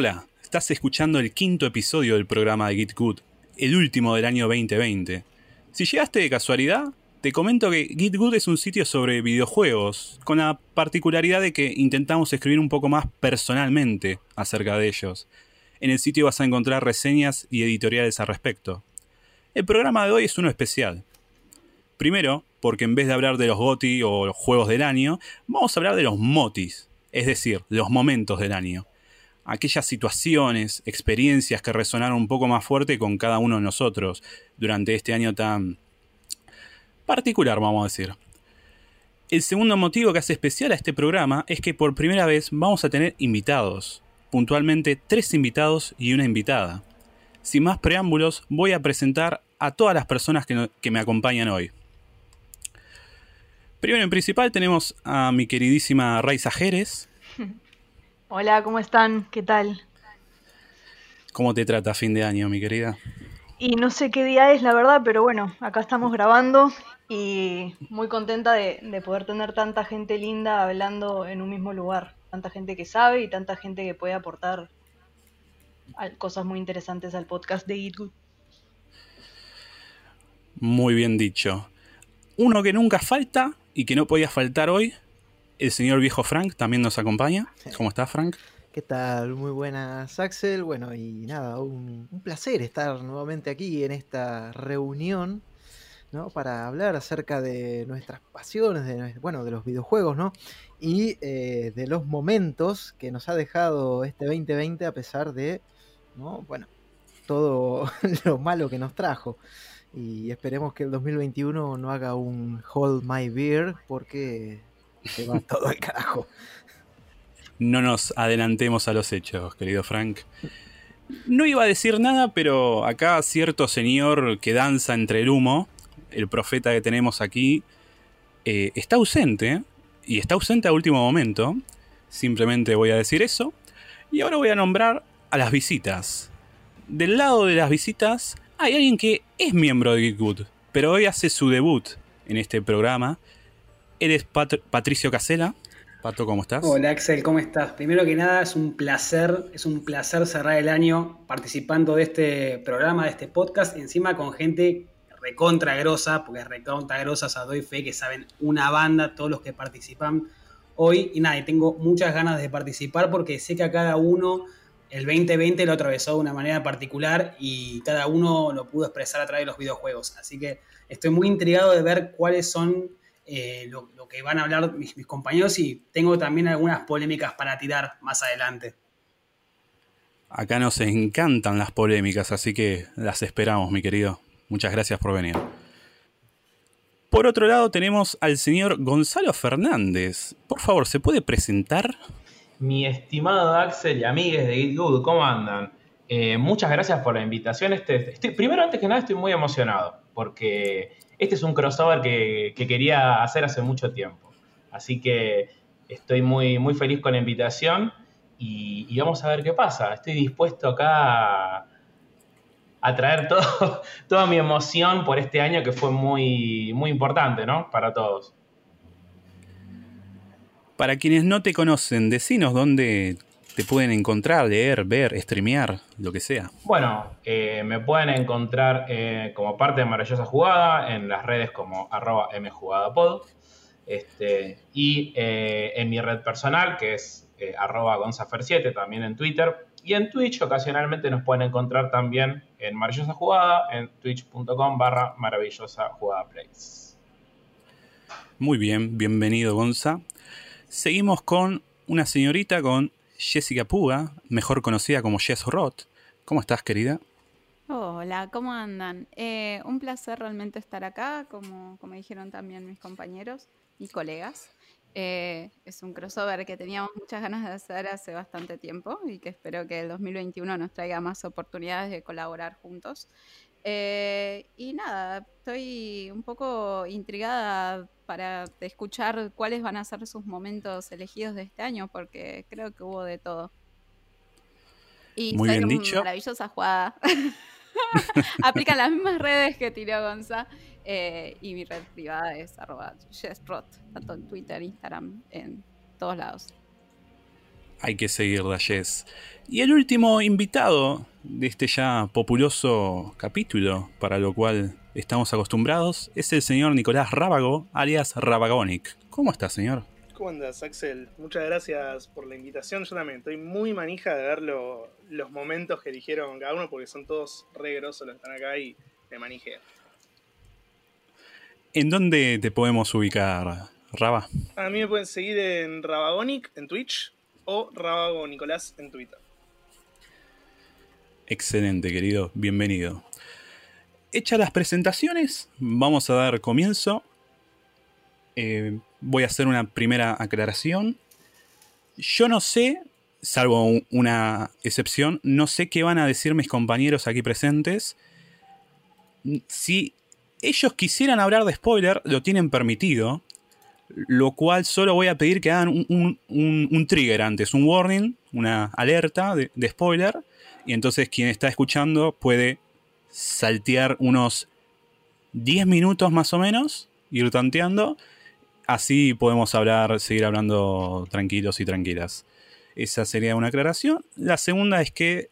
Hola, estás escuchando el quinto episodio del programa de Git Good, el último del año 2020. Si llegaste de casualidad, te comento que GitGood es un sitio sobre videojuegos, con la particularidad de que intentamos escribir un poco más personalmente acerca de ellos. En el sitio vas a encontrar reseñas y editoriales al respecto. El programa de hoy es uno especial. Primero, porque en vez de hablar de los GOTI o los juegos del año, vamos a hablar de los MOTIs, es decir, los momentos del año. Aquellas situaciones, experiencias que resonaron un poco más fuerte con cada uno de nosotros durante este año tan particular, vamos a decir. El segundo motivo que hace especial a este programa es que por primera vez vamos a tener invitados, puntualmente tres invitados y una invitada. Sin más preámbulos, voy a presentar a todas las personas que, me acompañan hoy. Primero en principal tenemos a mi queridísima Raiza Jerez. Hola, ¿cómo están? ¿Qué tal? ¿Cómo te trata fin de año, mi querida? Y no sé qué día es, la verdad, pero bueno, acá estamos grabando y muy contenta de, poder tener tanta gente linda hablando en un mismo lugar. Tanta gente que sabe y tanta gente que puede aportar cosas muy interesantes al podcast de GitGood. Muy bien dicho. Uno que nunca falta y que no podía faltar hoy, el señor viejo Frank también nos acompaña. ¿Cómo estás, Frank? ¿Qué tal? Muy buenas, Axel. Bueno, y nada, un, placer estar nuevamente aquí en esta reunión, ¿no? Para hablar acerca de nuestras pasiones, de, bueno, de los videojuegos, ¿no? Y eh, de los momentos que nos ha dejado este 2020 a pesar de, ¿no? Bueno, todo lo malo que nos trajo. Y esperemos que el 2021 no haga un Hold My Beer porque se todo al carajo no nos adelantemos a los hechos, querido Frank. No iba a decir nada, pero acá cierto señor que danza entre el humo, el profeta que tenemos aquí, eh, está ausente, y está ausente a último momento. Simplemente voy a decir eso. Y ahora voy a nombrar a las visitas. Del lado de las visitas hay alguien que es miembro de Gitgood, pero hoy hace su debut en este programa. Eres Patricio Casela. Pato, ¿cómo estás? Hola Axel, ¿cómo estás? Primero que nada, es un placer, es un placer cerrar el año participando de este programa, de este podcast, encima con gente recontra grosa, porque recontra grosa, o sea, doy fe que saben una banda, todos los que participan hoy, y nada, y tengo muchas ganas de participar porque sé que a cada uno el 2020 lo atravesó de una manera particular y cada uno lo pudo expresar a través de los videojuegos, así que estoy muy intrigado de ver cuáles son eh, lo, que van a hablar mis, compañeros y tengo también algunas polémicas para tirar más adelante. Acá nos encantan las polémicas, así que las esperamos, mi querido. Muchas gracias por venir. Por otro lado tenemos al señor Gonzalo Fernández. Por favor, ¿se puede presentar? Mi estimado Axel y amigues de GitGood, ¿cómo andan? Eh, muchas gracias por la invitación. Este, primero, antes que nada, estoy muy emocionado porque este es un crossover que, quería hacer hace mucho tiempo. Así que estoy muy, muy feliz con la invitación y, vamos a ver qué pasa. Estoy dispuesto acá a, traer todo, toda mi emoción por este año que fue muy, muy importante, ¿no? Para todos. Para quienes no te conocen, decinos dónde te pueden encontrar, leer, ver, streamear, lo que sea? Bueno, eh, me pueden encontrar eh, como parte de Maravillosa Jugada en las redes como arroba mjugadapod este, y eh, en mi red personal que es arroba gonzafer7 también en Twitter y en Twitch ocasionalmente nos pueden encontrar también en Maravillosa Jugada en twitch.com barra maravillosa jugada plays. Muy bien, bienvenido Gonza. Seguimos con una señorita con Jessica Puga, mejor conocida como Jess Roth. ¿Cómo estás, querida? Hola, ¿cómo andan? Eh, un placer realmente estar acá, como, como dijeron también mis compañeros y colegas. Eh, es un crossover que teníamos muchas ganas de hacer hace bastante tiempo y que espero que el 2021 nos traiga más oportunidades de colaborar juntos. Eh, y nada, estoy un poco intrigada para escuchar cuáles van a ser sus momentos elegidos de este año, porque creo que hubo de todo. Y Muy bien dicho. Maravillosa jugada. Aplican las mismas redes que tiró Gonza. Eh, y mi red privada es arroba tanto en Twitter, Instagram, en todos lados. Hay que seguirla, Jess. Y el último invitado de este ya populoso capítulo, para lo cual estamos acostumbrados, es el señor Nicolás Rábago, alias Rabagonic. ¿Cómo está, señor? ¿Cómo andas, Axel? Muchas gracias por la invitación. Yo también estoy muy manija de ver los momentos que eligieron cada uno, porque son todos re grosos los que están acá y me manijeo. ¿En dónde te podemos ubicar, Raba? A mí me pueden seguir en Rabagonic en Twitch o Rabago Nicolás en Twitter. Excelente, querido. Bienvenido. Hechas las presentaciones, vamos a dar comienzo. Eh, voy a hacer una primera aclaración. Yo no sé, salvo una excepción, no sé qué van a decir mis compañeros aquí presentes. Si ellos quisieran hablar de spoiler, lo tienen permitido. Lo cual solo voy a pedir que hagan un, trigger antes, un warning, una alerta de, spoiler. Y entonces quien está escuchando puede saltear unos 10 minutos más o menos, ir tanteando. Así podemos hablar, seguir hablando tranquilos y tranquilas. Esa sería una aclaración. La segunda es que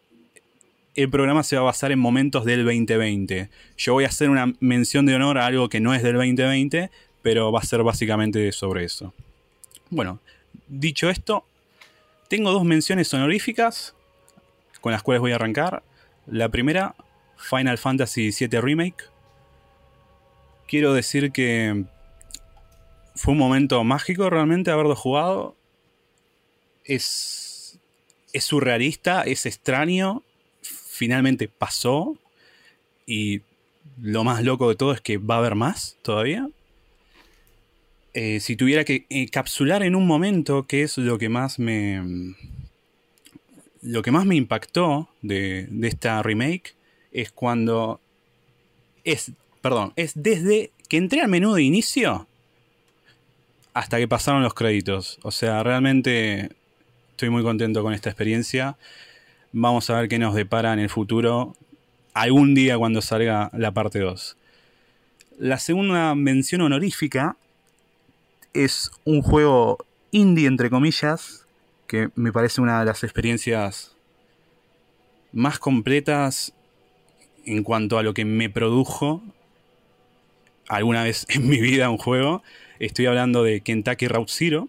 el programa se va a basar en momentos del 2020. Yo voy a hacer una mención de honor a algo que no es del 2020, pero va a ser básicamente sobre eso. Bueno, dicho esto, tengo dos menciones honoríficas con las cuales voy a arrancar. La primera, Final Fantasy VII Remake. Quiero decir que fue un momento mágico realmente haberlo jugado. Es, es surrealista, es extraño, finalmente pasó y lo más loco de todo es que va a haber más todavía. Eh, si tuviera que encapsular en un momento qué es lo que más me... Lo que más me impactó de, de esta remake es cuando... Es, perdón, es desde que entré al menú de inicio hasta que pasaron los créditos. O sea, realmente estoy muy contento con esta experiencia. Vamos a ver qué nos depara en el futuro, algún día cuando salga la parte 2. La segunda mención honorífica es un juego indie, entre comillas, que me parece una de las experiencias más completas en cuanto a lo que me produjo alguna vez en mi vida un juego. Estoy hablando de Kentucky Route Zero,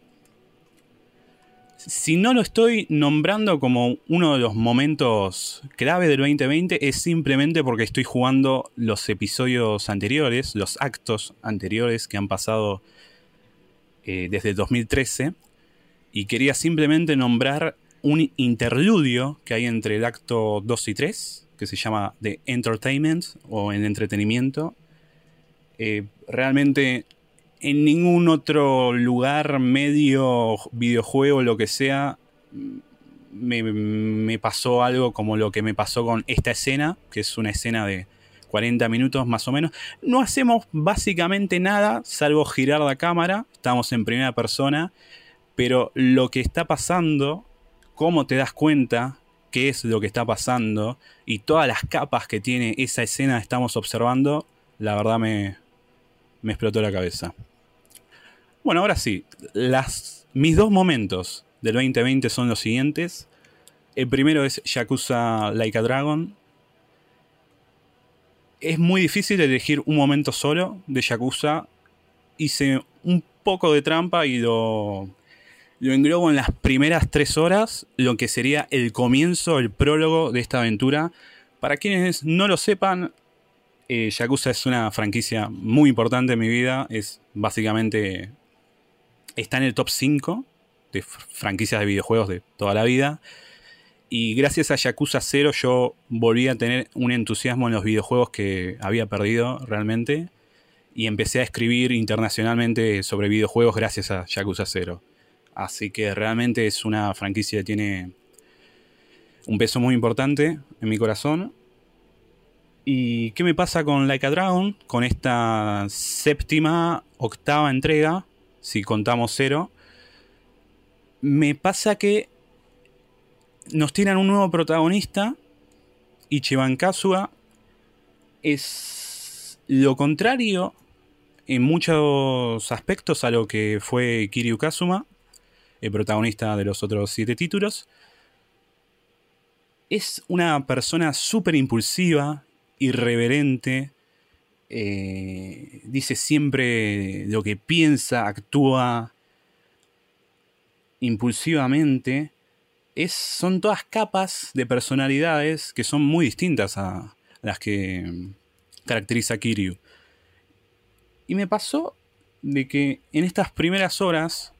si no lo estoy nombrando como uno de los momentos clave del 2020, es simplemente porque estoy jugando los episodios anteriores, los actos anteriores que han pasado eh, desde 2013. Y quería simplemente nombrar un interludio que hay entre el acto 2 y 3, que se llama The Entertainment o en entretenimiento. Eh, realmente en ningún otro lugar, medio, videojuego, lo que sea, me, pasó algo como lo que me pasó con esta escena, que es una escena de 40 minutos más o menos. No hacemos básicamente nada, salvo girar la cámara, estamos en primera persona, pero lo que está pasando, cómo te das cuenta qué es lo que está pasando y todas las capas que tiene esa escena estamos observando, la verdad me, me explotó la cabeza. Bueno, ahora sí, las, mis dos momentos del 2020 son los siguientes. El primero es Yakuza Like a Dragon. Es muy difícil elegir un momento solo de Yakuza. Hice un poco de trampa y lo, lo englobo en las primeras tres horas, lo que sería el comienzo, el prólogo de esta aventura. Para quienes no lo sepan, eh, Yakuza es una franquicia muy importante en mi vida. Es básicamente está en el top 5 de franquicias de videojuegos de toda la vida. Y gracias a Yakuza 0 yo volví a tener un entusiasmo en los videojuegos que había perdido realmente. Y empecé a escribir internacionalmente sobre videojuegos gracias a Yakuza 0. Así que realmente es una franquicia que tiene un peso muy importante en mi corazón. ¿Y qué me pasa con Like a Dragon? Con esta séptima, octava entrega si contamos cero, me pasa que nos tiran un nuevo protagonista, Ichiban Kazua es lo contrario en muchos aspectos a lo que fue Kiryu Kazuma. el protagonista de los otros siete títulos. Es una persona súper impulsiva, irreverente, eh, dice siempre lo que piensa, actúa impulsivamente. Son todas capas de personalidades que son muy distintas a las que caracteriza Kiryu. Y me pasó de que en estas primeras horas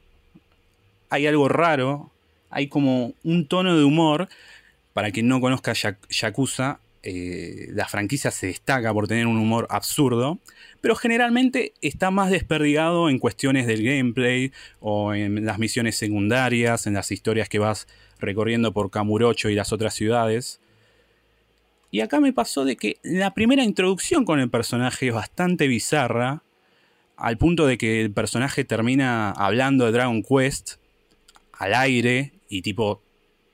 hay algo raro, hay como un tono de humor. Para quien no conozca Yakuza, eh, la franquicia se destaca por tener un humor absurdo, pero generalmente está más desperdigado en cuestiones del gameplay o en las misiones secundarias, en las historias que vas recorriendo por Kamurocho y las otras ciudades. Y acá me pasó de que la primera introducción con el personaje es bastante bizarra, al punto de que el personaje termina hablando de Dragon Quest al aire y tipo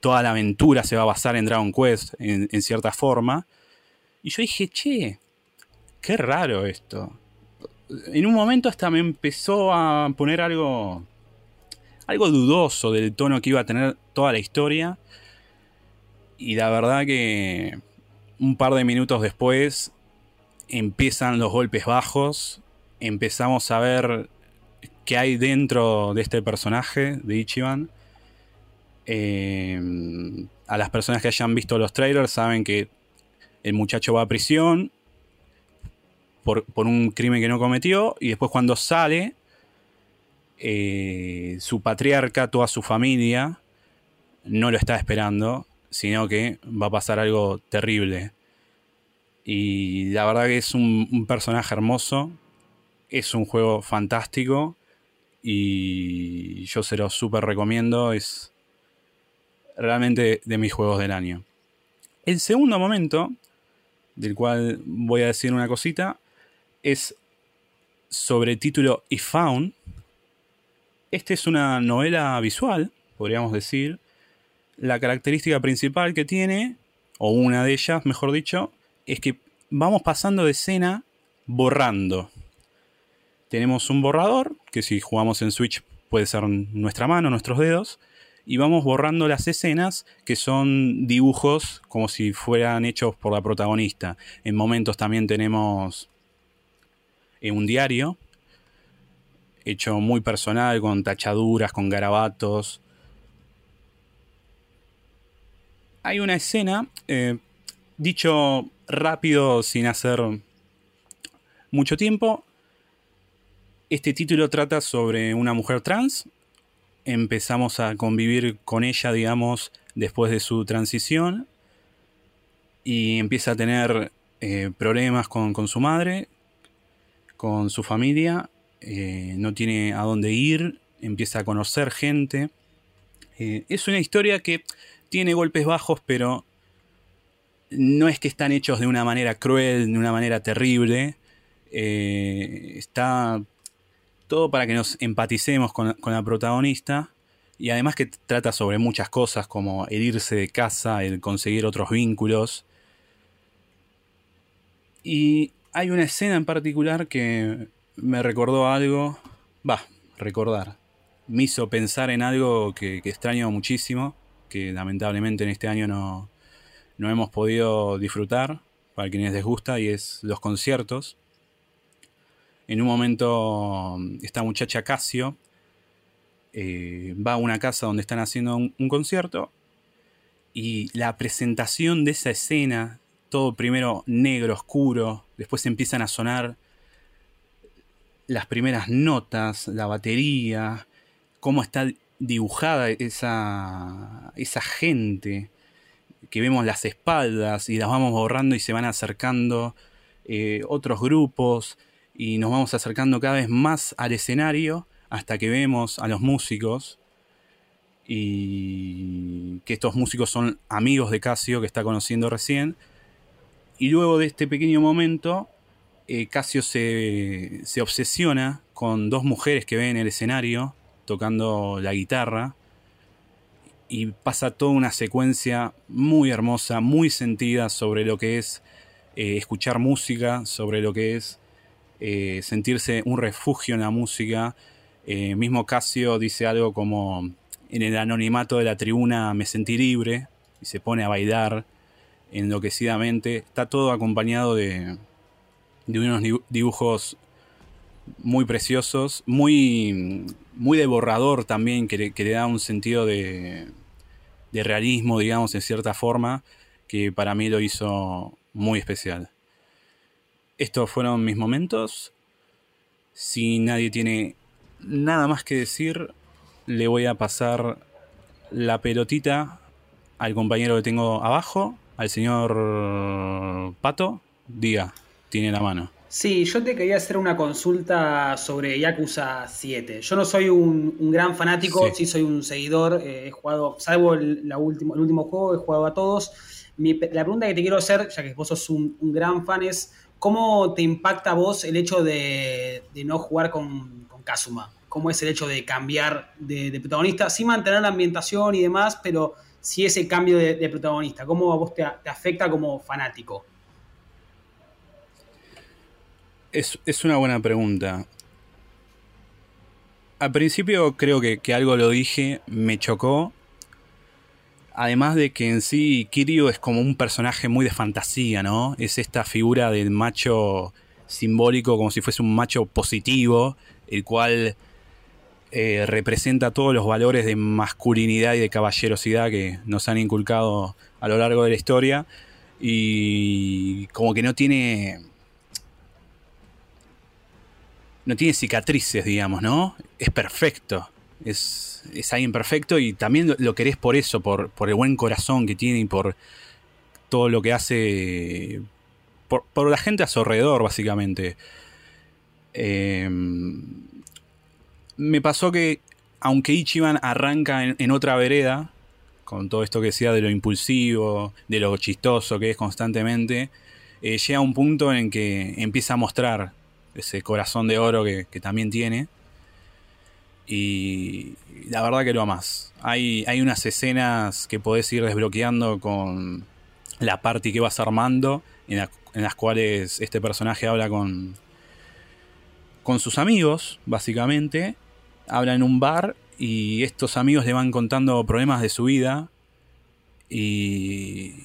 toda la aventura se va a basar en Dragon Quest en, cierta forma. Y yo dije, che, qué raro esto. En un momento hasta me empezó a poner algo, algo dudoso del tono que iba a tener toda la historia. Y la verdad que un par de minutos después empiezan los golpes bajos, empezamos a ver qué hay dentro de este personaje de Ichiban. Eh, a las personas que hayan visto los trailers saben que el muchacho va a prisión por, un crimen que no cometió y después cuando sale, eh, su patriarca, toda su familia, no lo está esperando, sino que va a pasar algo terrible. Y la verdad que es un personaje hermoso, es un juego fantástico y yo se lo súper recomiendo. Es realmente de mis juegos del año. El segundo momento, del cual voy a decir una cosita, es sobre el título If Found. Esta es una novela visual, podríamos decir. La característica principal que tiene, o una de ellas, mejor dicho, es que vamos pasando de escena borrando. Tenemos un borrador, que si jugamos en Switch puede ser nuestra mano, nuestros dedos, y vamos borrando las escenas que son dibujos como si fueran hechos por la protagonista. En momentos también tenemos eh, un diario hecho muy personal, con tachaduras, con garabatos. Hay una escena, eh, dicho rápido, sin hacer mucho tiempo. Este título trata sobre una mujer trans empezamos a convivir con ella, digamos, después de su transición y empieza a tener eh, problemas con, su madre, con su familia, eh, no tiene a dónde ir, empieza a conocer gente. Eh, es una historia que tiene golpes bajos, pero no es que están hechos de una manera cruel, de una manera terrible. está todo para que nos empaticemos con, la protagonista. Y además que trata sobre muchas cosas como el irse de casa, el conseguir otros vínculos. Y hay una escena en particular que me recordó algo. Va, recordar. Me hizo pensar en algo que, extraño muchísimo. Que lamentablemente en este año no, no hemos podido disfrutar. Para quienes les gusta. Y es los conciertos. En un momento, esta muchacha Casio eh, va a una casa donde están haciendo un, concierto y la presentación de esa escena, todo primero negro, oscuro, después empiezan a sonar las primeras notas, la batería, cómo está dibujada esa, esa gente, que vemos las espaldas y las vamos borrando y se van acercando eh, otros grupos y nos vamos acercando cada vez más al escenario hasta que vemos a los músicos y que estos músicos son amigos de Casio que está conociendo recién. Y luego de este pequeño momento, eh, Casio se, se obsesiona con dos mujeres que ven en el escenario tocando la guitarra y pasa toda una secuencia muy hermosa, muy sentida sobre lo que es eh, escuchar música, sobre lo que es eh, sentirse un refugio en la música. Eh, mismo Casio dice algo como en el anonimato de la tribuna me sentí libre y se pone a bailar enloquecidamente. Está todo acompañado de, de unos dibujos muy preciosos, muy, muy de borrador también, que le, da un sentido de, de realismo, digamos, en cierta forma, que para mí lo hizo muy especial. Estos fueron mis momentos. Si nadie tiene nada más que decir, le voy a pasar la pelotita al compañero que tengo abajo, al señor Pato. Diga, tiene la mano. Sí, yo te quería hacer una consulta sobre Yakuza 7. Yo no soy un, gran fanático, sí. soy un seguidor. Eh, he jugado, salvo el, último, el último juego, he jugado a todos. la pregunta que te quiero hacer, ya que vos sos un, gran fan, es ¿cómo te impacta a vos el hecho de, no jugar con, con, Kazuma? ¿Cómo es el hecho de cambiar de, protagonista, sin mantener la ambientación y demás, pero sí ese cambio de, protagonista? ¿Cómo a vos te afecta como fanático? Es, una buena pregunta. Al principio creo que, algo lo dije, me chocó. Además de que en sí Kiryu es como un personaje muy de fantasía, ¿no? Es esta figura del macho simbólico como si fuese un macho positivo, el cual eh, representa todos los valores de masculinidad y de caballerosidad que nos han inculcado a lo largo de la historia. Y como que no tiene no tiene cicatrices, digamos, ¿no? Es perfecto. Es, es alguien perfecto y también lo, querés por eso, por, por, el buen corazón que tiene y por todo lo que hace. Por, la gente a su alrededor, básicamente. Em, me pasó que, aunque Ichiban arranca en, otra vereda, con todo esto que decía de lo impulsivo, de lo chistoso que es constantemente, eh, llega un punto en que empieza a mostrar ese corazón de oro que, también tiene. Y la verdad que lo amas. Hay, hay unas escenas que podés ir desbloqueando con la party que vas armando, en, las cuales este personaje habla con, con sus amigos, básicamente. Habla en un bar y estos amigos le van contando problemas de su vida. Y,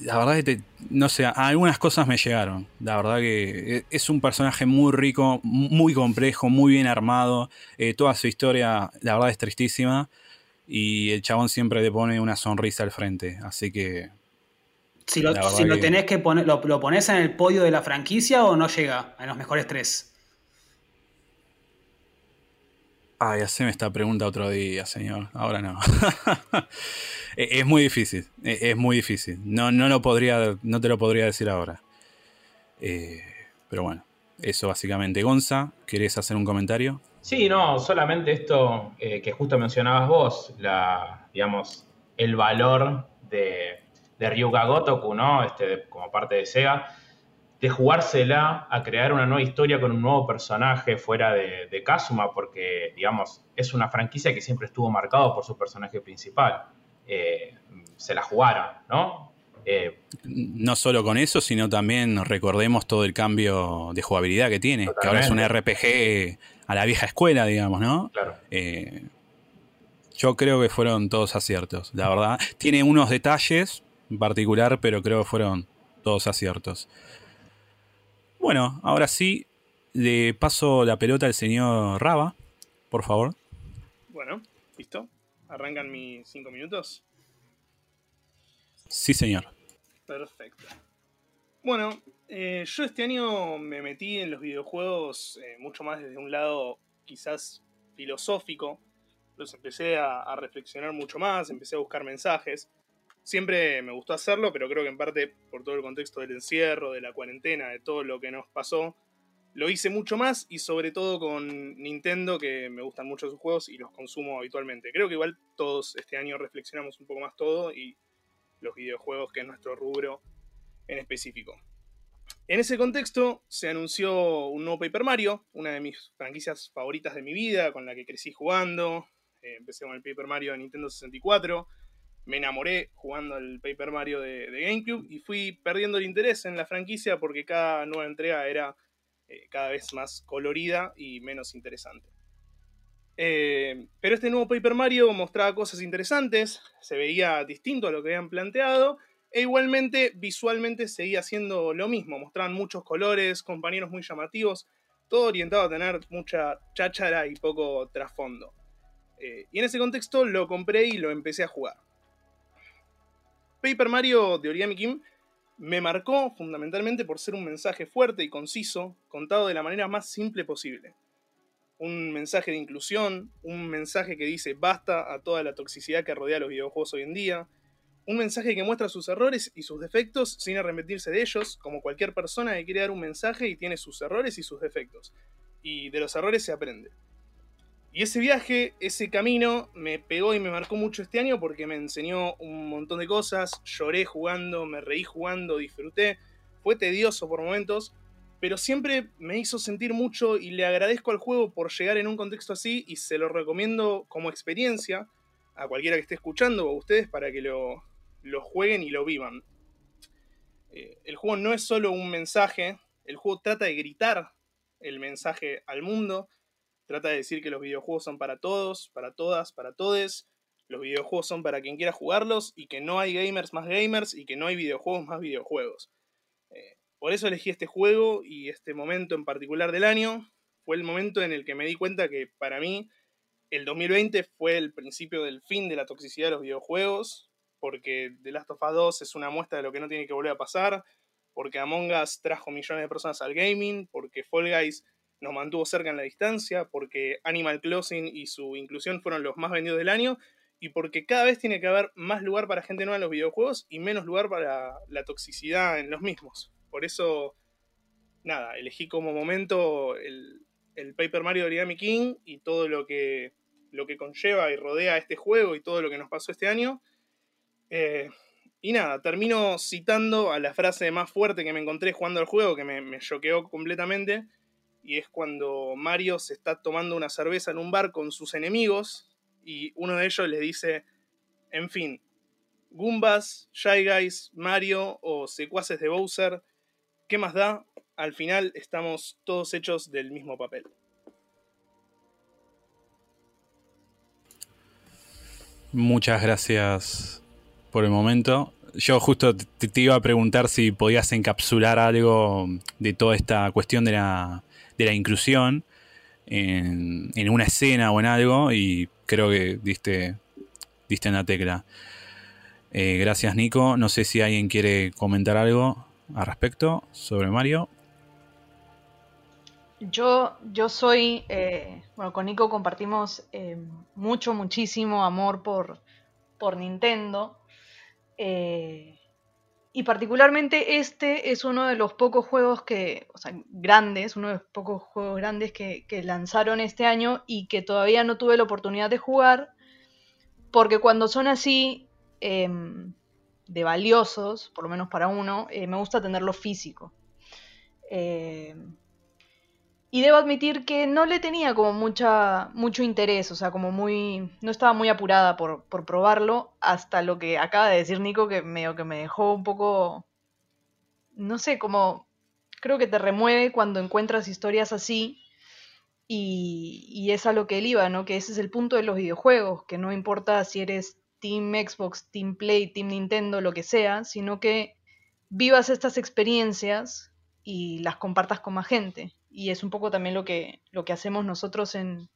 la verdad que, no sé, algunas cosas me llegaron. La verdad que e, es un personaje muy rico, muy complejo, muy bien armado. Eh, toda su historia, la verdad, es tristísima. Y el chabón siempre le pone una sonrisa al frente. Así que. Si lo, tenés que poner, lo, lo, pones en el podio de la franquicia o no llega en los mejores tres? Ay, haceme esta pregunta otro día, señor. Ahora no. E, es muy difícil. E, es muy difícil. No, no, lo podría, no te lo podría decir ahora. Eh, pero bueno, eso básicamente. Gonza, ¿querés hacer un comentario? Sí, no, solamente esto eh, que justo mencionabas vos, la, digamos, el valor de, de Ryuga Gotoku, ¿no? Este, como parte de Sega de jugársela a crear una nueva historia con un nuevo personaje fuera de, Kazuma, porque, digamos, es una franquicia que siempre estuvo marcado por su personaje principal. Eh, se la jugaron, ¿no? Eh, no solo con eso, sino también recordemos todo el cambio de jugabilidad que tiene, que ahora es un RPG a la vieja escuela, digamos, ¿no? Claro. Eh, yo creo que fueron todos aciertos, la verdad. Tiene unos detalles en particular, pero creo que fueron todos aciertos. Bueno, ahora sí, le paso la pelota al señor Raba, por favor. Bueno, listo. ¿Arrancan mis cinco minutos? Sí, señor. Perfecto. Bueno, eh, yo este año me metí en los videojuegos eh, mucho más desde un lado quizás filosófico. Los empecé a reflexionar mucho más, empecé a buscar mensajes. Siempre me gustó hacerlo, pero creo que en parte por todo el contexto del encierro, de la cuarentena, de todo lo que nos pasó, lo hice mucho más y sobre todo con Nintendo, que me gustan mucho sus juegos y los consumo habitualmente. Creo que igual todos este año reflexionamos un poco más todo y los videojuegos, que es nuestro rubro en específico. En ese contexto se anunció un nuevo Paper Mario, una de mis franquicias favoritas de mi vida, con la que crecí jugando. Eh, empecé con el Paper Mario de Nintendo 64 me enamoré jugando al Paper Mario de, GameCube y fui perdiendo el interés en la franquicia porque cada nueva entrega era eh, cada vez más colorida y menos interesante. Eh, pero este nuevo Paper Mario mostraba cosas interesantes, se veía distinto a lo que habían planteado, e igualmente visualmente seguía siendo lo mismo, mostraban muchos colores, compañeros muy llamativos, todo orientado a tener mucha cháchara y poco trasfondo. Eh, y en ese contexto lo compré y lo empecé a jugar. Paper Mario de Origami Kim me marcó fundamentalmente por ser un mensaje fuerte y conciso, contado de la manera más simple posible un mensaje de inclusión, un mensaje que dice basta a toda la toxicidad que rodea los videojuegos hoy en día, un mensaje que muestra sus errores y sus defectos sin arrepentirse de ellos, como cualquier persona que quiere dar un mensaje y tiene sus errores y sus defectos. Y de los errores se aprende. Y ese viaje, ese camino, me pegó y me marcó mucho este año porque me enseñó un montón de cosas, lloré jugando, me reí jugando, disfruté, fue tedioso por momentos, pero siempre me hizo sentir mucho y le agradezco al juego por llegar en un contexto así y se lo recomiendo como experiencia a cualquiera que esté escuchando o a ustedes para que lo, jueguen y lo vivan. Eh, el juego no es solo un mensaje, el juego trata de gritar el mensaje al mundo, trata de decir que los videojuegos son para todos, para todas, para todes, los videojuegos son para quien quiera jugarlos y que no hay gamers más gamers y que no hay videojuegos más videojuegos. Por eso elegí este juego y este momento en particular del año. Fue el momento en el que me di cuenta que para mí el 2020 fue el principio del fin de la toxicidad de los videojuegos, porque The Last of Us 2 es una muestra de lo que no tiene que volver a pasar, porque Among Us trajo millones de personas al gaming, porque Fall Guys nos mantuvo cerca en la distancia, porque Animal Crossing y su inclusión fueron los más vendidos del año, y porque cada vez tiene que haber más lugar para gente nueva en los videojuegos y menos lugar para la toxicidad en los mismos. Por eso, nada, elegí como momento el, Paper Mario de Origami King y todo lo que, lo que conlleva y rodea este juego y todo lo que nos pasó este año. Eh, y nada, termino citando a la frase más fuerte que me encontré jugando al juego, que me choqueó completamente, y es cuando Mario se está tomando una cerveza en un bar con sus enemigos, y uno de ellos le dice, en fin, Goombas, Shy Guys, Mario o secuaces de Bowser, ¿Qué más da? Al final estamos todos hechos del mismo papel. Muchas gracias por el momento. Yo justo te, iba a preguntar si podías encapsular algo de toda esta cuestión de la, inclusión en, una escena o en algo y creo que diste, diste en la tecla. Eh, gracias Nico. No sé si alguien quiere comentar algo al respecto sobre Mario? Yo, yo soy, eh, bueno, con Nico compartimos eh, mucho, muchísimo amor por, por Nintendo. Eh, y particularmente este es uno de los pocos juegos que, o sea, grandes, uno de los pocos juegos grandes que, que lanzaron este año y que todavía no tuve la oportunidad de jugar, porque cuando son así, em, de valiosos, por lo menos para uno, eh, me gusta tenerlo físico. Eh, y debo admitir que no le tenía como mucha, mucho interés, o sea, como muy. no estaba muy apurada por, por probarlo, hasta lo que acaba de decir Nico, que medio que me dejó un poco. No sé, como. Creo que te remueve cuando encuentras historias así. Y, y es a lo que él iba, ¿no? Que ese es el punto de los videojuegos, que no importa si eres Team Xbox, Team Play, Team Nintendo, lo que sea, sino que vivas estas experiencias y las compartas con más gente. Y es un poco también lo que, lo que hacemos nosotros en,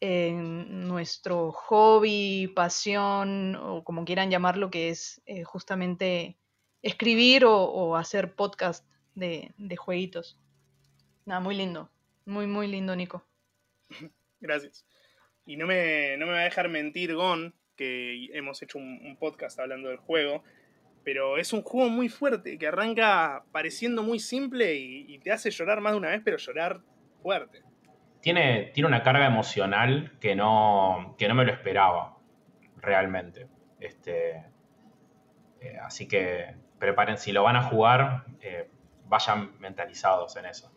en nuestro hobby, pasión, o como quieran llamarlo, que es eh, justamente escribir o, hacer podcast de, de, jueguitos. Nada, muy lindo. Muy, muy lindo, Nico. Gracias. Y no me, no me va a dejar mentir Gon, que hemos hecho un, podcast hablando del juego, pero es un juego muy fuerte, que arranca pareciendo muy simple y, te hace llorar más de una vez, pero llorar fuerte. Tiene, tiene una carga emocional que no, que no me lo esperaba, realmente. Este, eh, así que preparen, si lo van a jugar, eh, vayan mentalizados en eso.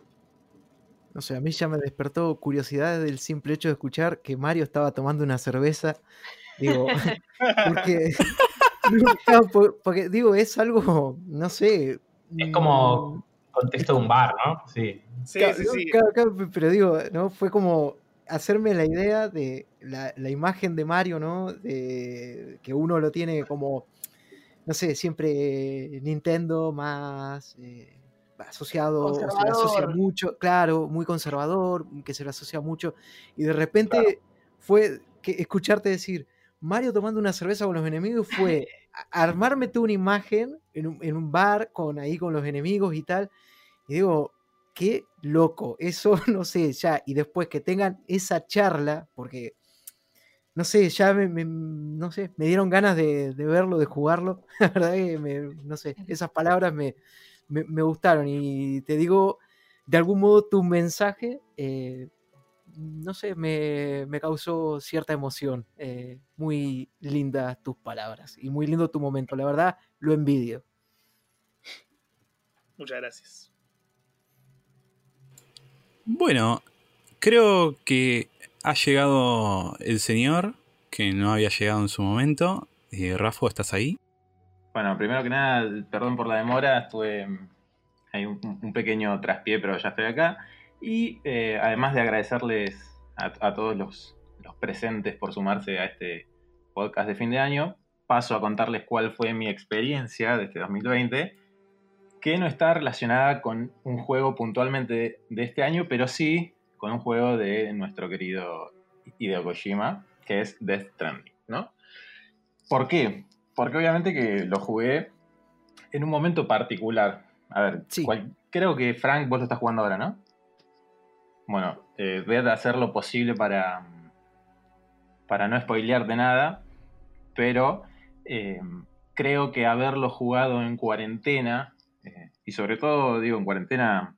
No sé, a mí ya me despertó curiosidad del simple hecho de escuchar que Mario estaba tomando una cerveza Digo, porque, porque, digo, es algo, no sé. Es como mm, contexto de un bar, ¿no? Sí. Sí, sí, sí. pero digo, ¿no? Fue como hacerme la idea de la, la imagen de Mario, ¿no? De, que uno lo tiene como, no sé, siempre Nintendo más eh, asociado, se le asocia mucho, claro, muy conservador, que se le asocia mucho, y de repente fue que escucharte decir, Mario tomando una cerveza con los enemigos fue armarme una imagen en un, en un bar con ahí con los enemigos y tal, y digo, qué loco, eso no sé, ya, y después que tengan esa charla, porque no sé, ya me, me- no sé, me dieron ganas de, de verlo, de jugarlo, la verdad que me, no sé, esas palabras me, me, me gustaron. Y te digo, de algún modo tu mensaje, eh, no sé, me, me causó cierta emoción, eh, muy lindas tus palabras y muy lindo tu momento, la verdad, lo envidio. Muchas gracias. Bueno, creo que ha llegado el señor que no había llegado en su momento. Eh, Rafo, ¿estás ahí? Bueno, primero que nada, perdón por la demora, estuve mm, hay un, un pequeño traspié, pero ya estoy acá. Y eh, además de agradecerles a, a todos los, los presentes por sumarse a este podcast de fin de año, paso a contarles cuál fue mi experiencia de este 2020, que no está relacionada con un juego puntualmente de, de este año, pero sí con un juego de nuestro querido Hideo Kojima, que es Death Stranding, ¿no? ¿Por qué? Porque obviamente que lo jugué en un momento particular. A ver, Sí. cual- creo que Frank, vos lo estás jugando ahora, ¿no? Bueno, eh, voy a hacer lo posible para, para no spoilearte nada, pero eh, creo que haberlo jugado en cuarentena, eh, y sobre todo, digo, en cuarentena,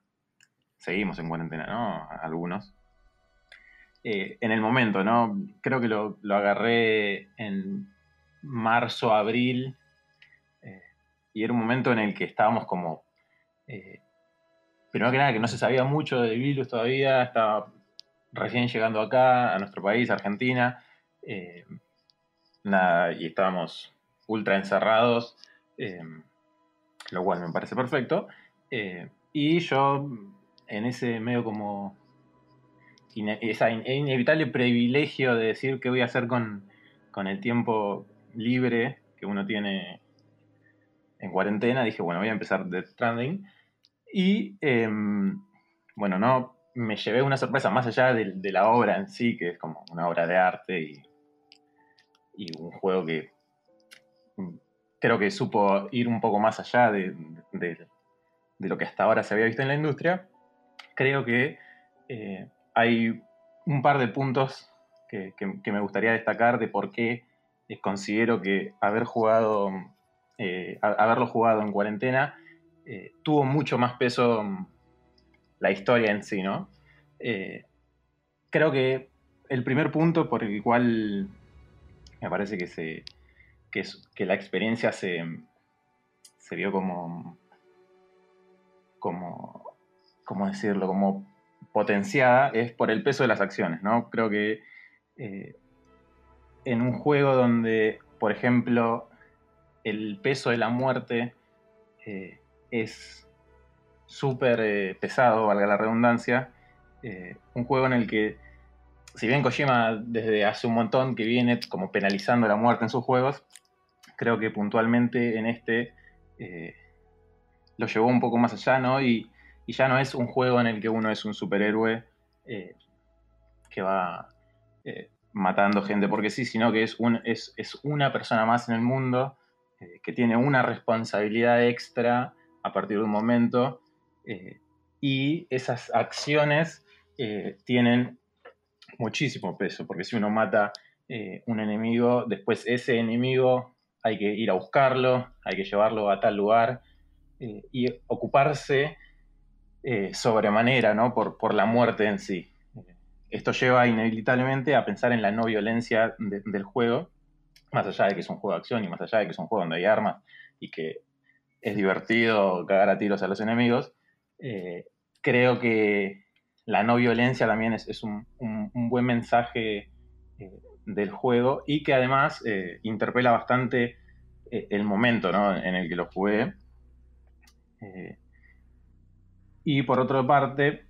seguimos en cuarentena, ¿no? Algunos. En el momento, ¿no? Creo que lo, lo agarré en marzo, abril, y era un momento en el que estábamos como... primero que nada, que no se sabía mucho del virus todavía, estaba recién llegando acá, a nuestro país, Argentina, eh, nada, y estábamos ultra encerrados, eh, lo cual me parece perfecto. eh, y yo, en ese medio como ine- esa in- inevitable privilegio de decir qué voy a hacer con, con el tiempo libre que uno tiene en cuarentena, dije, bueno, voy a empezar Death Stranding. Y em, bueno, no me llevé una sorpresa más allá de, la obra en sí, que es como una obra de arte y, un juego que mm, creo que supo ir un poco más allá de, de- lo que hasta ahora se había visto en la industria. Creo que eh, hay un par de puntos que, me gustaría destacar de por qué considero que haber jugado, eh, haberlo jugado en cuarentena eh, tuvo mucho más peso mm, la historia en sí, ¿no? Eh, creo que el primer punto por el cual me parece que se que, la experiencia se, se vio como como cómo decirlo como potenciada es por el peso de las acciones, ¿no? Creo que eh, en un juego donde, por ejemplo, el peso de la muerte es súper eh, pesado, valga la redundancia, eh, un juego en el que, si bien Kojima desde hace un montón que viene como penalizando la muerte en sus juegos, creo que puntualmente en este eh, lo llevó un poco más allá, ¿no? Y, y ya no es un juego en el que uno es un superhéroe que va matando gente porque sí, sino que es, un, es, es una persona más en el mundo que tiene una responsabilidad extra a partir de un momento eh, y esas acciones eh, tienen muchísimo peso, porque si uno mata eh, un enemigo, después ese enemigo hay que ir a buscarlo, hay que llevarlo a tal lugar y ocuparse sobremanera ¿no? por, por la muerte en sí. Esto lleva inevitablemente a pensar en la no violencia de- del juego, más allá de que es un juego de acción y más allá de que es un juego donde hay armas y que es divertido cagar a tiros a los enemigos, eh, creo que la no violencia también es, un, un- buen mensaje eh, del juego y que además eh, interpela bastante el momento ¿no? en el que lo jugué. Y por otra parte,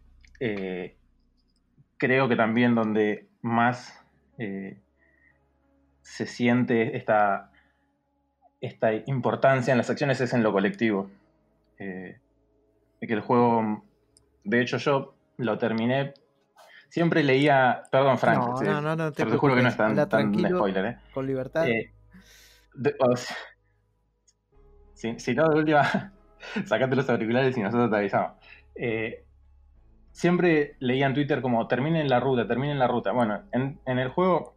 creo que también donde más se siente esta, esta importancia en las acciones es en lo colectivo. Eh, que el juego, de hecho yo lo terminé, siempre leía, perdón Frank, No, no, no, no te pero te juro que no es tan, tan spoiler. ¿eh? Con libertad. Eh, de- o sea, si, si no, de última, sacate los auriculares y nosotros te avisamos. Eh, siempre leía en Twitter como terminen la ruta, terminen la ruta. Bueno, en, en el juego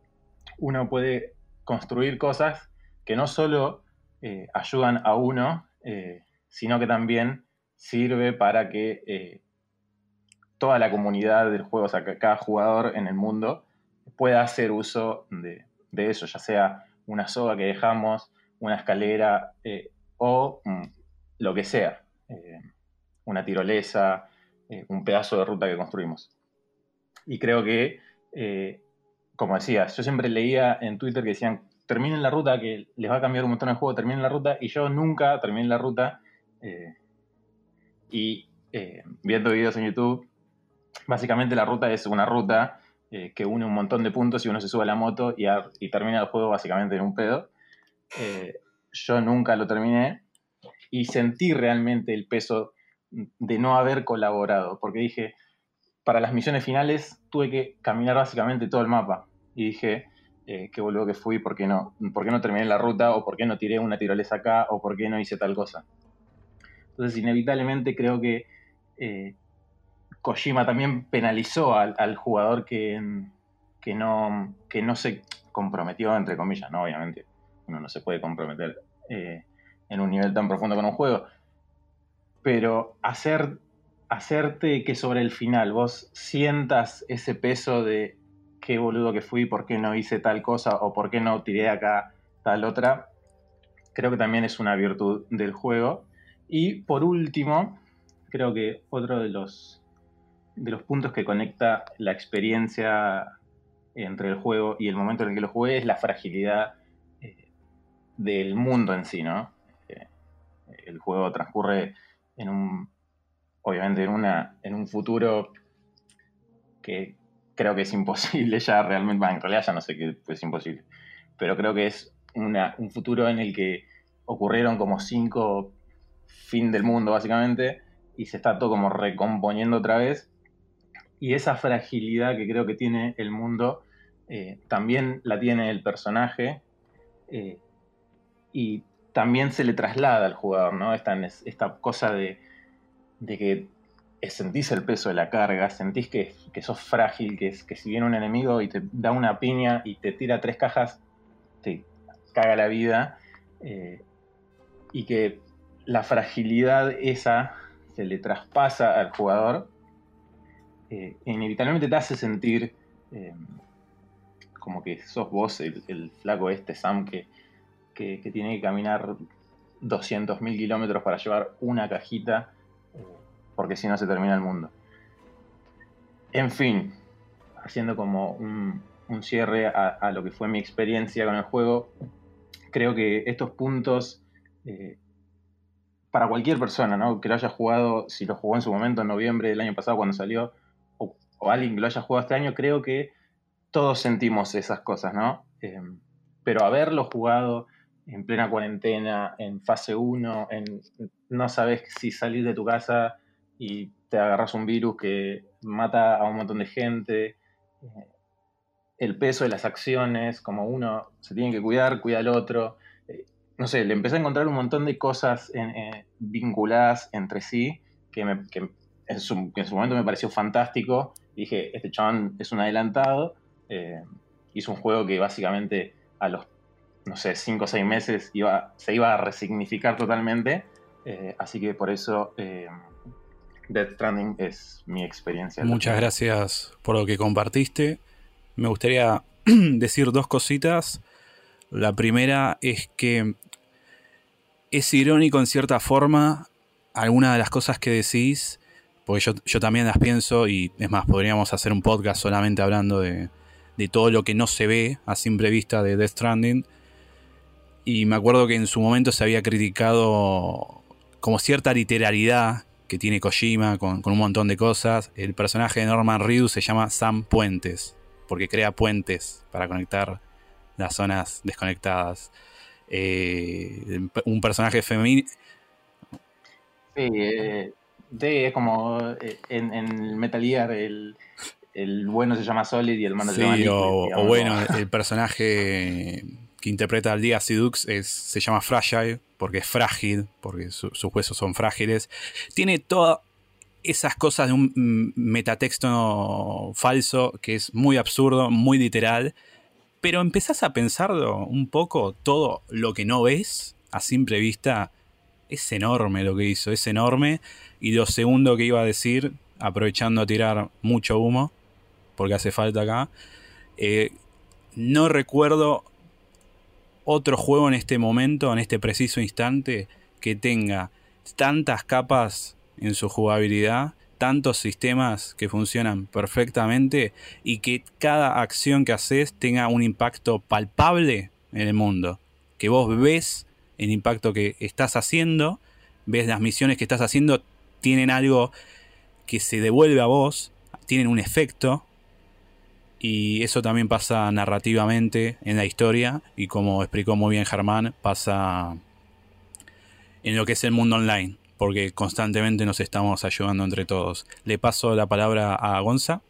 uno puede construir cosas que no solo eh, ayudan a uno, eh, sino que también sirve para que eh, toda la comunidad del juego, o sea, que cada jugador en el mundo pueda hacer uso de, eso, ya sea una soga que dejamos, una escalera o mm, lo que sea, una tirolesa, un pedazo de ruta que construimos. Y creo que, como decías, yo siempre leía en Twitter que decían, terminen la ruta, que les va a cambiar un montón el juego, terminen la ruta, y yo nunca terminé la ruta. eh, y eh, viendo videos en YouTube, básicamente la ruta es una ruta eh, que une un montón de puntos y uno se sube a la moto y, y termina el juego básicamente en un pedo. Eh, yo nunca lo terminé y sentí realmente el peso de no haber colaborado, porque dije, para las misiones finales tuve que caminar básicamente todo el mapa y dije, eh, qué boludo que fui, ¿por qué, no? ¿por no terminé la ruta? ¿O por qué no tiré una tirolesa acá? ¿O por qué no hice tal cosa? Entonces, inevitablemente creo que eh, Kojima también penalizó al, al jugador que, que, no, que no se comprometió, entre comillas, ¿no? Obviamente, uno no se puede comprometer eh, en un nivel tan profundo con un juego. Pero hacer, hacerte que sobre el final vos sientas ese peso de qué boludo que fui, por qué no hice tal cosa o por qué no tiré acá tal otra, creo que también es una virtud del juego. Y por último, creo que otro de los, de los puntos que conecta la experiencia entre el juego y el momento en el que lo jugué es la fragilidad eh, del mundo en sí, ¿no? Eh, el juego transcurre en un, obviamente en, una, en un futuro que creo que es imposible ya realmente, bueno, en realidad ya no sé que es imposible, pero creo que es una- un futuro en el que ocurrieron como cinco fin del mundo básicamente y se está todo como recomponiendo otra vez y esa fragilidad que creo que tiene el mundo eh, también la tiene el personaje eh, y también se le traslada al jugador, ¿no? Esta, esta cosa de, de que sentís el peso de la carga, sentís que, que sos frágil, que, que si viene un enemigo y te da una piña y te tira tres cajas, te caga la vida. eh, y que la fragilidad esa se le traspasa al jugador, eh, inevitablemente te hace sentir eh, como que sos vos el, flaco este, Sam, que, que- que tiene que caminar 200.000 kilómetros para llevar una cajita, porque si no se termina el mundo. En fin, haciendo como un, un cierre a, lo que fue mi experiencia con el juego, creo que estos puntos, eh, para cualquier persona ¿no? que lo haya jugado, si lo jugó en su momento en noviembre del año pasado cuando salió, o, o alguien que lo haya jugado este año, creo que todos sentimos esas cosas, ¿no? Eh, pero haberlo jugado en plena cuarentena, en fase 1, en, no sabes si salir de tu casa y te agarras un virus que mata a un montón de gente, eh, el peso de las acciones, como uno se tiene que cuidar, cuida al otro. eh, no sé, le empecé a encontrar un montón de cosas eh, vinculadas entre sí que, en, su, momento me pareció fantástico. Dije, este chabón es un adelantado. hizo un juego que básicamente a los, no sé, 5 o 6 meses se iba a resignificar totalmente. así que por eso Death Stranding es mi experiencia. Muchas gracias por lo que compartiste. Me gustaría decir dos cositas. La primera es que es irónico en cierta forma algunas de las cosas que decís, porque yo, yo también las pienso y es más, podríamos hacer un podcast solamente hablando de, de todo lo que no se ve a simple vista de Death Stranding. Y me acuerdo que en su momento se había criticado como cierta literalidad que tiene Kojima con, con un montón de cosas. El personaje de Norman Reedus se llama Sam Puentes, porque crea puentes para conectar las zonas desconectadas. Eh, un personaje femenino. Sí, eh, D es como eh, en, en Metal Gear el, el bueno se llama Solid y el malo se llama Liquid, o, o bueno, ¿no? el personaje que interpreta al día Sidux es, se llama Fragile, porque es frágil, porque su- sus huesos son frágiles. Tiene todas esas cosas de un mm, metatexto falso que es muy absurdo, muy literal. Pero empezás a pensarlo un poco, todo lo que no ves a simple vista es enorme lo que hizo, es enorme. Y lo segundo que iba a decir, aprovechando a tirar mucho humo, porque hace falta acá, eh, no recuerdo otro juego en este momento, en este preciso instante, que tenga tantas capas en su jugabilidad, tantos sistemas que funcionan perfectamente y que cada acción que haces tenga un impacto palpable en el mundo. Que vos ves el impacto que estás haciendo, ves las misiones que estás haciendo, tienen algo que se devuelve a vos, tienen un efecto, y eso también pasa narrativamente en la historia, y como explicó muy bien Germán, pasa en lo que es el mundo online, porque constantemente nos estamos ayudando entre todos. Le paso la palabra a Gonza.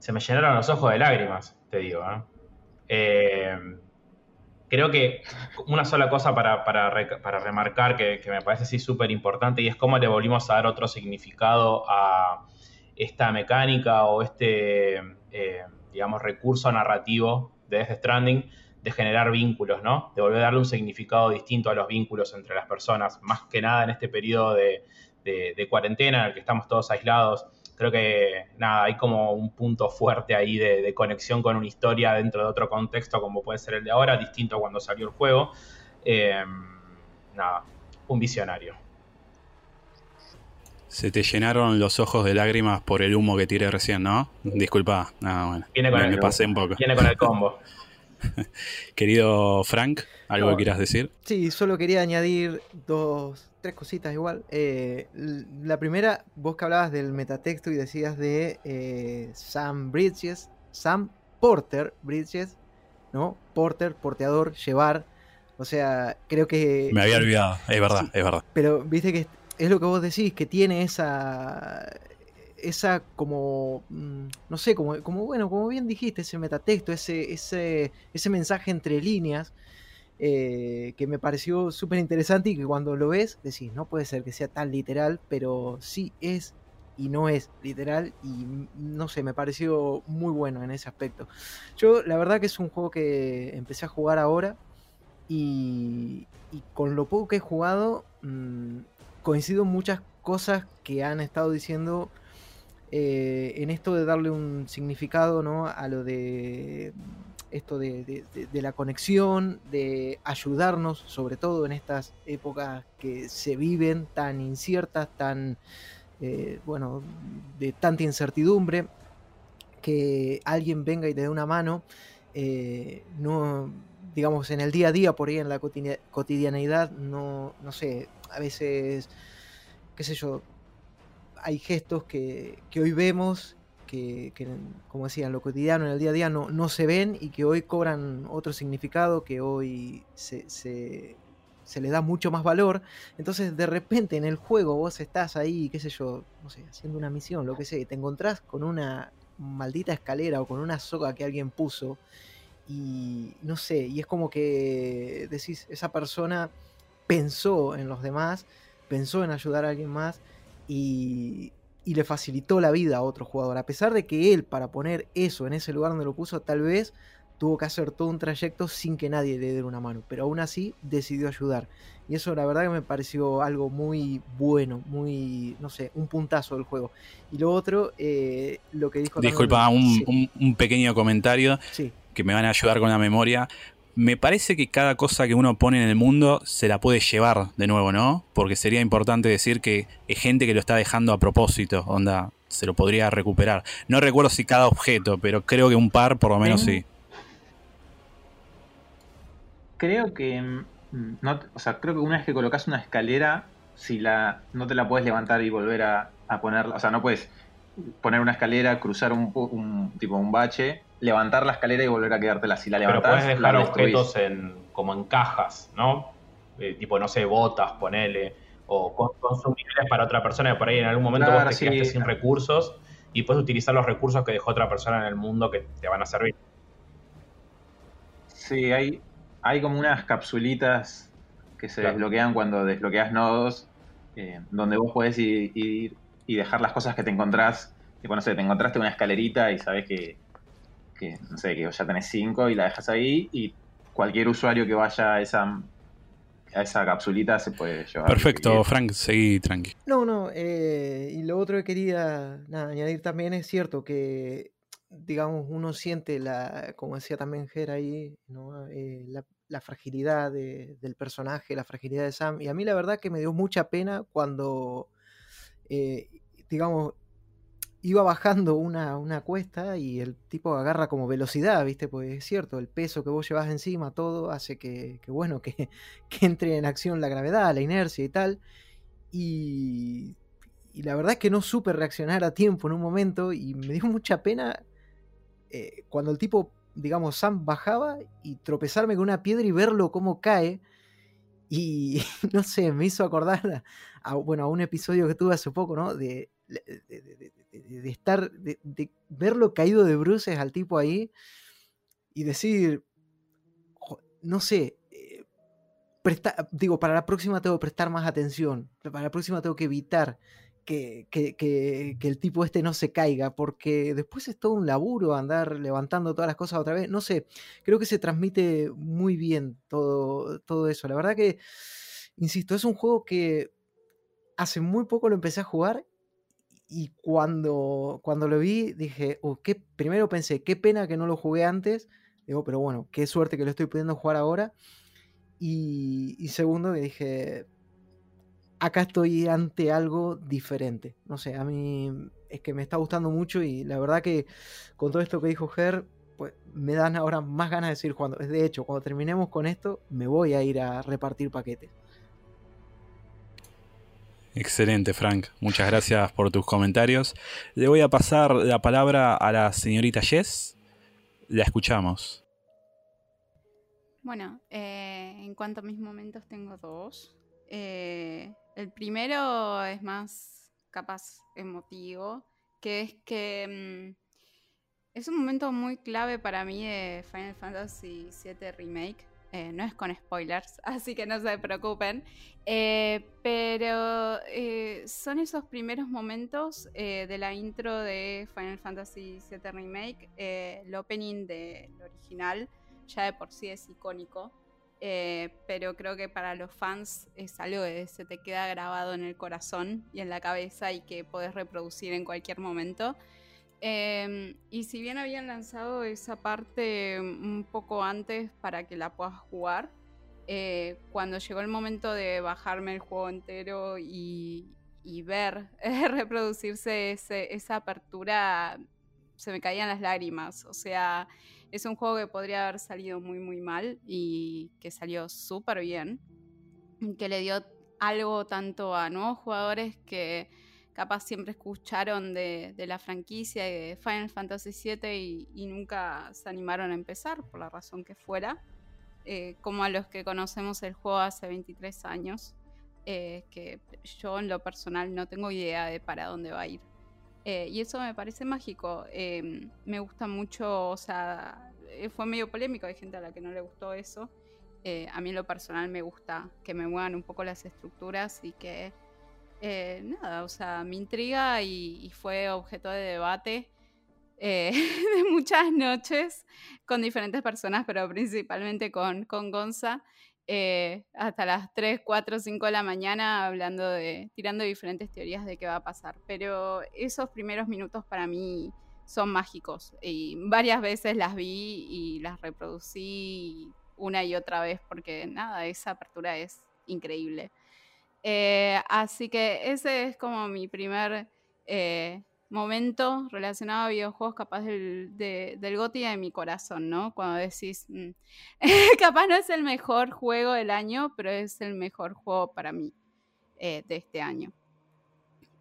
Se me llenaron los ojos de lágrimas, te digo. ¿eh? Eh, creo que una sola cosa para, para re- para remarcar que, que me parece sí súper importante y es cómo le volvimos a dar otro significado a esta mecánica o este, eh, digamos, recurso narrativo de Death Stranding de generar vínculos, ¿no? De volver a darle un significado distinto a los vínculos entre las personas, más que nada en este periodo de, cuarentena en el que estamos todos aislados. Creo que nada, hay como un punto fuerte ahí de, de conexión con una historia dentro de otro contexto, como puede ser el de ahora, distinto a cuando salió el juego. Eh, nada, un visionario. Se te llenaron los ojos de lágrimas por el humo que tiré recién, ¿no? Disculpa. Ah, bueno. Viene con me, el- me pasé un poco. Viene con el combo. Querido Frank, ¿algo No. que quieras decir? Sí, solo quería añadir dos, tres cositas igual. Eh, la primera, vos que hablabas del metatexto y decías de eh, Sam Bridges, Sam Porter Bridges, ¿no? Porter, porteador, llevar. O sea, creo que... Me había olvidado, es verdad, Sí. es verdad. Pero viste que es lo que vos decís, que tiene esa. Esa como. mm, No sé, como, como bueno, como bien dijiste, ese metatexto, ese, ese, ese mensaje entre líneas. eh, que me pareció súper interesante y que cuando lo ves decís, no puede ser que sea tan literal, pero sí es y no es literal y mm, no sé, me pareció muy bueno en ese aspecto. Yo la verdad que es un juego que empecé a jugar ahora y, con lo poco que he jugado, mm, coincido muchas cosas que han estado diciendo eh, en esto de darle un significado ¿no? a lo de esto de, de- la conexión, de ayudarnos, sobre todo en estas épocas que se viven tan inciertas, tan, eh, bueno, de tanta incertidumbre, que alguien venga y te dé una mano, eh, no, digamos, en el día a día, por ahí en la cotidia- cotidianeidad, no, no sé, a veces, qué sé yo, hay gestos que, que hoy vemos que, que, como decía, en lo cotidiano, en el día a día, no, no se ven y que hoy cobran otro significado, que hoy se, se, se le da mucho más valor. Entonces, de repente en el juego vos estás ahí, qué sé yo, no sé, haciendo una misión, lo que sé, y te encontrás con una maldita escalera o con una soga que alguien puso y no sé, y es como que decís, esa persona pensó en los demás, pensó en ayudar a alguien más y, y le facilitó la vida a otro jugador. A pesar de que él, para poner eso en ese lugar donde lo puso, tal vez tuvo que hacer todo un trayecto sin que nadie le diera una mano, pero aún así decidió ayudar. Y eso la verdad que me pareció algo muy bueno, muy, no sé, un puntazo del juego. Y lo otro, eh, lo que dijo... también- Disculpa, un, Sí, un- un pequeño comentario sí. que me van a ayudar con la memoria. Me parece que cada cosa que uno pone en el mundo se la puede llevar de nuevo, ¿no? Porque sería importante decir que es gente que lo está dejando a propósito, onda, se lo podría recuperar. No recuerdo si cada objeto, pero creo que un par por lo menos sí. Creo que. mm, No, o sea, creo que una vez que colocas una escalera, si la no te la puedes levantar y volver a, a ponerla, o sea, no puedes poner una escalera, cruzar un, un- tipo un bache, levantar la escalera y volver a quedártela. Si la Pero levantás, puedes la dejar objetos en, como en cajas, ¿no? Eh, tipo, no sé, botas, ponele, o con- consumibles para otra persona que por ahí en algún momento Claro, vos te sí. quedaste sin recursos y puedes utilizar los recursos que dejó otra persona en el mundo que te van a servir. Sí, hay, hay como unas capsulitas que se Claro. desbloquean cuando desbloqueas nodos, eh, donde vos podés ir, ir y dejar las cosas que te encontrás. Tipo, no sé, te encontraste una escalerita y sabes que, que, no sé, que ya tenés cinco y la dejas ahí y cualquier usuario que vaya a esa, a esa capsulita se puede llevar. Perfecto. Frank, seguí tranqui. No, no, eh, y lo otro que quería nada, añadir también es cierto que, digamos, uno siente la, como decía también Ger ahí, ¿no? Eh, la, la fragilidad de- del personaje, la fragilidad de Sam, y a mí la verdad que me dio mucha pena cuando, eh, digamos, iba bajando una, una cuesta y el tipo agarra como velocidad, ¿viste? Pues es cierto, el peso que vos llevas encima, todo hace que, bueno, que, que entre en acción la gravedad, la inercia y tal. Y, y la verdad es que no supe reaccionar a tiempo en un momento y me dio mucha pena eh, cuando el tipo, digamos, Sam bajaba y tropezarme con una piedra y verlo cómo cae. Y no sé, me hizo acordar a, bueno, a un episodio que tuve hace poco, ¿no? De, de, de- de- de- estar, de, verlo caído de bruces al tipo ahí y decir, "Jo- no sé, eh, presta- digo, para la próxima tengo que prestar más atención, para la próxima tengo que evitar que, que- que- que el tipo este no se caiga, porque después es todo un laburo andar levantando todas las cosas otra vez, no sé, creo que se transmite muy bien todo, todo eso, la verdad que, insisto, es un juego que hace muy poco lo empecé a jugar y cuando, cuando lo vi dije, "Oh, qué, primero pensé, qué pena que no lo jugué antes, digo, pero bueno, qué suerte que lo estoy pudiendo jugar ahora. Y, y segundo, que dije, acá estoy ante algo diferente. No sé, a mí es que me está gustando mucho y la verdad que con todo esto que dijo Ger, pues me dan ahora más ganas de seguir jugando. De hecho, cuando terminemos con esto, me voy a ir a repartir paquetes. Excelente, Frank. Muchas gracias por tus comentarios. Le voy a pasar la palabra a la señorita Jess. La escuchamos. Bueno, eh, en cuanto a mis momentos tengo dos. Eh, el primero es más capaz emotivo, que es que mm, es un momento muy clave para mí de Final Fantasy VII Remake. Eh, no es con spoilers, así que no se preocupen. Eh, pero eh, son esos primeros momentos de la intro de Final Fantasy VII Remake, el opening del original ya de por sí es icónico, pero creo que para los fans es algo que se te queda grabado en el corazón y en la cabeza y que podés reproducir en cualquier momento. Eh, y si bien habían lanzado esa parte un poco antes para que la puedas jugar, eh, cuando llegó el momento de bajarme el juego entero y, y ver eh, reproducirse ese- esa apertura, se me caían las lágrimas. O sea, es un juego que podría haber salido muy, muy mal y que salió súper bien. Que le dio algo tanto a nuevos jugadores que capaz siempre escucharon de, de la franquicia de Final Fantasy VII y, y nunca se animaron a empezar, por la razón que fuera. eh, como a los que conocemos el juego hace 23 años, eh, que yo en lo personal no tengo idea de para dónde va a ir. Eh, y eso me parece mágico. Eh, me gusta mucho, o sea, eh, fue medio polémico, hay gente a la que no le gustó eso. Eh, a mí en lo personal me gusta que me muevan un poco las estructuras y que, eh, nada, o sea, me intriga y, y fue objeto de debate eh, de muchas noches con diferentes personas, pero principalmente con, con Gonza. eh, hasta las 3, 4, 5 de la mañana hablando de, tirando diferentes teorías de qué va a pasar. Pero esos primeros minutos para mí son mágicos y varias veces las vi y las reproducí una y otra vez porque nada, esa apertura es increíble. Eh, así que ese es como mi primer eh, momento relacionado a videojuegos capaz del, de, del GOTY de mi corazón, ¿no? Cuando decís, mm, capaz no es el mejor juego del año, pero es el mejor juego para mí. de este año.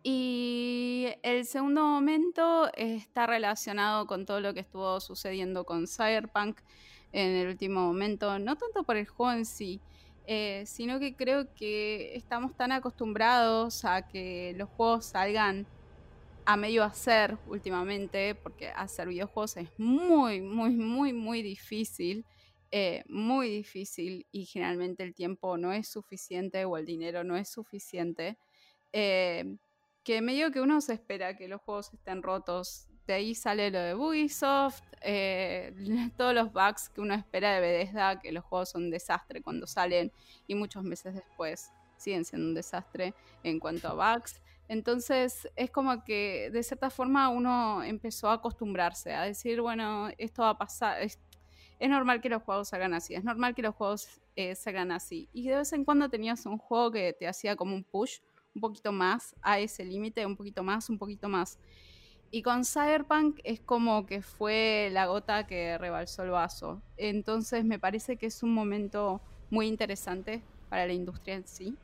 Y el segundo momento está relacionado con todo lo que estuvo sucediendo con Cyberpunk en el último momento, no tanto por el juego en sí, eh, sino que creo que estamos tan acostumbrados a que los juegos salgan a medio hacer últimamente, porque hacer videojuegos es muy, muy, muy, muy difícil, eh, muy difícil y generalmente el tiempo no es suficiente o el dinero no es suficiente. Eh, que medio que uno se espera que los juegos estén rotos. De ahí sale lo de Ubisoft, eh, todos los bugs que uno espera de Bethesda, que los juegos son un desastre cuando salen y muchos meses después siguen siendo un desastre en cuanto a bugs. Entonces es como que de cierta forma uno empezó a acostumbrarse a decir, bueno, esto va a pasar, es, normal que los juegos salgan así, es normal que los juegos eh, salgan así. Y de vez en cuando tenías un juego que te hacía como un push un poquito más a ese límite, un poquito más, un poquito más. Y con Cyberpunk es como que fue la gota que rebalsó el vaso. Entonces me parece que es un momento muy interesante para la industria en sí.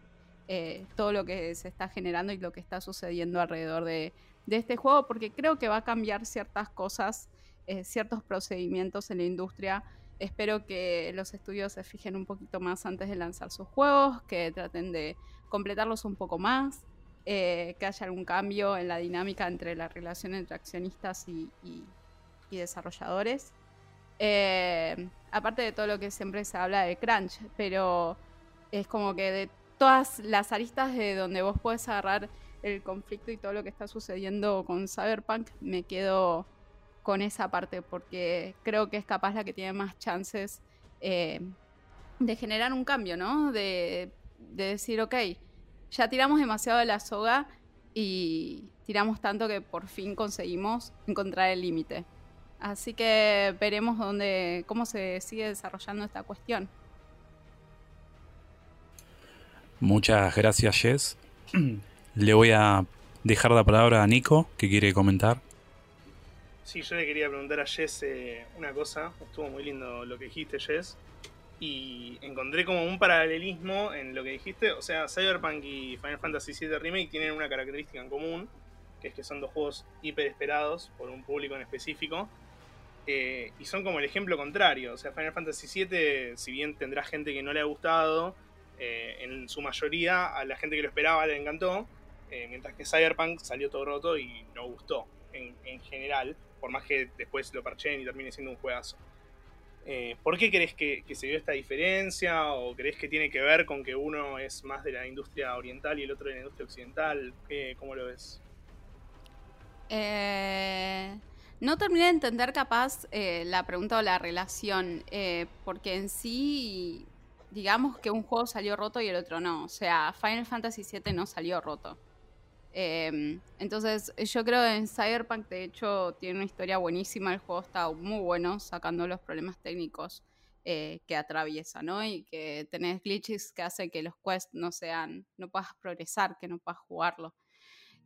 Eh, todo lo que se está generando y lo que está sucediendo alrededor de, este juego, porque creo que va a cambiar ciertas cosas, eh, ciertos procedimientos en la industria. Espero que los estudios se fijen un poquito más antes de lanzar sus juegos, que traten de completarlos un poco más, eh, que haya algún cambio en la dinámica entre la relación entre accionistas y, desarrolladores. Eh, aparte de todo lo que siempre se habla de crunch, pero es como que de todas las aristas de donde vos puedes agarrar el conflicto y todo lo que está sucediendo con Cyberpunk, me quedo con esa parte porque creo que es capaz la que tiene más chances eh, de generar un cambio, ¿no? De de decir, ok, ya tiramos demasiado de la soga y tiramos tanto que por fin conseguimos encontrar el límite. Así que veremos dónde, cómo se sigue desarrollando esta cuestión. Muchas gracias, Jess. Le voy a dejar la palabra a Nico, que quiere comentar. Sí, yo le quería preguntar a Jess eh, una cosa. Estuvo muy lindo lo que dijiste, Jess y encontré como un paralelismo en lo que dijiste. O sea, Cyberpunk y Final Fantasy VII Remake tienen una característica en común, que es que son dos juegos hiper esperados por un público en específico. Eh, y son como el ejemplo contrario. O sea, Final Fantasy VII, si bien tendrá gente que no le ha gustado, eh, en su mayoría a la gente que lo esperaba le encantó. Eh, mientras que Cyberpunk salió todo roto y no gustó en, en general, por más que después lo parchen y termine siendo un juegazo. Eh, ¿Por qué crees que, se dio esta diferencia? ¿O crees que tiene que ver con que uno es más de la industria oriental y el otro de la industria occidental? ¿Cómo lo ves? Eh, no terminé de entender capaz eh, la pregunta o la relación, porque en sí, digamos que un juego salió roto y el otro no. O sea, Final Fantasy VII no salió roto. Em, entonces, yo creo que en Cyberpunk, de hecho, tiene una historia buenísima. El juego está muy bueno, sacando los problemas técnicos eh, que atraviesa, ¿no? Y que tenés glitches que hacen que los quests no sean, no puedas progresar, que no puedas jugarlo.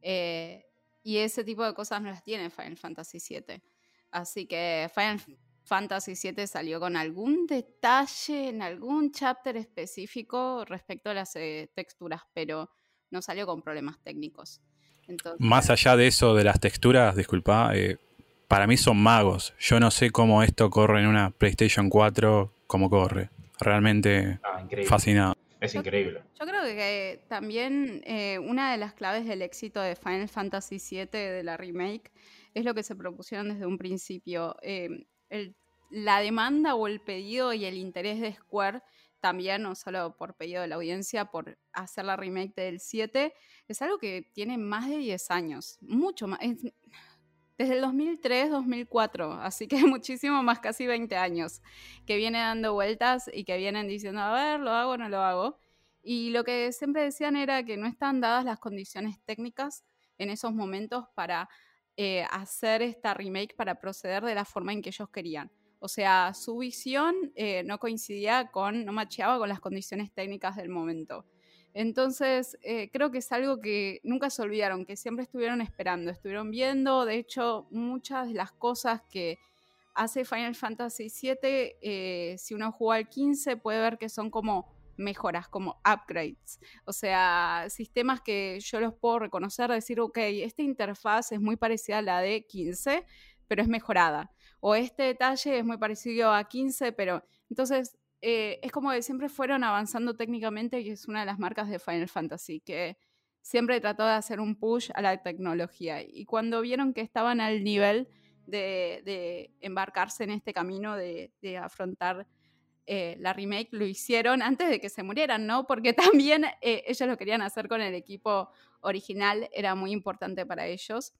Eh, y ese tipo de cosas no las tiene Final Fantasy VII. Así que Final Fantasy VII salió con algún detalle en algún chapter específico respecto a las eh, texturas, pero no salió con problemas técnicos. Más allá de eso, de las texturas, disculpa, eh, para mí son magos. Yo no sé cómo esto corre en una PlayStation 4, cómo corre. Realmente ah, fascinado. Es increíble. Yo, creo que también eh, una de las claves del éxito de Final Fantasy VII de la remake es lo que se propusieron desde un principio. Eh, la demanda o el pedido y el interés de Square también, no solo por pedido de la audiencia, por hacer la remake del 7, es algo que tiene más de 10 años, mucho más. desde el 2003, 2004, así que muchísimo más, casi 20 años, que viene dando vueltas y que vienen diciendo, a ver, lo hago o no lo hago. Y lo que siempre decían era que no están dadas las condiciones técnicas en esos momentos para eh, hacer esta remake, para proceder de la forma en que ellos querían. O sea, su visión eh, no coincidía con, no macheaba con las condiciones técnicas del momento. Entonces, eh, creo que es algo que nunca se olvidaron, que siempre estuvieron esperando, estuvieron viendo, de hecho, muchas de las cosas que hace Final Fantasy VII, eh, si uno juega al 15, puede ver que son como mejoras, como upgrades. O sea, sistemas que yo los puedo reconocer, decir, ok, esta interfaz es muy parecida a la de 15, pero es mejorada. O este detalle es muy parecido a 15, pero entonces eh, es como que siempre fueron avanzando técnicamente y es una de las marcas de Final Fantasy, que siempre trató de hacer un push a la tecnología. Y cuando vieron que estaban al nivel de, embarcarse en este camino de, afrontar eh, la remake, lo hicieron antes de que se murieran, ¿no? Porque también eh, ellos lo querían hacer con el equipo original, era muy importante para ellos.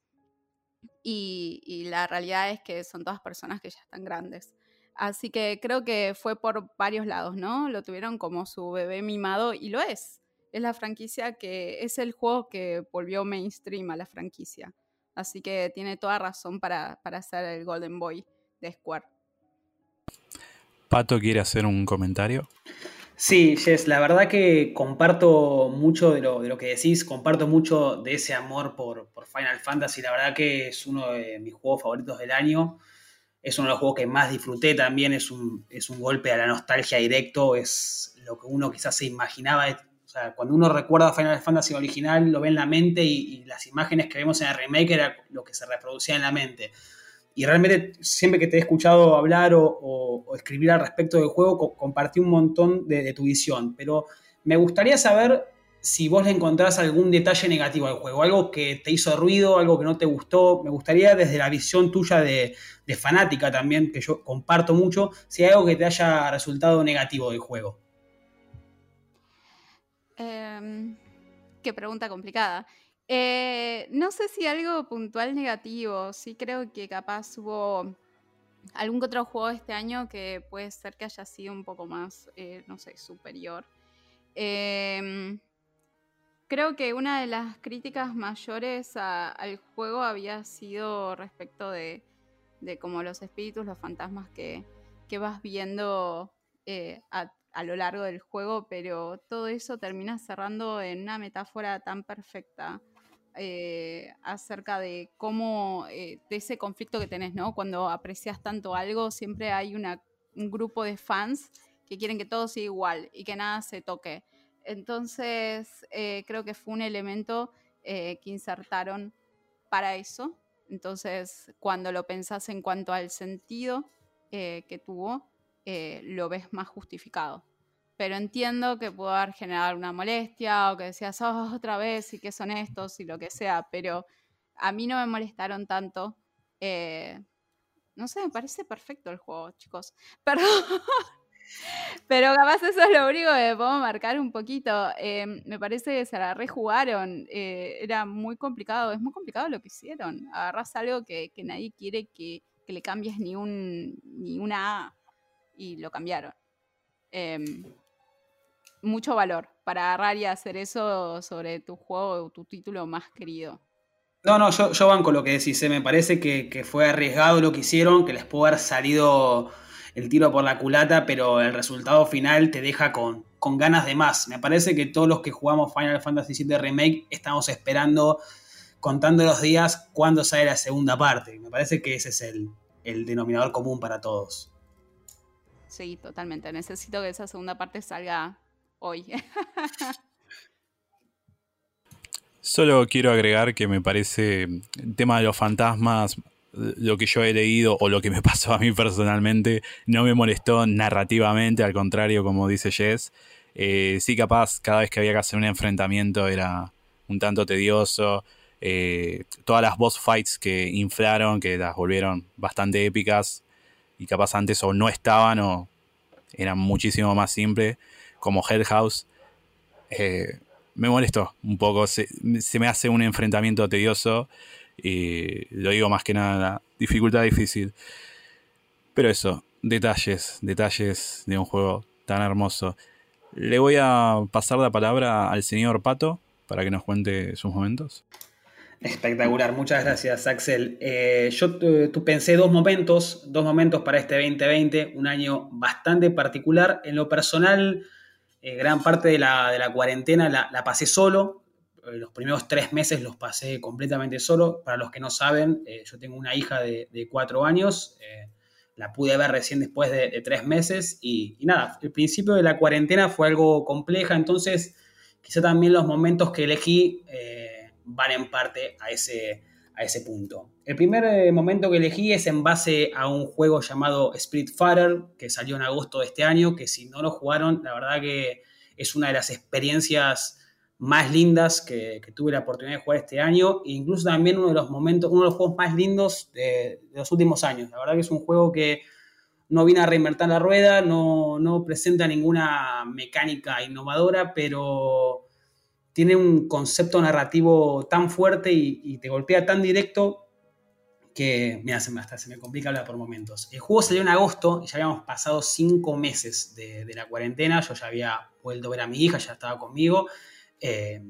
Y la realidad es que son todas personas que ya están grandes. Así que creo que fue por varios lados, ¿no? Lo tuvieron como su bebé mimado y lo es. Es la franquicia que es el juego que volvió mainstream a la franquicia. Así que tiene toda razón para, para ser el Golden Boy de Square. Pato quiere hacer un comentario. Sí, Jess, la verdad que comparto mucho de lo, de lo que decís, comparto mucho de ese amor por, por, Final Fantasy, la verdad que es uno de mis juegos favoritos del año es uno de los juegos que más disfruté también, es un, es un golpe a la nostalgia directo, es lo que uno quizás se imaginaba. O sea, cuando uno recuerda Final Fantasy original, lo ve en la mente y, las imágenes que vemos en el remake era lo que se reproducía en la mente. Y realmente siempre que te he escuchado hablar o, escribir al respecto del juego, compartí un montón de, tu visión. Pero me gustaría saber si vos le encontrás algún detalle negativo al juego, algo que te hizo ruido, algo que no te gustó. Me gustaría desde la visión tuya de, fanática también, que yo comparto mucho, si hay algo que te haya resultado negativo del juego. Em, qué pregunta complicada. Eh, no sé si algo puntual negativo, sí creo que capaz hubo algún otro juego este año que puede ser que haya sido un poco más, eh, no sé, superior. Eh, Creo que una de las críticas mayores al juego había sido respecto de, de como los espíritus, los fantasmas que, vas viendo eh, a, lo largo del juego, pero todo eso termina cerrando en una metáfora tan perfecta eh, acerca de cómo, eh, de ese conflicto que tenés, ¿no? Cuando aprecias tanto algo, siempre hay una, un grupo de fans que quieren que todo sea igual y que nada se toque. Entonces, eh, creo que fue un elemento eh, que insertaron para eso. Entonces, cuando lo pensás en cuanto al sentido que tuvo, lo ves más justificado. Pero entiendo que pudo haber generado una molestia o que decías, oh, otra vez, y qué son estos y lo que sea, pero a mí no me molestaron tanto. no sé, me parece perfecto el juego, chicos. Perdón. Pero capaz eso es lo único que puedo marcar un poquito. Em, me parece que se la rejugaron. Eh, era muy complicado. Es muy complicado lo que hicieron. Agarras algo que, nadie quiere que, le cambies ni, un, ni una A y lo cambiaron. Em, mucho valor para agarrar y hacer eso sobre tu juego o tu título más querido. No, no, yo, yo banco lo que decís. Eh. Me parece que, que fue arriesgado lo que hicieron, que les pudo haber salido el tiro por la culata, pero el resultado final te deja con, con ganas de más. Me parece que todos los que jugamos Final Fantasy VII Remake estamos esperando, contando los días, cuándo sale la segunda parte. Me parece que ese es el, el denominador común para todos. Sí, totalmente. Necesito que esa segunda parte salga hoy. Solo quiero agregar que me parece el tema de los fantasmas lo que yo he leído o lo que me pasó a mí personalmente no me molestó narrativamente, al contrario, como dice Jess. Eh, sí, capaz, cada vez que había que hacer un enfrentamiento era un tanto tedioso. Eh, todas las boss fights que inflaron, que las volvieron bastante épicas y capaz antes o no estaban o eran muchísimo más simples, como Hell House. Eh, me molestó un poco, se, me hace un enfrentamiento tedioso. Y lo digo más que nada, dificultad difícil. Pero eso, detalles, detalles de un juego tan hermoso. Le voy a pasar la palabra al señor Pato para que nos cuente sus momentos. Espectacular, muchas gracias Axel. Eh, yo pensé dos momentos, dos momentos para este 2020, un año bastante particular. En lo personal, eh, gran parte de la, de la cuarentena la, la, pasé solo, eh, los primeros tres meses los pasé completamente solo. Para los que no saben, eh, yo tengo una hija de, cuatro años, la pude ver recién después de, tres meses y, nada, el principio de la cuarentena fue algo compleja, entonces quizá también los momentos que elegí van en parte a ese, a ese punto. El primer eh, momento que elegí es en base a un juego llamado Spirit Fighter, que salió en agosto de este año, que si no lo jugaron, la verdad que es una de las experiencias más lindas que, tuve la oportunidad de jugar este año, e incluso también uno de los momentos, uno de los juegos más lindos de, los últimos años. La verdad que es un juego que no viene a reinvertir la rueda, no, no presenta ninguna mecánica innovadora, pero tiene un concepto narrativo tan fuerte y, te golpea tan directo que, mira, se me, hasta se me complica hablar por momentos. El juego salió en agosto y ya habíamos pasado cinco meses de, la cuarentena, yo ya había vuelto a ver a mi hija, ya estaba conmigo, eh,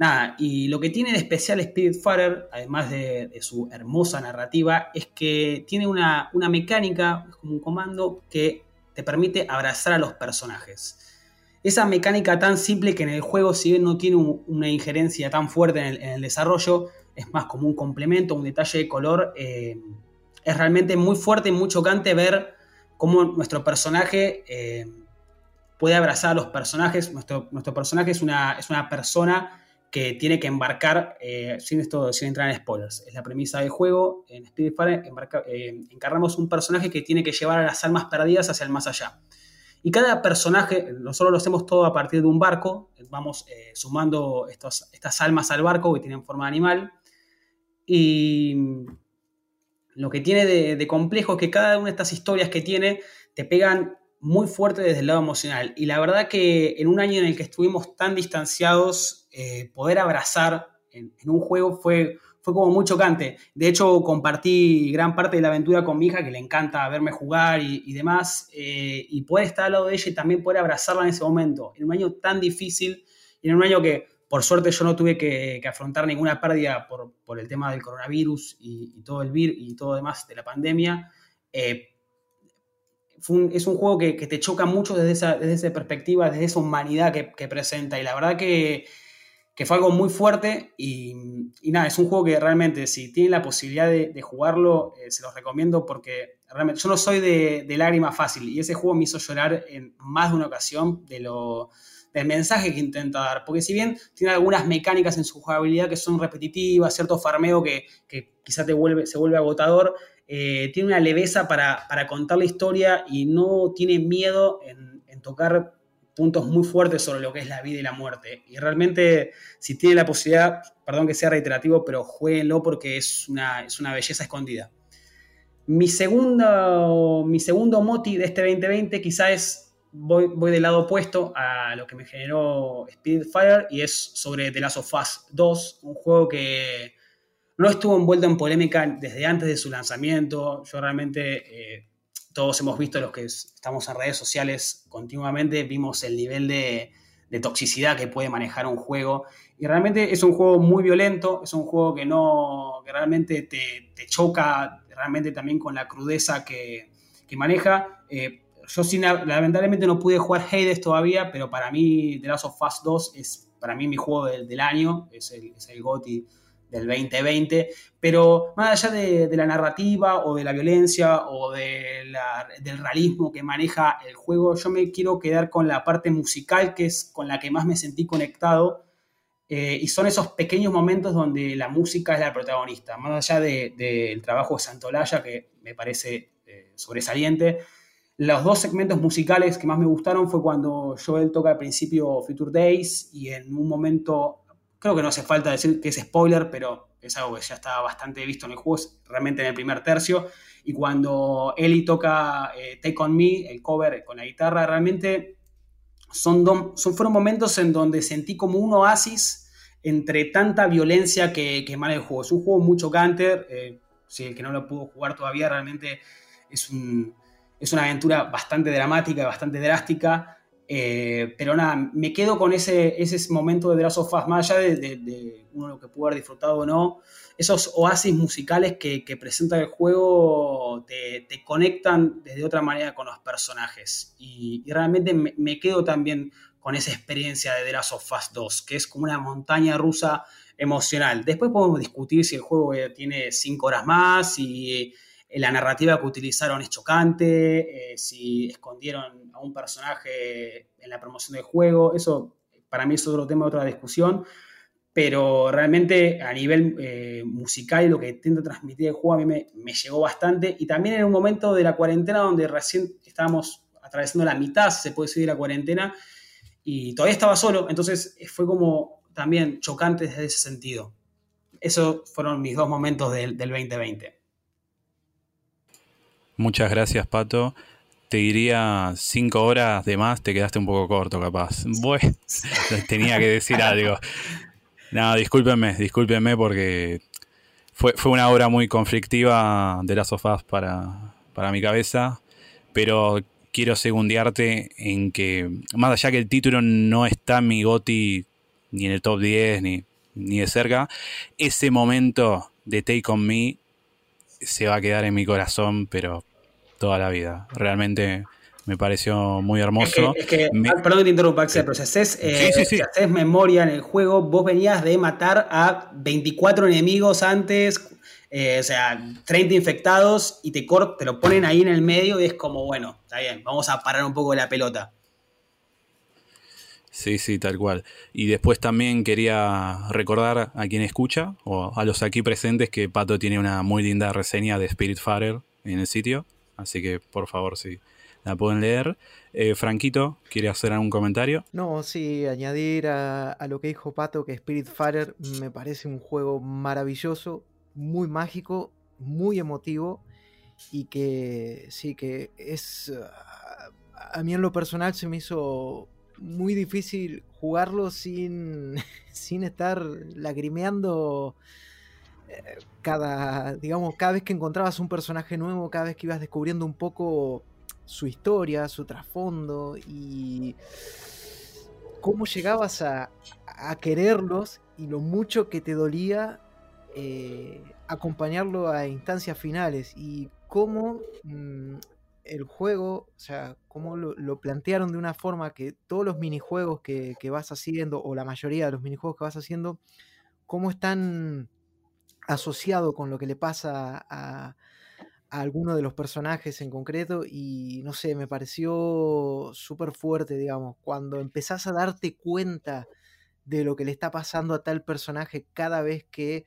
nada, y lo que tiene de especial Spiritfarer, además de, su hermosa narrativa, es que tiene una, mecánica, como un comando, que te permite abrazar a los personajes. Esa mecánica tan simple que en el juego, si bien no tiene una injerencia tan fuerte en el, desarrollo, es más como un complemento, un detalle de color, eh, es realmente muy fuerte y muy chocante ver cómo nuestro personaje eh, puede abrazar a los personajes. Nuestro, nuestro personaje es una, es una persona que tiene que embarcar, eh, sin, esto, sin entrar en spoilers, es la premisa del juego. En Spiritfarer eh, encarnamos un personaje que tiene que llevar a las almas perdidas hacia el más allá. Y cada personaje, nosotros lo hacemos todo a partir de un barco, vamos eh, sumando estas almas al barco que tienen forma de animal. Y lo que tiene de, de complejo es que cada una de estas historias que tiene te pegan muy fuerte desde el lado emocional. Y la verdad que en un año en el que estuvimos tan distanciados, eh, poder abrazar en, un juego fue, fue como muy chocante. De hecho, compartí gran parte de la aventura con mi hija, que le encanta verme jugar y, demás, eh, y poder estar al lado de ella y también poder abrazarla en ese momento, en un año tan difícil, y en un año que por suerte yo no tuve que, afrontar ninguna pérdida por, el tema del coronavirus y, todo el vir y todo demás de la pandemia. Eh, es un juego que, te choca mucho desde esa, desde perspectiva, desde esa humanidad que, presenta. Y la verdad que, fue algo muy fuerte. Y, nada, es un juego que realmente, si tienen la posibilidad de, jugarlo, eh, se los recomiendo porque realmente yo no soy de, de lágrima fácil. Y ese juego me hizo llorar en más de una ocasión de lo, del mensaje que intenta dar. Porque si bien tiene algunas mecánicas en su jugabilidad que son repetitivas, cierto farmeo que, que quizá te vuelve, se vuelve agotador, eh, tiene una leveza para, contar la historia y no tiene miedo en, tocar puntos muy fuertes sobre lo que es la vida y la muerte. Y realmente, si tiene la posibilidad, perdón que sea reiterativo, pero jueguenlo porque es una, es una belleza escondida. Mi segundo, mi segundo moti de este 2020 quizá es, voy, del lado opuesto a lo que me generó Fire y es sobre The Last of Us 2, un juego que no estuvo envuelto en polémica desde antes de su lanzamiento. Yo realmente, eh, todos hemos visto los que estamos en redes sociales continuamente, vimos el nivel de, toxicidad que puede manejar un juego. Y realmente es un juego muy violento, es un juego que no, que realmente te, choca, realmente también con la crudeza que, maneja. Eh, yo sin, lamentablemente no pude jugar Hades todavía, pero para mí The Last of Us 2 es para mí mi juego del, año, es el, es el GOTY del 2020, pero más allá de, la narrativa o de la violencia o del realismo que maneja el juego, yo me quiero quedar con la parte musical que es con la que más me sentí conectado eh, y son esos pequeños momentos donde la música es la protagonista, más allá del trabajo de Santolaya que me parece eh, sobresaliente. Los dos segmentos musicales que más me gustaron fue cuando Joel toca al principio Future Days y en un momento Creo que no hace falta decir que es spoiler, pero es algo que ya estaba bastante visto en el juego, realmente en el primer tercio. Y cuando Ellie toca eh, Take On Me, el cover con la guitarra, realmente son, son, fueron momentos en donde sentí como un oasis entre tanta violencia que, que emana el juego. Es un juego muy chocante, eh, si el que no lo pudo jugar todavía realmente es, un, es una aventura bastante dramática, bastante drástica, eh, pero nada, me quedo con ese, ese momento de The Last más allá de, uno lo que pudo haber disfrutado o no, esos oasis musicales que, que presenta el juego te, te, conectan desde otra manera con los personajes. Y, realmente me, quedo también con esa experiencia de The Last of Us 2, que es como una montaña rusa emocional. Después podemos discutir si el juego tiene 5 horas más y la narrativa que utilizaron es chocante, eh, si escondieron a un personaje en la promoción del juego, eso para mí es otro tema, otra discusión, pero realmente a nivel eh, musical lo que intento transmitir el juego a mí me, me, llegó bastante y también en un momento de la cuarentena donde recién estábamos atravesando la mitad, se puede decir, de la cuarentena y todavía estaba solo, entonces fue como también chocante desde ese sentido. Esos fueron mis dos momentos del, del 2020. Muchas gracias, Pato. Te diría cinco horas de más, te quedaste un poco corto, capaz. Bueno, tenía que decir algo. No, discúlpenme, discúlpenme porque fue, fue una obra muy conflictiva de las sofás para, para mi cabeza, pero quiero segundiarte en que, más allá que el título no está en mi goti ni en el top 10 ni, ni de cerca, ese momento de Take On Me se va a quedar en mi corazón, pero toda la vida. Realmente me pareció muy hermoso. Es que, ah, perdón que te interrumpa, Axel, pero si haces, eh, si haces memoria en el juego, vos venías de matar a 24 enemigos antes, eh, o sea, 30 infectados, y te, te lo ponen ahí en el medio y es como, bueno, está bien, vamos a parar un poco la pelota. Sí, sí, tal cual. Y después también quería recordar a quien escucha, o a los aquí presentes, que Pato tiene una muy linda reseña de Spiritfarer en el sitio. Así que, por favor, si la pueden leer. Eh, Franquito, ¿quiere hacer algún comentario? No, sí, añadir a, a lo que dijo Pato, que Spiritfarer me parece un juego maravilloso, muy mágico, muy emotivo y que sí, que es... A mí en lo personal se me hizo muy difícil jugarlo sin, sin estar lagrimeando eh, cada, digamos, cada vez que encontrabas un personaje nuevo, cada vez que ibas descubriendo un poco su historia, su trasfondo y cómo llegabas a, a quererlos y lo mucho que te dolía eh, acompañarlo a instancias finales y cómo mm, el juego, o sea, cómo lo, plantearon de una forma que todos los minijuegos que, vas haciendo, o la mayoría de los minijuegos que vas haciendo, cómo están asociados con lo que le pasa a, a alguno de los personajes en concreto y no sé, me pareció súper fuerte, digamos, cuando empezás a darte cuenta de lo que le está pasando a tal personaje cada vez que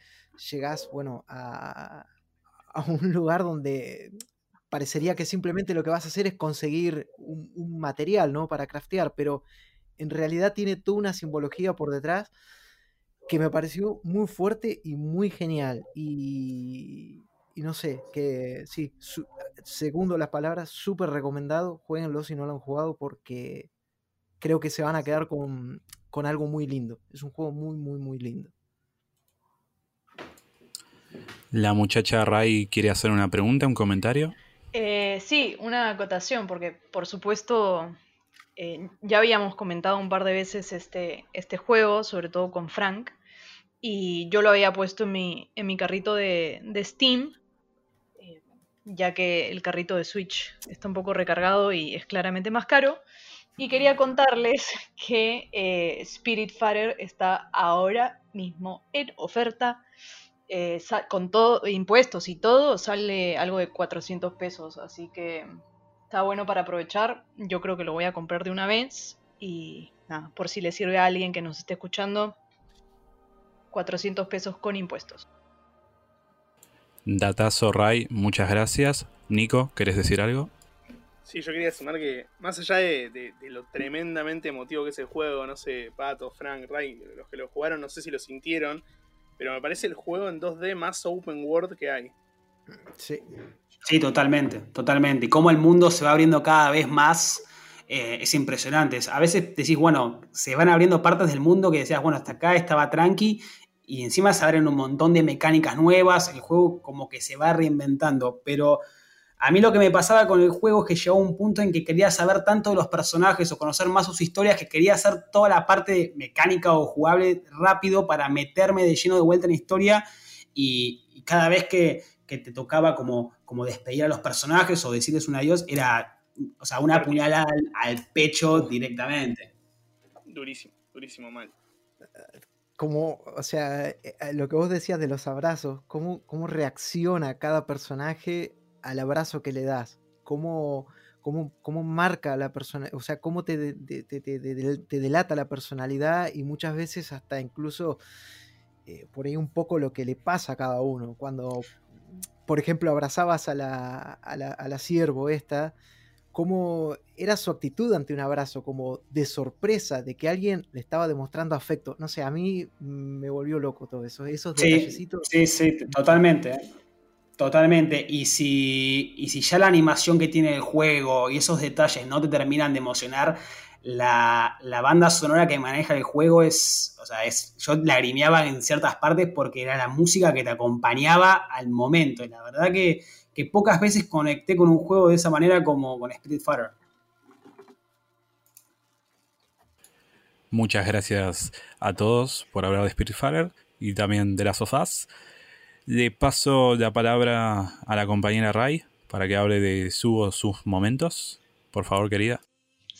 llegás, bueno, a, a un lugar donde parecería que simplemente lo que vas a hacer es conseguir un, material, ¿no? Para craftear, pero en realidad tiene toda una simbología por detrás que me pareció muy fuerte y muy genial. Y, no sé, que sí, segundo las palabras, súper recomendado, jueguenlo si no lo han jugado porque creo que se van a quedar con, con algo muy lindo. Es un juego muy, muy, muy lindo. La muchacha Ray quiere hacer una pregunta, un comentario. Eh, sí, una acotación, porque por supuesto eh, ya habíamos comentado un par de veces este, este juego, sobre todo con Frank, y yo lo había puesto en mi, en mi carrito de, Steam, eh, ya que el carrito de Switch está un poco recargado y es claramente más caro. Y quería contarles que Spirit Spiritfarer está ahora mismo en oferta eh, con todo, impuestos y todo, sale algo de 400 pesos. Así que está bueno para aprovechar. Yo creo que lo voy a comprar de una vez. Y nada, por si le sirve a alguien que nos esté escuchando, 400 pesos con impuestos. Datazo Ray, muchas gracias. Nico, ¿querés decir algo? Sí, yo quería sumar que, más allá de, de, lo tremendamente emotivo que es el juego, no sé, Pato, Frank, Ray, los que lo jugaron, no sé si lo sintieron, pero me parece el juego en 2D más open world que hay. Sí. Sí, totalmente, totalmente. Y cómo el mundo se va abriendo cada vez más eh, es impresionante. A veces decís, bueno, se van abriendo partes del mundo que decías, bueno, hasta acá estaba tranqui y encima se abren un montón de mecánicas nuevas, el juego como que se va reinventando, pero a mí lo que me pasaba con el juego es que llegó a un punto en que quería saber tanto de los personajes o conocer más sus historias que quería hacer toda la parte mecánica o jugable rápido para meterme de lleno de vuelta en la historia y, cada vez que, te tocaba como, como despedir a los personajes o decirles un adiós era o sea, una puñalada al, pecho directamente. Durísimo, durísimo mal. Como, o sea, eh, lo que vos decías de los abrazos, cómo, cómo reacciona cada personaje al abrazo que le das, cómo, cómo, cómo marca la persona, o sea, cómo te, te, te, te, delata la personalidad y muchas veces hasta incluso eh, por ahí un poco lo que le pasa a cada uno. Cuando, por ejemplo, abrazabas a la, a la, a la siervo esta, cómo era su actitud ante un abrazo, como de sorpresa, de que alguien le estaba demostrando afecto. No sé, a mí me volvió loco todo eso, esos sí, Sí, sí, totalmente. Totalmente. Y si, y si ya la animación que tiene el juego y esos detalles no te terminan de emocionar, la, la, banda sonora que maneja el juego es, o sea, es, yo lagrimeaba en ciertas partes porque era la música que te acompañaba al momento. Y la verdad que que pocas veces conecté con un juego de esa manera como con Spirit Fighter. Muchas gracias a todos por hablar de Spirit Fighter y también de las sofás. Le paso la palabra a la compañera Ray para que hable de su sus momentos. Por favor, querida.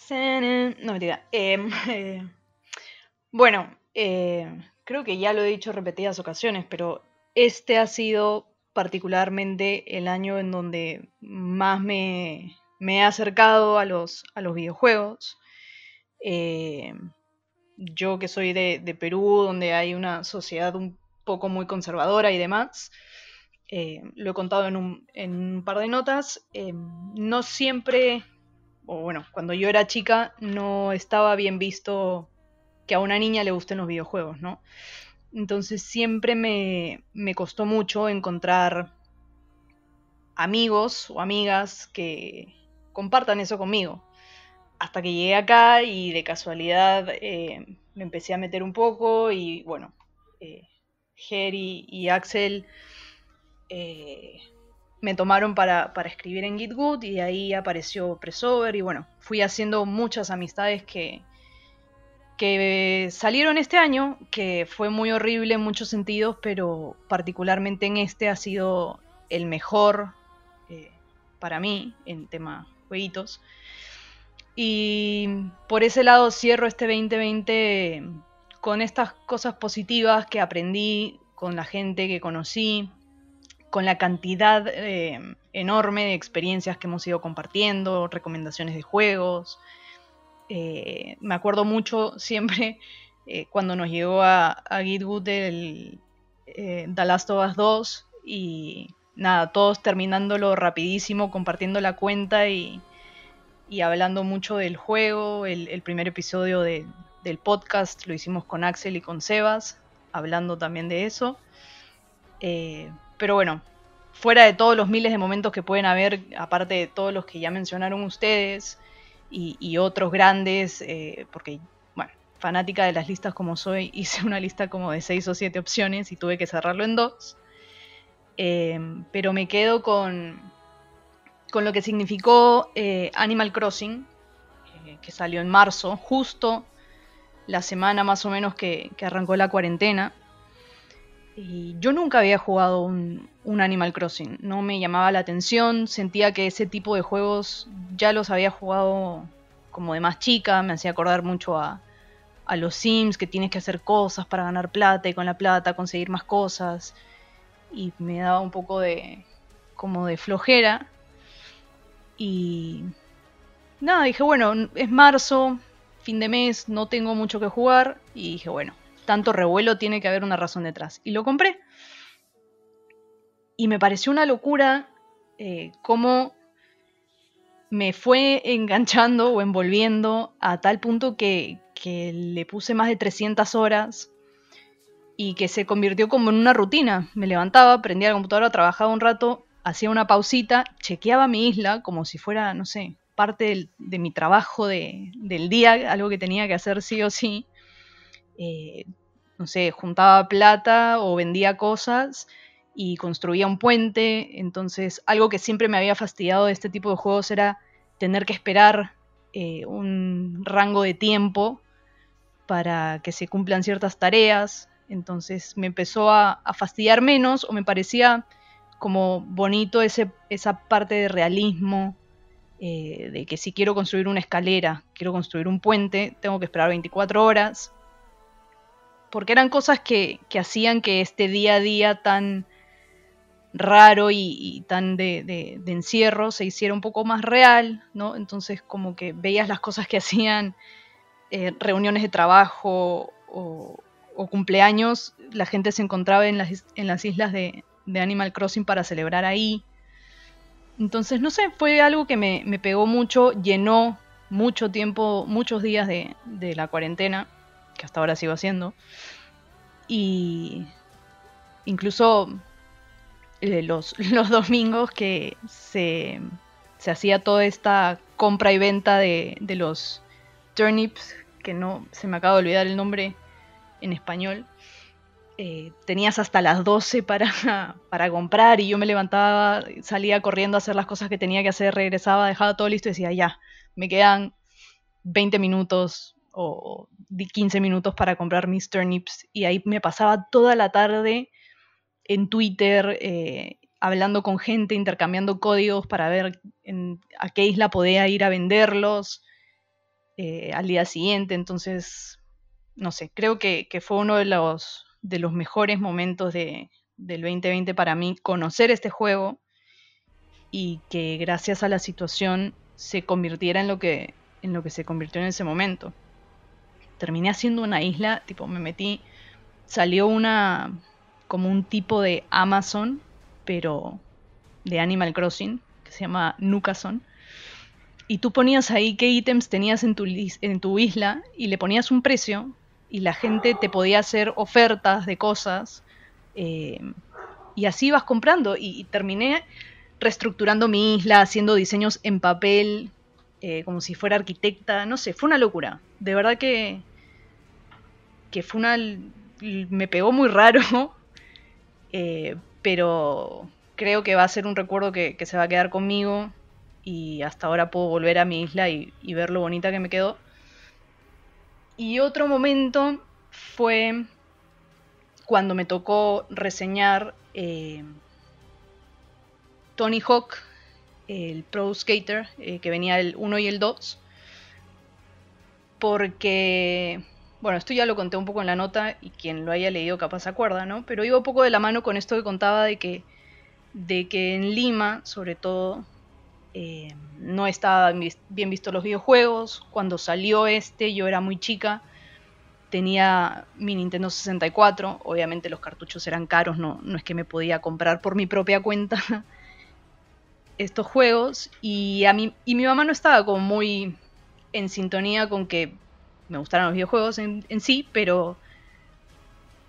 No, mentira. Em, eh, bueno, eh, creo que ya lo he dicho repetidas ocasiones, pero este ha sido particularmente el año en donde más me, he acercado a los, a los videojuegos. Eh, yo que soy de, Perú, donde hay una sociedad un poco muy conservadora y demás, eh, lo he contado en un, par de notas, eh, no siempre, o bueno, cuando yo era chica no estaba bien visto que a una niña le gusten los videojuegos, ¿no? Entonces siempre me, costó mucho encontrar amigos o amigas que compartan eso conmigo. Hasta que llegué acá y de casualidad eh, me empecé a meter un poco y bueno, eh, y Axel eh, me tomaron para, para, escribir en GitGood y ahí apareció Pressover y bueno, fui haciendo muchas amistades que, que salieron este año, que fue muy horrible en muchos sentidos, pero particularmente en este ha sido el mejor eh, para mí en tema jueguitos. Y por ese lado cierro este 2020 con estas cosas positivas que aprendí, con la gente que conocí, con la cantidad eh, enorme de experiencias que hemos ido compartiendo, recomendaciones de juegos, eh, me acuerdo mucho siempre eh, cuando nos llegó a, a Gitwood el The Last of Us 2 y nada, todos terminándolo rapidísimo, compartiendo la cuenta y, hablando mucho del juego. El, primer episodio del podcast lo hicimos con Axel y con Sebas, hablando también de eso. pero bueno, fuera de todos los miles de momentos que pueden haber, aparte de todos los que ya mencionaron ustedes, y, otros grandes, eh, porque, bueno, fanática de las listas como soy, hice una lista como de seis o siete opciones y tuve que cerrarlo en dos. Eh, pero me quedo con, con lo que significó eh, Animal Crossing, que salió en marzo, justo la semana más o menos que, arrancó la cuarentena. Y yo nunca había jugado un, Animal Crossing, no me llamaba la atención, sentía que ese tipo de juegos ya los había jugado como de más chica, me hacía acordar mucho a, a los Sims, que tienes que hacer cosas para ganar plata y con la plata conseguir más cosas. Y me daba un poco de como de flojera. Y nada, dije, bueno, es marzo, fin de mes, no tengo mucho que jugar. Y dije, bueno, tanto revuelo tiene que haber una razón detrás. Y lo compré. Y me pareció una locura eh, cómo me fue enganchando o envolviendo a tal punto que, que le puse más de 300 horas y que se convirtió como en una rutina. Me levantaba, prendía la computadora, trabajaba un rato, hacía una pausita, chequeaba mi isla como si fuera, no sé, parte de mi trabajo de, del día, algo que tenía que hacer sí o sí. Eh, no sé, juntaba plata o vendía cosas y construía un puente. Entonces, algo que siempre me había fastidiado de este tipo de juegos era tener que esperar eh, un rango de tiempo para que se cumplan ciertas tareas. Entonces me empezó a, fastidiar menos o me parecía como bonito ese, esa parte de realismo eh, de que si quiero construir una escalera, quiero construir un puente, tengo que esperar 24 horas. Porque eran cosas que, hacían que este día a día tan, raro y, tan de, encierro se hiciera un poco más real, ¿no? Entonces como que veías las cosas que hacían, eh, reuniones de trabajo o, cumpleaños, la gente se encontraba en las, en las islas de, Animal Crossing para celebrar ahí. Entonces, no sé, fue algo que me, me pegó mucho, llenó mucho tiempo, muchos días de, de la cuarentena, que hasta ahora sigo haciendo. Y incluso eh, los, los, domingos que se, se, hacía toda esta compra y venta de, de, los turnips, que no se me acaba de olvidar el nombre en español. Eh, tenías hasta las 12 para, para comprar y yo me levantaba, salía corriendo a hacer las cosas que tenía que hacer, regresaba, dejaba todo listo y decía, ya, me quedan 20 minutos o 15 minutos para comprar mis turnips y ahí me pasaba toda la tarde en Twitter eh, hablando con gente, intercambiando códigos para ver a qué isla podía ir a venderlos eh, al día siguiente. Entonces, no sé, creo que, fue uno de los, de los mejores momentos de, del 2020 para mí conocer este juego y que gracias a la situación se convirtiera en lo que, en lo que se convirtió en ese momento. Terminé haciendo una isla, tipo me metí, salió una, como un tipo de Amazon, pero de Animal Crossing, que se llama Nukason. Y tú ponías ahí qué ítems tenías en tu, en tu isla y le ponías un precio y la gente te podía hacer ofertas de cosas. Eh, y así vas comprando. Y, terminé reestructurando mi isla, haciendo diseños en papel, eh, como si fuera arquitecta. No sé, fue una locura. De verdad que, que fue una... Me pegó muy raro, eh, pero creo que va a ser un recuerdo que, se va a quedar conmigo y hasta ahora puedo volver a mi isla y, ver lo bonita que me quedó. Y otro momento fue cuando me tocó reseñar eh, Tony Hawk, el Pro Skater, eh, que venía el 1 y el 2, porque bueno, esto ya lo conté un poco en la nota y quien lo haya leído capaz se acuerda, ¿no? Pero iba un poco de la mano con esto que contaba de que, de que en Lima, sobre todo, eh, no estaban bien vistos los videojuegos. Cuando salió este, yo era muy chica, tenía mi Nintendo 64, obviamente los cartuchos eran caros, no, no es que me podía comprar por mi propia cuenta estos juegos y a mí y mi mamá no estaba como muy en sintonía con que me gustaron los videojuegos en, sí, pero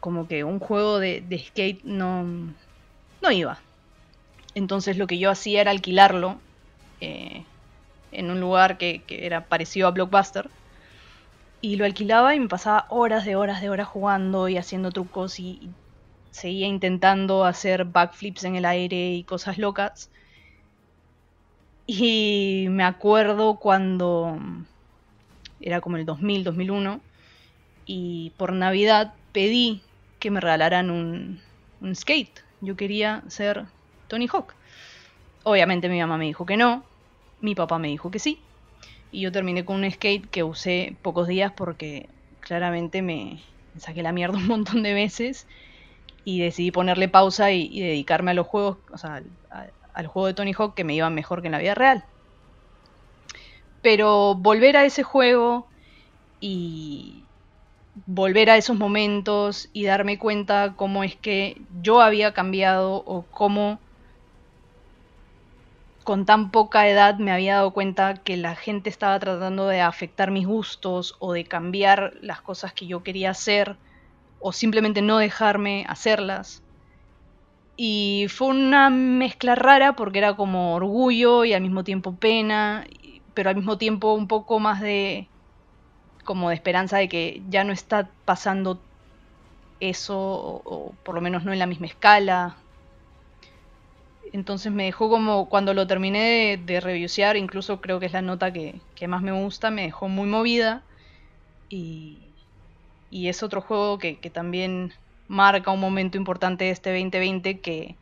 como que un juego de, skate no, no iba. Entonces lo que yo hacía era alquilarlo eh, en un lugar que, era parecido a Blockbuster. Y lo alquilaba y me pasaba horas de horas de horas jugando y haciendo trucos y, seguía intentando hacer backflips en el aire y cosas locas. Y me acuerdo cuando era como el 2000, 2001, y por Navidad pedí que me regalaran un, skate. Yo quería ser Tony Hawk. Obviamente mi mamá me dijo que no, mi papá me dijo que sí, y yo terminé con un skate que usé pocos días porque claramente me, saqué la mierda un montón de veces y decidí ponerle pausa y, dedicarme a los juegos, o sea, al juego de Tony Hawk que me iba mejor que en la vida real. Pero volver a ese juego y volver a esos momentos y darme cuenta cómo es que yo había cambiado o cómo con tan poca edad me había dado cuenta que la gente estaba tratando de afectar mis gustos o de cambiar las cosas que yo quería hacer o simplemente no dejarme hacerlas. Y fue una mezcla rara porque era como orgullo y al mismo tiempo pena pero al mismo tiempo un poco más de como de esperanza de que ya no está pasando eso, o, por lo menos no en la misma escala. Entonces me dejó como, cuando lo terminé de, de incluso creo que es la nota que, más me gusta, me dejó muy movida. Y, es otro juego que, que, también marca un momento importante de este 2020 que,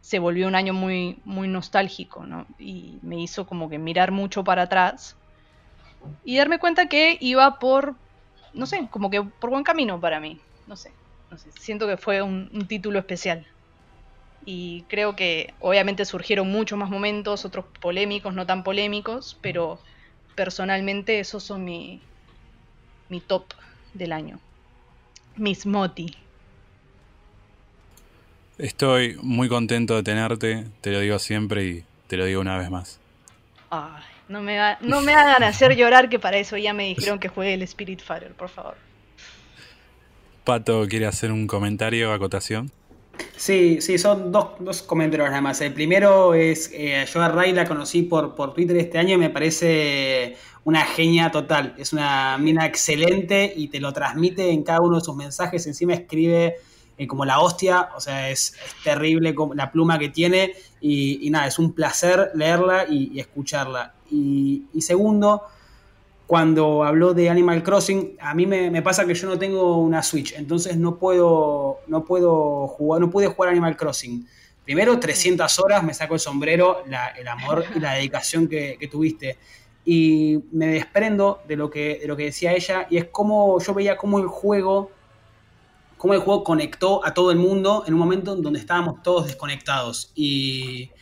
se volvió un año muy, muy nostálgico, ¿no? Y me hizo como que mirar mucho para atrás y darme cuenta que iba por, no sé, como que por buen camino para mí, no sé, no sé siento que fue un, título especial. Y creo que obviamente surgieron muchos más momentos, otros polémicos, no tan polémicos, pero personalmente esos son mi, mi top del año. Mis moti. Estoy muy contento de tenerte, te lo digo siempre y te lo digo una vez más. Ay, no me, no me hagan hacer llorar, que para eso ya me dijeron que juegue el Spirit Fighter, por favor. Pato, ¿quiere hacer un comentario, acotación? Sí, sí, son dos, dos comentarios nada más. El primero es, eh, yo a Ray la conocí por, por Twitter este año y me parece una genia total. Es una mina excelente y te lo transmite en cada uno de sus mensajes. Encima escribe eh, como la hostia, o sea, es, terrible la pluma que tiene y, nada, es un placer leerla y, escucharla. Y, segundo, cuando habló de Animal Crossing, a mí me, pasa que yo no tengo una Switch, entonces no puedo, no puedo jugar, no pude jugar Animal Crossing. Primero, 300 horas, me saco el sombrero, el amor y la dedicación que, tuviste. Y me desprendo de lo, que, de lo que decía ella, y es como yo veía cómo el juego cómo el juego conectó a todo el mundo en un momento en donde estábamos todos desconectados. Y,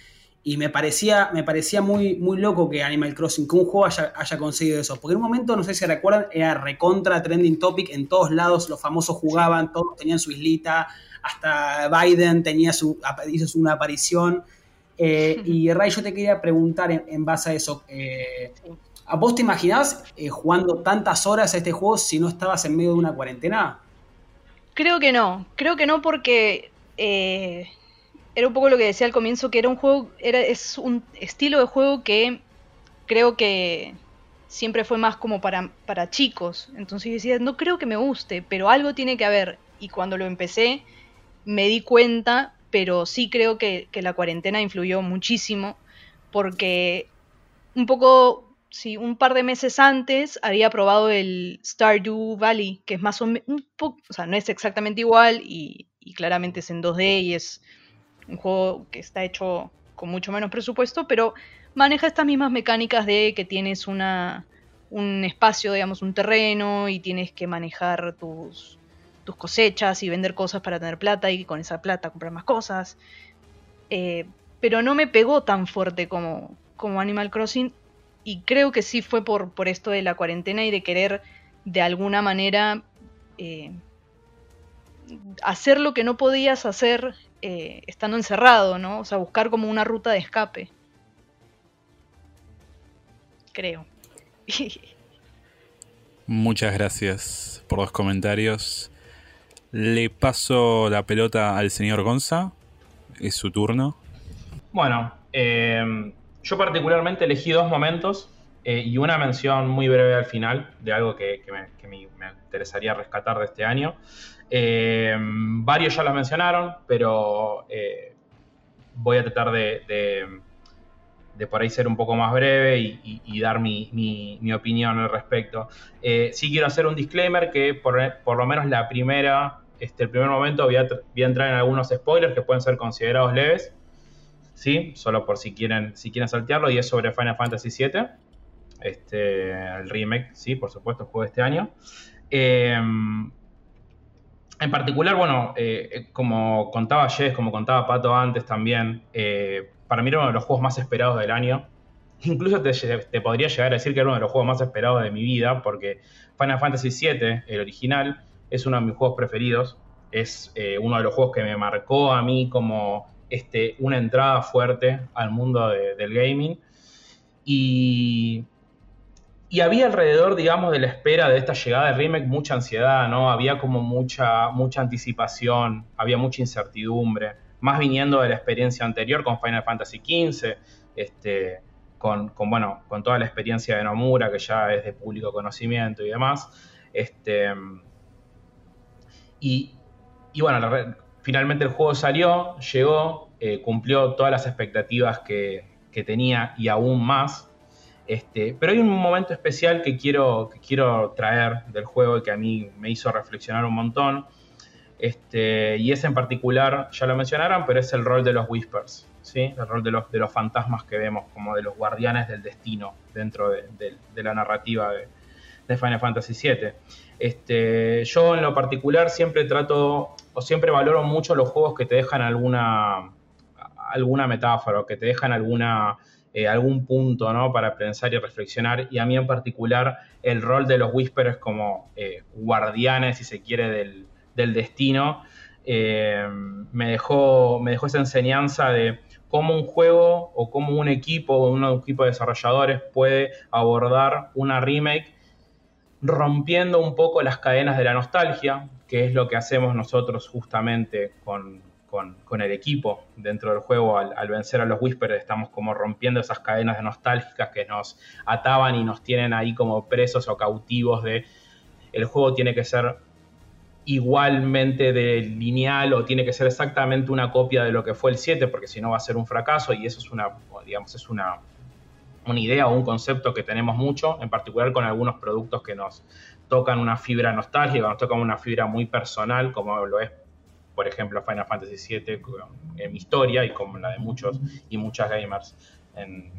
me parecía, me parecía muy, muy loco que Animal Crossing, que un juego haya, conseguido eso. Porque en un momento, no sé si recuerdan, era recontra trending topic en todos lados, los famosos jugaban, todos tenían su islita, hasta Biden tenía su, hizo una aparición. Eh, y Ray, yo te quería preguntar en, base a eso. Eh, ¿A vos te imaginás eh, jugando tantas horas a este juego si no estabas en medio de una cuarentena? Creo que no, creo que no porque eh, era un poco lo que decía al comienzo, que era un juego, era, es un estilo de juego que creo que siempre fue más como para, para chicos. Entonces yo decía, no creo que me guste, pero algo tiene que haber. Y cuando lo empecé me di cuenta, pero sí creo que, que la cuarentena influyó muchísimo, porque un poco sí, un par de meses antes había probado el Stardew Valley, que es más o menos, o sea, no es exactamente igual y, claramente es en 2D y es un juego que está hecho con mucho menos presupuesto, pero maneja estas mismas mecánicas de que tienes una, un espacio, digamos, un terreno y tienes que manejar tus, tus cosechas y vender cosas para tener plata y con esa plata comprar más cosas. Eh, pero no me pegó tan fuerte como, como Animal Crossing y creo que sí fue por, por esto de la cuarentena y de querer de alguna manera eh, hacer lo que no podías hacer eh, estando encerrado, ¿no? O sea, buscar como una ruta de escape. Creo. Muchas gracias por los comentarios. Le paso la pelota al señor Gonza. Es su turno. Bueno, eh, yo particularmente elegí dos momentos eh, y una mención muy breve al final de algo que, me, interesaría rescatar de este año. Eh, varios ya lo mencionaron, pero eh, voy a tratar de, por ahí ser un poy más breve y, dar mi, opinión al respecto. sí quiero hacer un disclaimer que por, lo menos la primera, este, el primer momento voy a entrar en algunos spoilers que pueden ser considerados leves. ¿sí? Solo por si quieren, si quieren saltearlo, y es sobre Final Fantasy VII, este, el remake, sí, por supuesto, juego de este año. En particular, bueno, eh, como contaba Jess, como contaba Pato antes también, eh, para mí era uno de los juegos más esperados del año. Incluso te, podría llegar a decir que era uno de los juegos más esperados de mi vida, porque Final Fantasy VII, el original, es uno de mis juegos preferidos. Es eh, uno de los juegos que me marcó a mí como este, una entrada fuerte al mundo del gaming. Y, y había alrededor, digamos, de la espera de esta llegada de remake mucha ansiedad, ¿no? Había como mucha, mucha anticipación, había mucha incertidumbre, más viniendo de la experiencia anterior con Final Fantasy XV, este, con, bueno, con toda la experiencia de Nomura, que ya es de público conocimiento y demás. Este, y, y bueno, la, finalmente el juego salió, llegó, eh, cumplió todas las expectativas que, tenía y aún más. Este, pero hay un momento especial que quiero, que quiero traer del juego y que a mí me hizo reflexionar un montón. Este, y es en particular, ya lo mencionaron, pero es el rol de los Whispers, ¿sí? el rol de los, de los fantasmas que vemos, como de los guardianes del destino dentro de, la narrativa de, Final Fantasy VII. Este, yo en lo particular siempre trato o siempre valoro mucho los juegos que te dejan alguna, alguna metáfora o que te dejan alguna, eh, algún punto ¿no? para pensar y reflexionar. Y a mí en particular el rol de los Whisperers como eh, guardianes, si se quiere, del, del destino, me, dejó, me dejó esa enseñanza de cómo un juego o cómo un equipo o un equipo de desarrolladores puede abordar una remake rompiendo un poco las cadenas de la nostalgia, que es lo que hacemos nosotros justamente con, el equipo dentro del juego. Al, vencer a los Whisperers estamos como rompiendo esas cadenas de nostálgicas que nos ataban y nos tienen ahí como presos o cautivos de el juego tiene que ser igualmente lineal o tiene que ser exactamente una copia de lo que fue el 7 porque si no va a ser un fracaso y eso es una, digamos, es una una idea o un concepto que tenemos mucho, en particular con algunos productos que nos tocan una fibra nostálgica, nos tocan una fibra muy personal, como lo es, por ejemplo, Final Fantasy VII en mi historia y como la de muchos y muchas gamers en,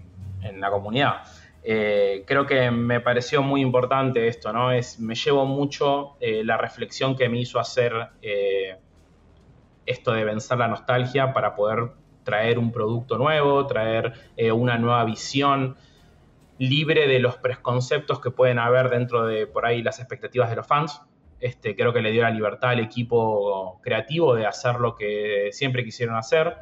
la comunidad. Eh, creo que me pareció muy importante esto, ¿no? Es, me llevo mucho eh, la reflexión que me hizo hacer eh, esto de vencer la nostalgia para poder traer un producto nuevo, traer una nueva visión libre de los preconceptos que pueden haber dentro de por ahí las expectativas de los fans. Este, creo que le dio la libertad al equipo creativo de hacer lo que siempre quisieron hacer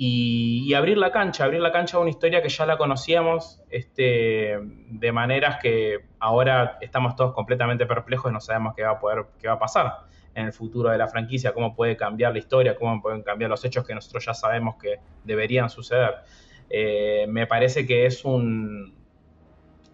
y, abrir la cancha, abrir la cancha a una historia que ya la conocíamos este, de maneras que ahora estamos todos completamente perplejos y no sabemos qué va a poder, qué va a pasar en el futuro de la franquicia, cómo puede cambiar la historia, cómo pueden cambiar los hechos que nosotros ya sabemos que deberían suceder. Eh, me parece que es un.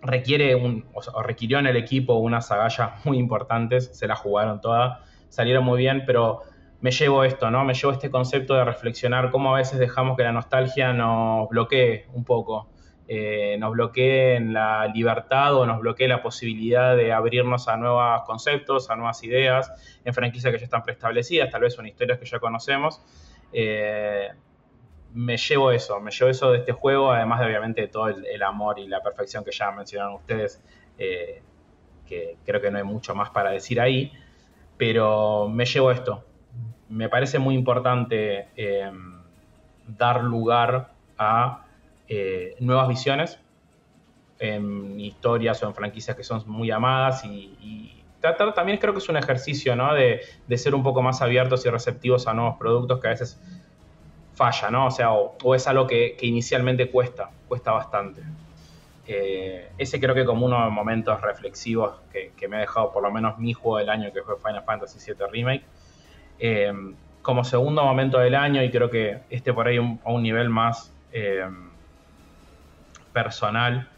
Requiere un. o, requirió en el equipo unas agallas muy importantes, se la jugaron todas, salieron muy bien, pero me llevo esto, ¿no? Me llevo este concepto de reflexionar cómo a veces dejamos que la nostalgia nos bloquee un poco. Eh, nos bloquee en la libertad o nos bloquee la posibilidad de abrirnos a nuevos conceptos, a nuevas ideas, en franquicias que ya están preestablecidas, tal vez son historias que ya conocemos. Eh, me llevo eso, me llevo eso de este juego, además de obviamente todo el, amor y la perfección que ya mencionaron ustedes, eh, que creo que no hay mucho más para decir ahí, pero me llevo esto. Me parece muy importante dar lugar a eh, nuevas visiones en historias o en franquicias que son muy amadas y, tratar también creo que es un ejercicio ¿no? de, ser un poco más abiertos y receptivos a nuevos productos que a veces falla, ¿no? O sea, o, es algo que, inicialmente cuesta, cuesta bastante. Eh, ese creo que como uno de los momentos reflexivos que, me ha dejado por lo menos mi juego del año, que fue Final Fantasy VII Remake. Eh, como segundo momento del año, y creo que este por ahí a un nivel más personal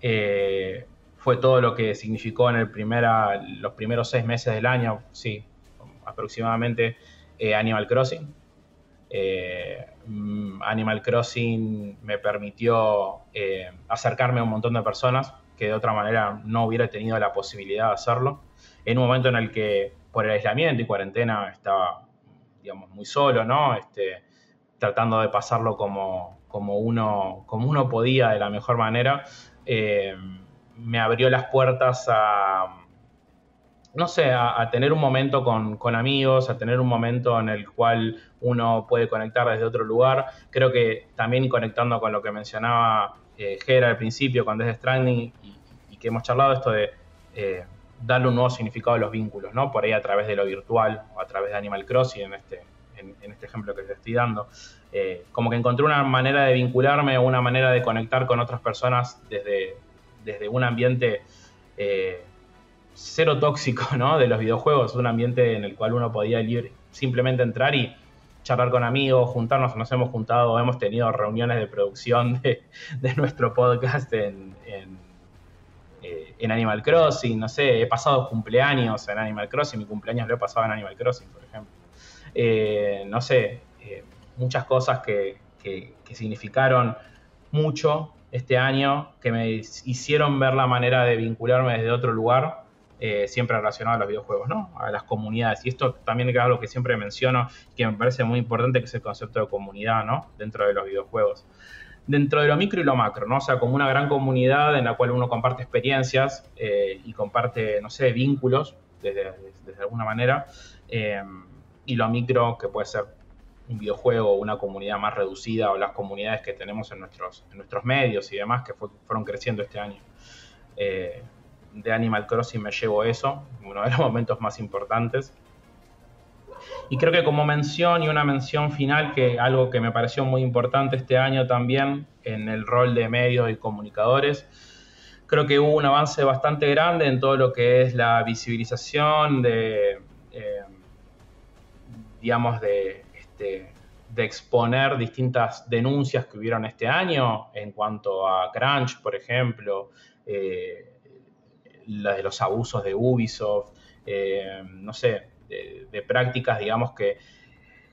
eh, fue todo lo que significó en el primera, los primeros seis meses del año, sí, aproximadamente Animal Crossing. Eh, mm, Animal Crossing me permitió acercarme a un montón de personas que de otra manera no hubiera tenido la posibilidad de hacerlo. En un momento en el que por el aislamiento y cuarentena estaba, digamos, muy solo, ¿no? Este, tratando de pasarlo como, como uno, como uno podía de la mejor manera, eh, me abrió las puertas a, no sé, a, tener un momento con, amigos, a tener un momento en el cual uno puede conectar desde otro lugar. Creo que también conectando con lo que mencionaba eh, al principio con Death Stranding y, que hemos charlado esto de eh, darle un nuevo significado a los vínculos, ¿no? Por ahí a través de lo virtual o a través de Animal Crossing en este, en, este ejemplo que te estoy dando. Eh, como que encontré una manera de vincularme, una manera de conectar con otras personas desde, desde un ambiente eh, cero tóxico ¿no? de los videojuegos, un ambiente en el cual uno podía simplemente entrar y charlar con amigos, juntarnos, nos hemos juntado, hemos tenido reuniones de producción de, nuestro podcast en, eh, en, Animal Crossing, no sé, he pasado cumpleaños en Animal Crossing, mi cumpleaños lo he pasado en Animal Crossing, por ejemplo. no sé, muchas cosas que, significaron mucho este año, que me hicieron ver la manera de vincularme desde otro lugar, eh, siempre relacionado a los videojuegos, ¿no? A las comunidades. Y esto también es algo que siempre menciono, que me parece muy importante, que es el concepto de comunidad, ¿no? Dentro de los videojuegos. Dentro de lo micro y lo macro, ¿no? O sea, como una gran comunidad en la cual uno comparte experiencias eh, y comparte, no sé, vínculos, desde, alguna manera. Eh, y lo micro, que puede ser un videojuego, una comunidad más reducida o las comunidades que tenemos en nuestros, en nuestros medios y demás que fueron creciendo este año. De Animal Crossing me llevo eso, uno de los momentos más importantes. Y creo que como mención y una mención final, que algo que me pareció muy importante este año también en el rol de medios y comunicadores, creo que hubo un avance bastante grande en todo lo que es la visibilización de, eh, digamos, de, este, de exponer distintas denuncias que hubieron este año en cuanto a Crunch, por ejemplo, eh, de los abusos de Ubisoft, eh, no sé, de, prácticas, digamos, que,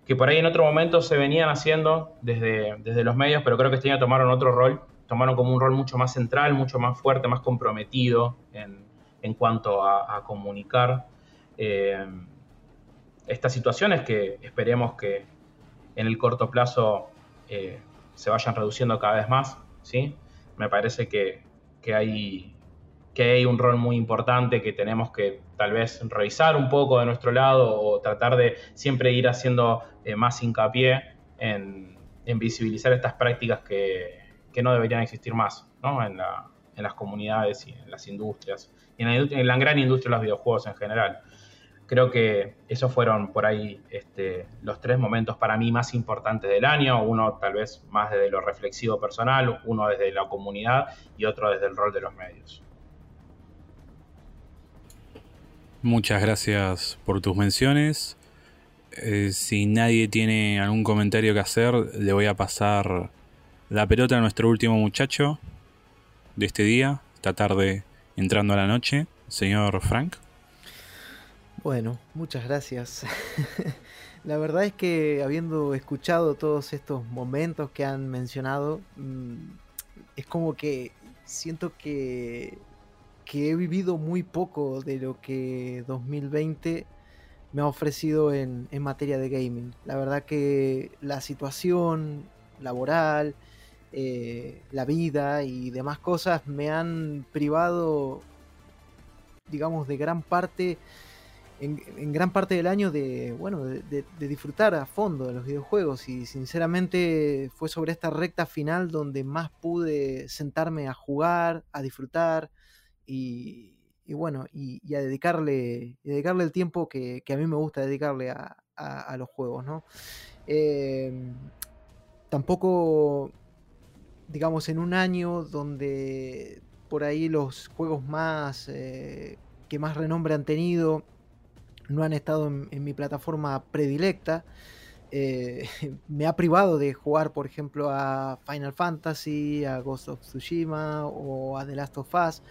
que por ahí en otro momento se venían haciendo desde, desde los medios, pero creo que este año tomaron otro rol, tomaron como un rol mucho más central, mucho más fuerte, más comprometido en, en cuanto a, comunicar eh, estas situaciones que esperemos que en el corto plazo eh, se vayan reduciendo cada vez más, ¿sí? Me parece que, que hay que hay un rol muy importante que tenemos que tal vez revisar un poco de nuestro lado o tratar de siempre ir haciendo eh, más hincapié en, visibilizar estas prácticas que, no deberían existir más en, las comunidades y en las industrias y en la, gran industria de los videojuegos en general. Creo que esos fueron por ahí este, los tres momentos para mí más importantes del año, uno tal vez más desde lo reflexivo personal, uno desde la comunidad y otro desde el rol de los medios. Muchas gracias por tus menciones. Eh, si nadie tiene algún comentario que hacer, le voy a pasar la pelota a nuestro último muchacho de este día, esta tarde entrando a la noche, señor Frank. Bueno, muchas gracias. la verdad es que habiendo escuchado todos estos momentos que han mencionado, mm, es como que siento que que he vivido muy poco de lo que 2020 me ha ofrecido en, materia de gaming. La verdad que la situación laboral, eh, la vida y demás cosas me han privado, digamos, de gran parte, en, gran parte del año de, bueno, de, disfrutar a fondo de los videojuegos y sinceramente fue sobre esta recta final donde más pude sentarme a jugar, a disfrutar, y, bueno, y, a dedicarle, dedicarle el tiempo que, a mí me gusta dedicarle a, los juegos, ¿no? Em, tampoco, digamos, en un año donde por ahí los juegos más eh, que más renombre han tenido no han estado en, mi plataforma predilecta. Eh, me ha privado de jugar, por ejemplo, a Final Fantasy, a Ghost of Tsushima o a The Last of Us.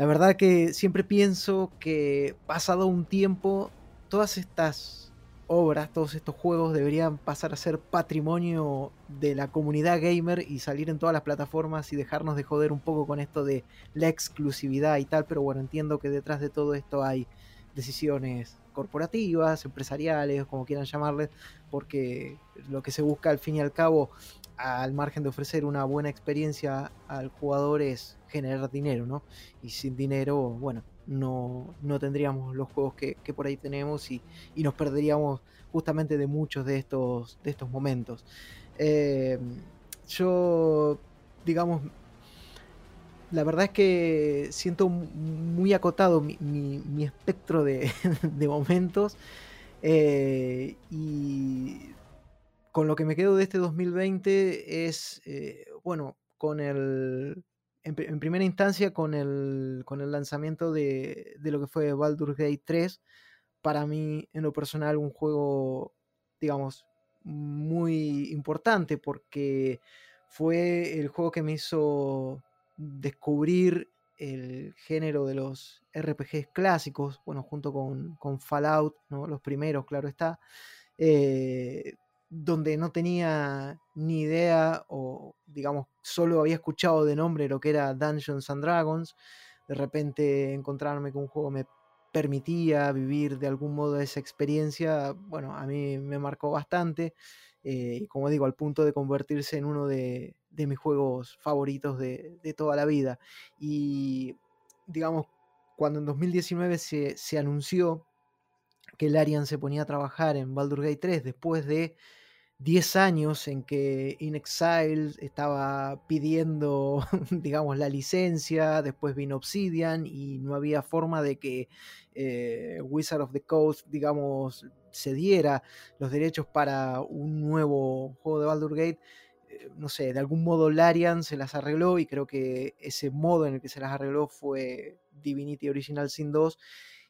La verdad que siempre pienso que pasado un tiempo, todas estas obras, todos estos juegos deberían pasar a ser patrimonio de la comunidad gamer y salir en todas las plataformas y dejarnos de joder un poco con esto de la exclusividad y tal, pero bueno, entiendo que detrás de todo esto hay decisiones corporativas, empresariales, como quieran llamarles, porque lo que se busca al fin y al cabo, al margen de ofrecer una buena experiencia al jugador, es generar dinero, ¿no? Y sin dinero, bueno, no, no tendríamos los juegos que, por ahí tenemos y, nos perderíamos justamente de muchos de estos, de estos momentos. Eh, yo, digamos, la verdad es que siento muy acotado mi, espectro de, momentos eh, y con lo que me quedo de este 2020 es, eh, bueno, con el, en, primera instancia con el, con el lanzamiento de, lo que fue Baldur's Gate 3, para mí en lo personal un juego, digamos, muy importante porque fue el juego que me hizo descubrir el género de los RPGs clásicos, bueno, junto con, con Fallout, ¿no? los primeros, claro está, eh, donde no tenía ni idea o digamos solo había escuchado de nombre lo que era Dungeons and Dragons, de repente encontrarme con un juego me permitía vivir de algún modo esa experiencia, bueno, a mí me marcó bastante, eh, y como digo, al punto de convertirse en uno de, mis juegos favoritos de, toda la vida. Y digamos, cuando en 2019 se, anunció que Larian se ponía a trabajar en Baldur's Gate 3 después de 10 años en que In Exile estaba pidiendo, digamos, la licencia, después vino Obsidian y no había forma de que eh, Wizard of the Coast, digamos, cediera los derechos para un nuevo juego de Baldur Gate. Eh, no sé, de algún modo Larian se las arregló y creo que ese modo en el que se las arregló fue Divinity Original Sin 2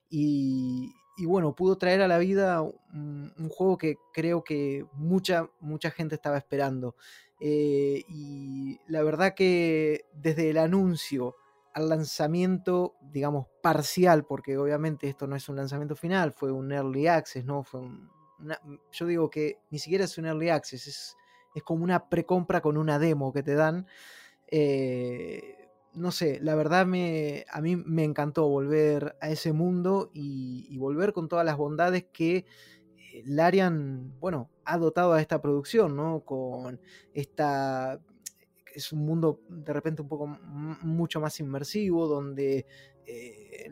y, y bueno, pudo traer a la vida un, juego que creo que mucha, mucha gente estaba esperando. Eh, y la verdad que desde el anuncio al lanzamiento, digamos, parcial, porque obviamente esto no es un lanzamiento final, fue un early access, ¿no? Fue yo digo que ni siquiera es un early access, es, es como una precompra con una demo que te dan. Eh, no sé, la verdad me, a mí me encantó volver a ese mundo y, volver con todas las bondades que eh, Larian, bueno, ha dotado a esta producción, ¿no? Con esta... Es un mundo de repente un poco mucho más inmersivo, donde eh,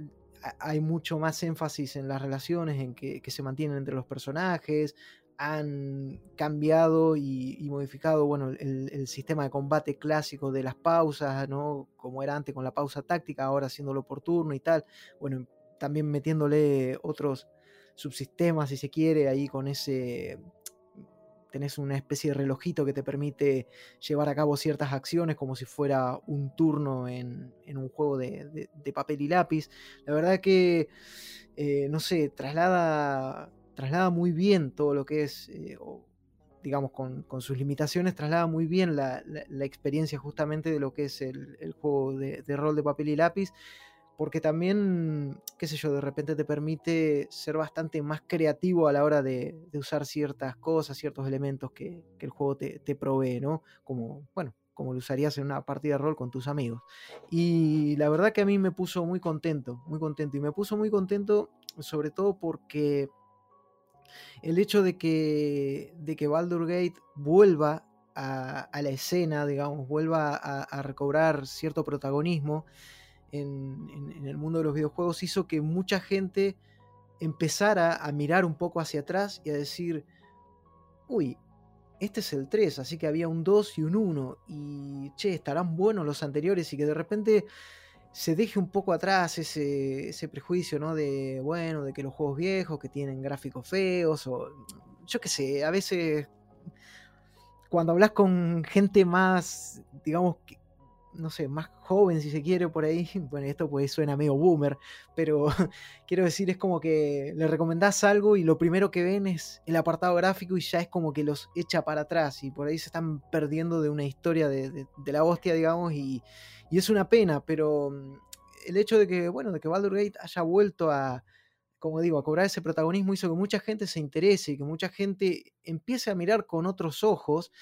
hay mucho más énfasis en las relaciones en que, se mantienen entre los personajes, han cambiado y, modificado bueno, el, sistema de combate clásico de las pausas, ¿no? como era antes con la pausa táctica, ahora haciéndolo por turno y tal. Bueno, también metiéndole otros subsistemas, si se quiere, ahí con ese... Tenés una especie de relojito que te permite llevar a cabo ciertas acciones como si fuera un turno en, un juego de, papel y lápiz. La verdad que, eh, no sé, traslada traslada muy bien todo lo que es, eh, digamos, con, sus limitaciones, traslada muy bien la, experiencia justamente de lo que es el, juego de, rol de papel y lápiz, porque también, qué sé yo, de repente te permite ser bastante más creativo a la hora de, usar ciertas cosas, ciertos elementos que, el juego te, provee, ¿no? Como, bueno, como lo usarías en una partida de rol con tus amigos. Y la verdad que a mí me puso muy contento, muy contento. Y me puso muy contento sobre todo porque el hecho de que, de que Baldur Gate vuelva a, la escena, digamos, vuelva a, recobrar cierto protagonismo en, el mundo de los videojuegos, hizo que mucha gente empezara a mirar un poco hacia atrás y a decir, uy, este es el 3, así que había un 2 y un 1, y che, estarán buenos los anteriores, y que de repente se deje un poco atrás ese, ese, prejuicio, ¿no? De, bueno, de que los juegos viejos que tienen gráficos feos o yo qué sé, a veces cuando hablas con gente más, digamos, no sé, más joven si se quiere por ahí, bueno, esto pues suena medio boomer, pero quiero decir, es como que le recomendás algo y lo primero que ven es el apartado gráfico y ya es como que los echa para atrás y por ahí se están perdiendo de una historia de, de la hostia, digamos, y, y es una pena, pero mm, el hecho de que, bueno, de que Baldur Gate haya vuelto a, como digo, a cobrar ese protagonismo hizo que mucha gente se interese y que mucha gente empiece a mirar con otros ojos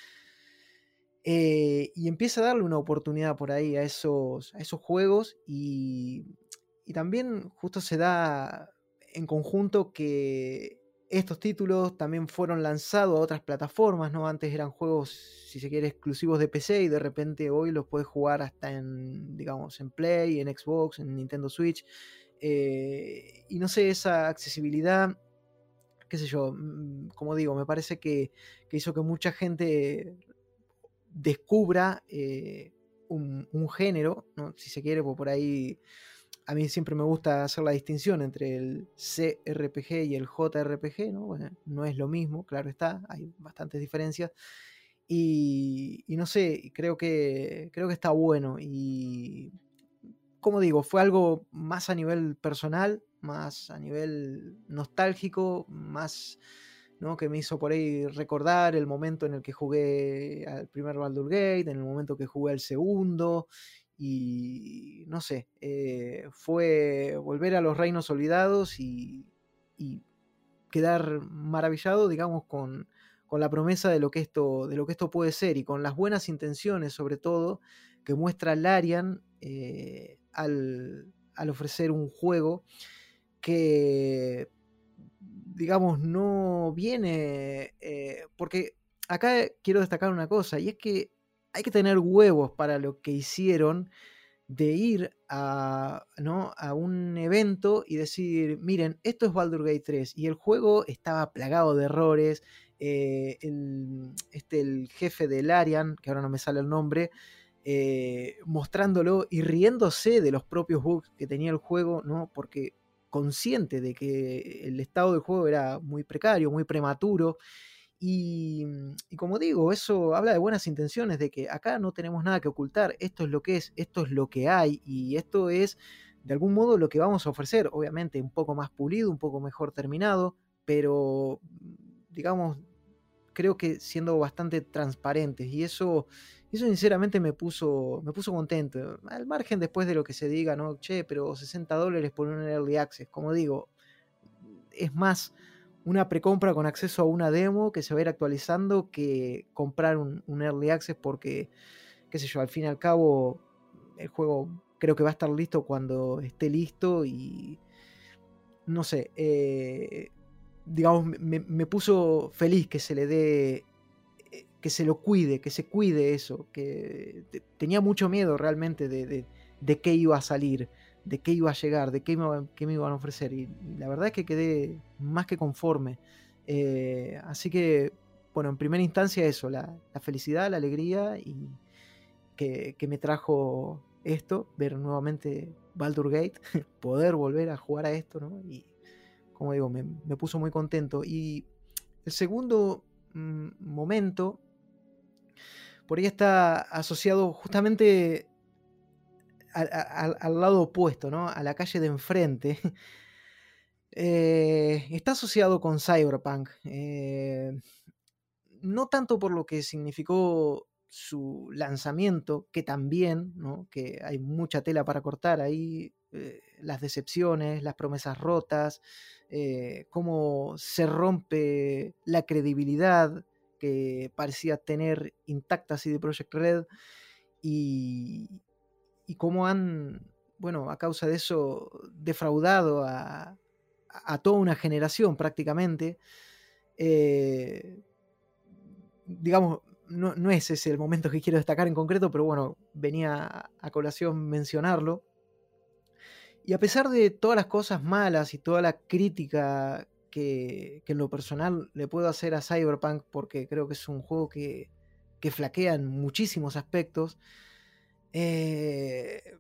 eh, y empiece a darle una oportunidad por ahí a esos, a esos juegos y, y también justo se da en conjunto que estos títulos también fueron lanzados a otras plataformas, ¿no? Antes eran juegos, si se quiere, exclusivos de PC y de repente hoy los puedes jugar hasta en, digamos, en Play, en Xbox, en Nintendo Switch. Eh, y no sé, esa accesibilidad, qué sé yo, mm, como digo, me parece que, hizo que mucha gente descubra eh, un, género, si se quiere, por ahí a mí siempre me gusta hacer la distinción entre el CRPG y el JRPG, ¿no? no es lo mismo, claro está, hay bastantes diferencias. Y, no sé, creo que, creo que está bueno. Y como digo, fue algo más a nivel personal, más a nivel nostálgico, más ¿no? que me hizo por ahí recordar el momento en el que jugué al primer Baldur Gate, en el momento que jugué al segundo, y no sé, eh, fue volver a los reinos olvidados y, quedar maravillado, digamos, con, la promesa de lo, que esto, de lo que esto puede ser y con las buenas intenciones, sobre todo, que muestra Larian eh, al, ofrecer un juego que, digamos, no viene, eh, porque acá quiero destacar una cosa, y es que hay que tener huevos para lo que hicieron de ir a, ¿no? a un evento y decir, miren, esto es Baldur Gate 3 y el juego estaba plagado de errores, eh, el, este, el jefe del Arian, que ahora no me sale el nombre, eh, mostrándolo y riéndose de los propios bugs que tenía el juego, ¿no? Porque consciente de que el estado del juego era muy precario, muy prematuro. Y, y, como digo, eso habla de buenas intenciones, de que acá no tenemos nada que ocultar, esto es lo que es, esto es lo que hay y esto es de algún modo lo que vamos a ofrecer, obviamente un poco más pulido, un poco mejor terminado, pero digamos, creo que siendo bastante transparentes y eso, eso sinceramente me puso, me puso contento. Al margen después de lo que se diga, ¿no? Che, pero 60 dólares por un early access, como digo, es más una precompra con acceso a una demo que se va a ir actualizando que comprar un, un early access porque, qué sé yo, al fin y al cabo el juego creo que va a estar listo cuando esté listo y no sé, eh, digamos, me, me, puso feliz que se le dé, que se lo cuide, que se cuide eso, que tenía mucho miedo realmente de, de, qué iba a salir, de qué iba a llegar, de qué me, qué me iban a ofrecer. Y la verdad es que quedé más que conforme. Eh, así que, bueno, en primera instancia eso, la, felicidad, la alegría y que, que me trajo esto, ver nuevamente Baldur Gate, poder volver a jugar a esto, ¿no? Y como digo, me, puso muy contento. Y el segundo mmm, momento, por ahí está asociado justamente al, lado opuesto, ¿no? A la calle de enfrente. eh, está asociado con Cyberpunk. Eh, no tanto por lo que significó su lanzamiento, que también, ¿no? que hay mucha tela para cortar ahí, eh, las decepciones, las promesas rotas, cómo se rompe la credibilidad que parecía tener intacta CD Projekt Red y, cómo han, bueno, a causa de eso, defraudado a, a toda una generación prácticamente. Eh, digamos, no, no, es ese el momento que quiero destacar en concreto, pero bueno, venía a colación mencionarlo. Y a pesar de todas las cosas malas y toda la crítica que, en lo personal le puedo hacer a Cyberpunk, porque creo que es un juego que, que flaquea en muchísimos aspectos, eh,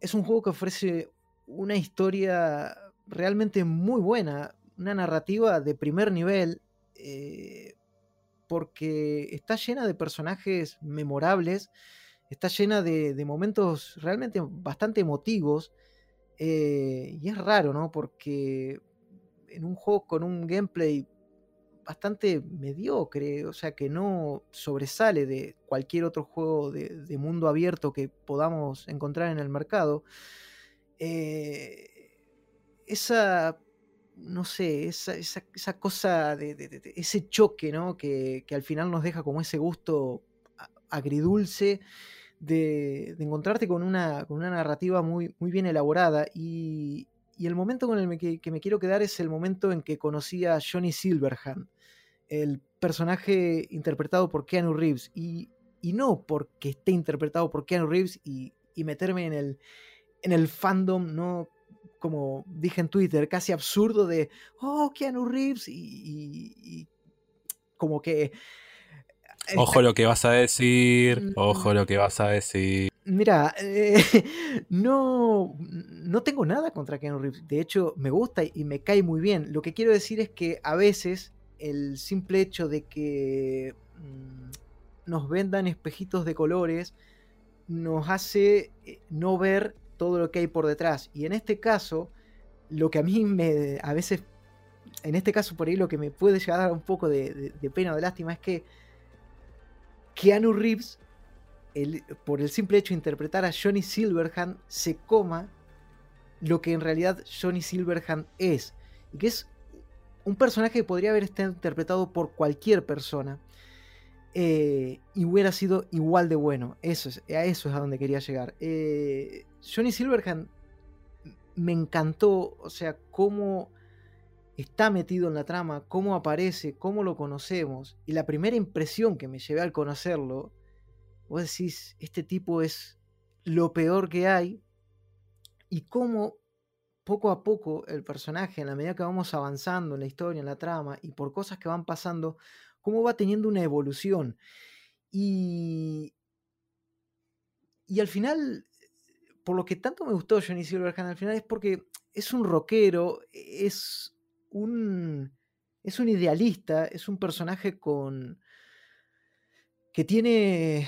es un juego que ofrece una historia realmente muy buena, una narrativa de primer nivel. Eh, porque está llena de personajes memorables, está llena de, de momentos realmente bastante emotivos, eh, y es raro, ¿no? Porque en un juego con un gameplay bastante mediocre, o sea, que no sobresale de cualquier otro juego de, mundo abierto que podamos encontrar en el mercado, eh, esa no sé, esa, esa, esa cosa, de, ese choque, ¿no? Que, que, al final nos deja como ese gusto agridulce de, encontrarte con una, con una narrativa muy, muy bien elaborada. Y, y el momento con el que, que, me quiero quedar es el momento en que conocí a Johnny Silverhand, el personaje interpretado por Keanu Reeves. Y, y no porque esté interpretado por Keanu Reeves y, y meterme en el, en el fandom, ¿no? como dije en Twitter, casi absurdo de, oh, Keanu Reeves, y, y, y como que... Ojo lo que vas a decir, ojo lo que vas a decir. Mira, eh, no, no tengo nada contra Keanu Reeves, de hecho me gusta y me cae muy bien. Lo que quiero decir es que a veces el simple hecho de que mmm, nos vendan espejitos de colores nos hace eh, no ver todo lo que hay por detrás. Y en este caso, lo que a mí me, a veces, en este caso por ahí lo que me puede llegar a dar un poco de, de, de pena o de lástima es que Keanu Reeves, por el simple hecho de interpretar a Johnny Silverhand, se coma lo que en realidad Johnny Silverhand es. Y que es un personaje que podría haber estado interpretado por cualquier persona. Eh, y hubiera sido igual de bueno. Eso es, a eso es a donde quería llegar. Eh, Johnny Silverhand me encantó, o sea, cómo está metido en la trama, cómo aparece, cómo lo conocemos. Y la primera impresión que me llevé al conocerlo, vos decís, este tipo es lo peor que hay. Y cómo poco a poco el personaje, en la medida que vamos avanzando en la historia, en la trama, y por cosas que van pasando, cómo va teniendo una evolución. Y, y al final, por lo que tanto me gustó Johnny Silverhand al final es porque es un rockero, es un, es un idealista, es un personaje con que tiene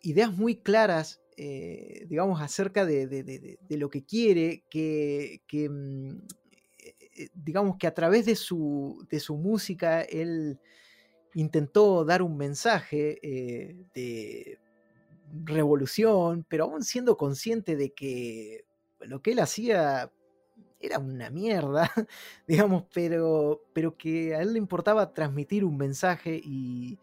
ideas muy claras, eh, digamos, acerca de, lo que quiere, que, mm, eh, digamos que a través de su, de su música él intentó dar un mensaje eh, de revolución, pero aún siendo consciente de que lo que él hacía era una mierda, digamos, pero, pero que a él le importaba transmitir un mensaje y,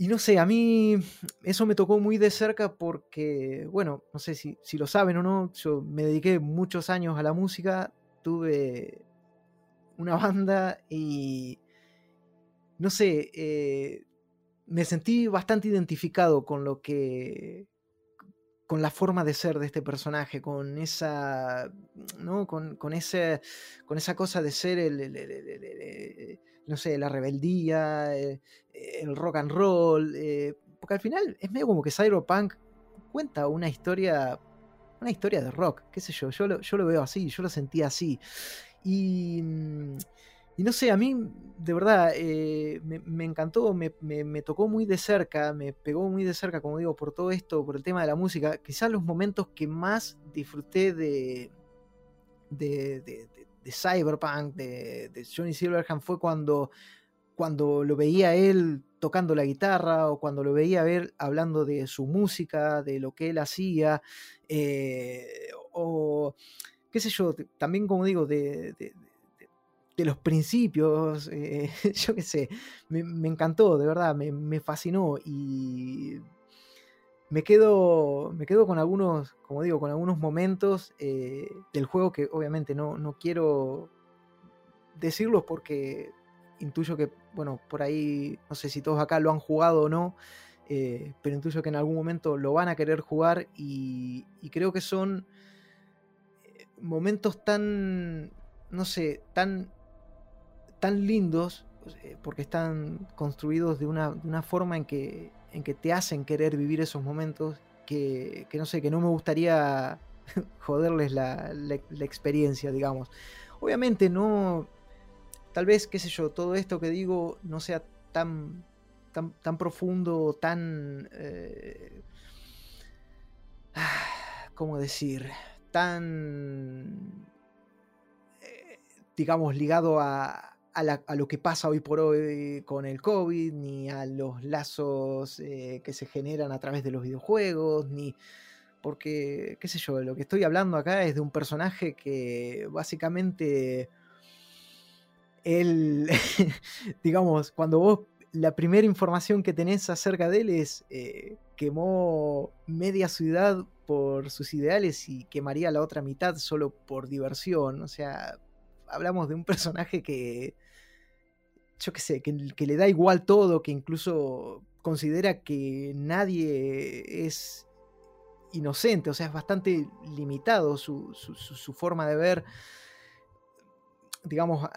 y no sé, a mí eso me tocó muy de cerca porque, bueno, no sé si, lo saben o no, yo me dediqué muchos años a la música, tuve una banda y, no sé, eh, me sentí bastante identificado con lo que con la forma de ser de este personaje, con esa, ¿no? Con, ese, con esa cosa de ser el, no sé, la rebeldía, eh, el, rock and roll, eh, porque al final es medio como que Cyberpunk cuenta una historia, una historia de rock, qué sé yo, yo lo, yo lo veo así, yo lo sentía así. Y, y no sé, a mí de verdad eh, me, encantó, me, tocó muy de cerca, me pegó muy de cerca, como digo, por todo esto, por el tema de la música. Quizás los momentos que más disfruté de, de, Cyberpunk, de, Johnny Silverhand, fue cuando, cuando lo veía él tocando la guitarra o cuando lo veía él hablando de su música, de lo que él hacía, eh, o qué sé yo, también como digo, de de los principios, eh, yo qué sé, me, encantó, de verdad, me, fascinó y me quedo, me quedo con algunos, como digo, con algunos momentos eh, del juego que obviamente no, no quiero decirlos porque intuyo que, bueno, por ahí, no sé si todos acá lo han jugado o no, eh, pero intuyo que en algún momento lo van a querer jugar y, creo que son momentos tan, no sé, tan tan lindos eh, porque están construidos de una, forma en que, en que te hacen querer vivir esos momentos que, no sé, que no me gustaría joderles la, experiencia, digamos. Obviamente no, tal vez, qué sé yo, todo esto que digo no sea tan, tan, tan profundo, tan... Eh, ¿Cómo decir? Tan... Eh, digamos, ligado a, a, lo que pasa hoy por hoy con el COVID, ni a los lazos eh, que se generan a través de los videojuegos, ni porque, qué sé yo, lo que estoy hablando acá es de un personaje que básicamente él, digamos, cuando vos la primera información que tenés acerca de él es eh, quemó media ciudad por sus ideales y quemaría la otra mitad solo por diversión. O sea, hablamos de un personaje que yo qué sé, que, le da igual todo, que incluso considera que nadie es inocente, o sea, es bastante limitado su, forma de ver, digamos,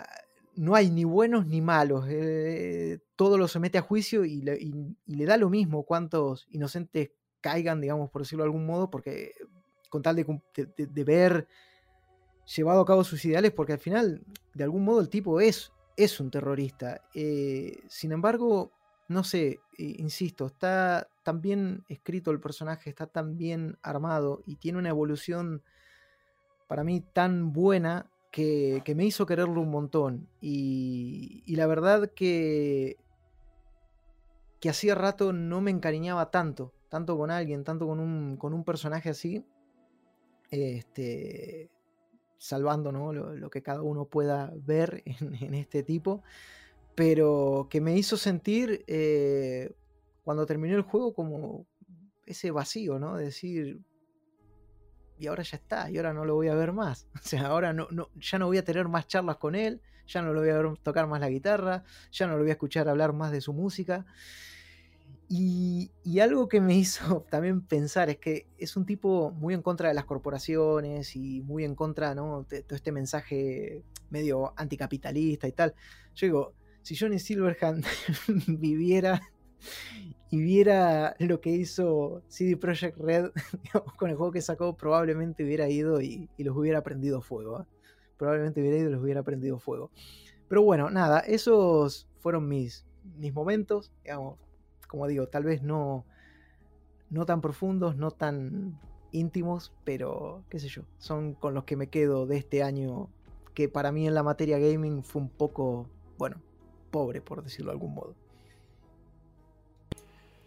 no hay ni buenos ni malos, eh, todo lo somete a juicio y le, da lo mismo cuántos inocentes caigan, digamos, por decirlo de algún modo, porque con tal de, ver llevado a cabo sus ideales, porque al final, de algún modo, el tipo es es un terrorista. Eh, sin embargo, no sé, insisto, está tan bien escrito el personaje, está tan bien armado y tiene una evolución para mí tan buena que, me hizo quererlo un montón. Y, la verdad que, que hacía rato no me encariñaba tanto, tanto con alguien, tanto con un, con un personaje así. Este, salvando lo, que cada uno pueda ver en, este tipo, pero que me hizo sentir eh, cuando terminó el juego como ese vacío, ¿no? De decir, y ahora ya está, y ahora no lo voy a ver más. O sea, ahora no, no, ya no voy a tener más charlas con él, ya no lo voy a ver tocar más la guitarra, ya no lo voy a escuchar hablar más de su música. Y, algo que me hizo también pensar es que es un tipo muy en contra de las corporaciones y muy en contra ¿no? de todo este mensaje medio anticapitalista y tal. Yo digo, si Johnny Silverhand viviera y viera lo que hizo CD Projekt Red con el juego que sacó, probablemente hubiera ido y, los hubiera prendido fuego. ¿eh? Probablemente hubiera ido y los hubiera prendido fuego. Pero bueno, nada, esos fueron mis, mis momentos. Digamos, como digo, tal vez no, no tan profundos, no tan íntimos, pero qué sé yo, son con los que me quedo de este año que para mí en la materia gaming fue un poco, bueno, pobre por decirlo de algún modo.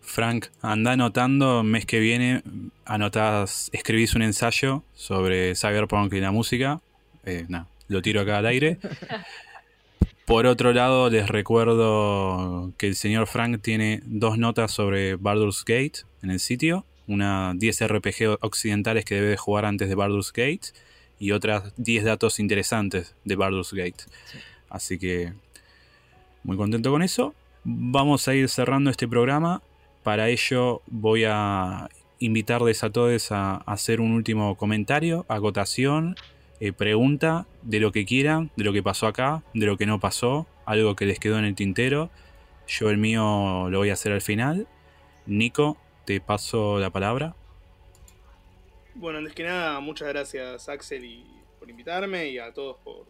Frank, anda anotando, mes que viene, anotás, escribís un ensayo sobre Cyberpunk y la música. Eh, lo tiro acá al aire. Por otro lado, les recuerdo que el señor Frank tiene dos notas sobre Baldur's Gate en el sitio. Una 10 RPG occidentales que debe jugar antes de Baldur's Gate y otras 10 datos interesantes de Baldur's Gate. Así que muy contento con eso. Vamos a ir cerrando este programa. Para ello voy a invitarles a todos a hacer un último comentario, acotación, eh, pregunta de lo que quieran, de lo que pasó acá, de lo que no pasó, algo que les quedó en el tintero. Yo el mío lo voy a hacer al final. Nico, te paso la palabra. Bueno, antes que nada, muchas gracias Axel por invitarme y a todos por,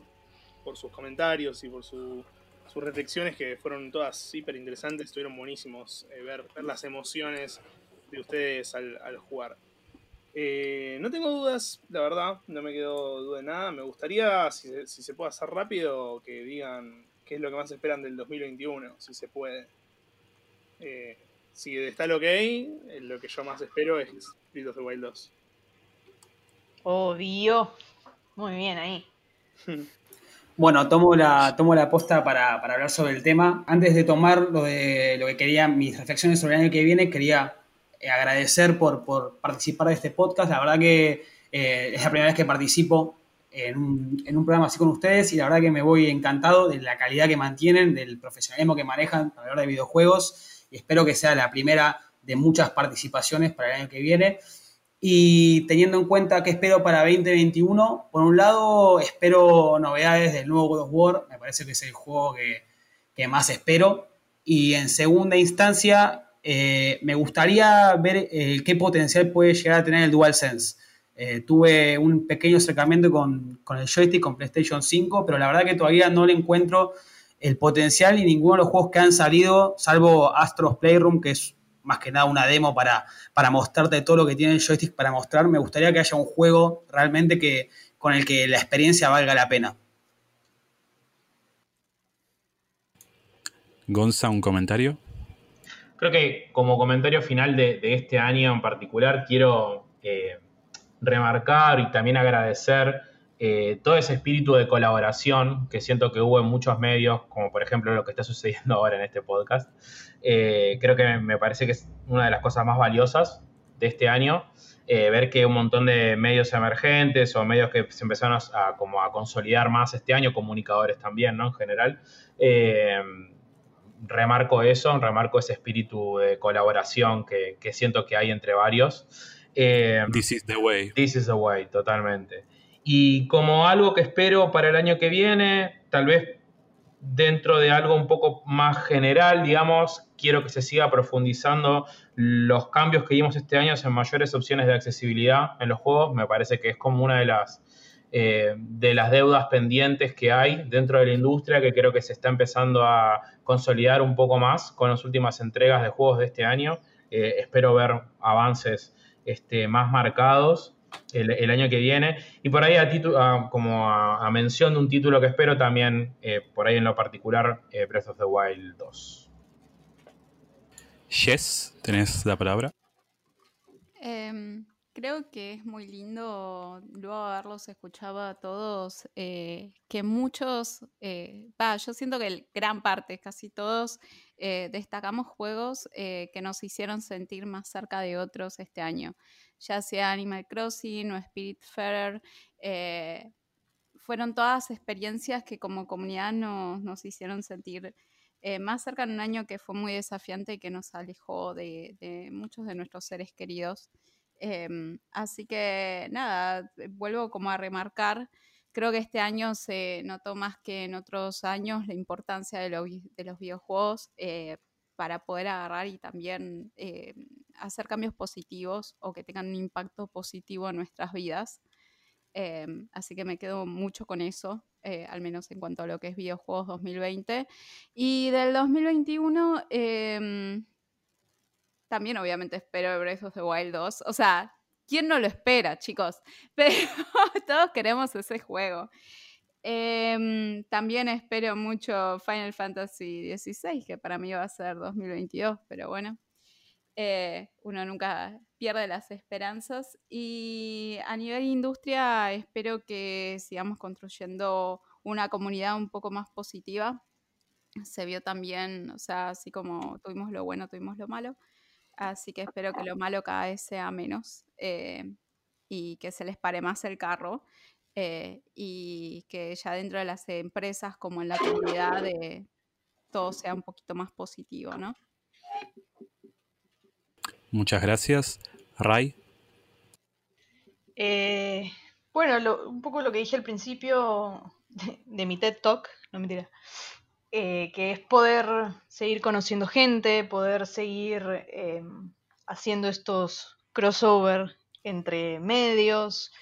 por sus comentarios y por sus reflexiones que fueron todas hiper interesantes, estuvieron buenísimos eh, ver, ver, las emociones de ustedes al, jugar. Eh, no tengo dudas, la verdad, no me quedo duda de nada. Me gustaría, si, si, se puede hacer rápido, que digan qué es lo que más esperan del 2021, si se puede. Eh, si está lo que hay, lo que yo más espero es Breath of the Wild 2. Obvio. Muy bien ahí. Bueno, tomo la, tomo la posta para, hablar sobre el tema. Antes de tomar lo, de, lo que quería, mis reflexiones sobre el año que viene, quería eh, agradecer por, participar de este podcast. La verdad que eh, es la primera vez que participo en un, en un, programa así con ustedes y la verdad que me voy encantado de la calidad que mantienen, del profesionalismo que manejan para hablar de videojuegos y espero que sea la primera de muchas participaciones para el año que viene. Y teniendo en cuenta que espero para 2021, por un lado espero novedades del nuevo God of War, me parece que es el juego que, más espero. Y en segunda instancia, eh, me gustaría ver eh, qué potencial puede llegar a tener el DualSense. Eh, tuve un pequeño acercamiento con, con, el joystick con PlayStation 5, pero la verdad que todavía no le encuentro el potencial y ninguno de los juegos que han salido, salvo Astros Playroom, que es más que nada una demo para, para mostrarte todo lo que tiene el joystick para mostrar. Me gustaría que haya un juego realmente que, con el que la experiencia valga la pena. Gonza, un comentario. Creo que como comentario final de, este año en particular quiero eh, remarcar y también agradecer eh, todo ese espíritu de colaboración que siento que hubo en muchos medios, como por ejemplo lo que está sucediendo ahora en este podcast, eh, creo que me parece que es una de las cosas más valiosas de este año. Eh, ver que un montón de medios emergentes o medios que se empezaron a, como a consolidar más este año, comunicadores también, ¿no? En general, remarco eso, remarco ese espíritu de colaboración que, que siento que hay entre varios. this is the way. This is the way, totalmente. Y como algo que espero para el año que viene, tal vez dentro de algo un poco más general, digamos, quiero que se siga profundizando los cambios que vimos este año en mayores opciones de accesibilidad en los juegos. Me parece que es como una de las, eh, de las deudas pendientes que hay dentro de la industria que creo que se está empezando a consolidar un poco más con las últimas entregas de juegos de este año. Eh, espero ver avances este, más marcados el, año que viene. Y por ahí, a como a, mención de un título que espero también, eh, por ahí en lo particular, eh, Breath of the Wild 2. Yes, tenés la palabra. Em, creo que es muy lindo luego haberlos escuchado a todos, eh, que muchos, va, yo siento que gran parte, casi todos, destacamos juegos que nos hicieron sentir más cerca de otros este año ya sea Animal Crossing o Spirit eh, fueron todas experiencias que como comunidad nos, hicieron sentir eh, más cerca en un año que fue muy desafiante y que nos alejó de, muchos de nuestros seres queridos. Em, así que nada, vuelvo como a remarcar creo que este año se notó más que en otros años la importancia de, los videojuegos eh, para poder agarrar y también hacer cambios positivos o que tengan un impacto positivo en nuestras vidas. Em, así que me quedo mucho con eso, eh, al menos en cuanto a lo que es videojuegos 2020. Y del 2021, em, también obviamente espero Breath of the Wild 2. O sea, ¿quién no lo espera, chicos? Pero todos queremos ese juego. Em, también espero mucho Final Fantasy XVI, que para mí va a ser 2022, pero bueno, eh, uno nunca pierde las esperanzas. Y a nivel industria, espero que sigamos construyendo una comunidad un poco más positiva. Se vio también, o sea, así como tuvimos lo bueno, tuvimos lo malo. Así que espero que lo malo cada vez sea menos eh, y que se les pare más el carro. Eh, y que ya dentro de las empresas como en la comunidad de todo sea un poquito más positivo, ¿no? Muchas gracias. Ray. Eh, bueno, un poco lo que dije al principio de, mi TED Talk, no mentira, eh, que es poder seguir conociendo gente, poder seguir em, haciendo estos crossover entre medios,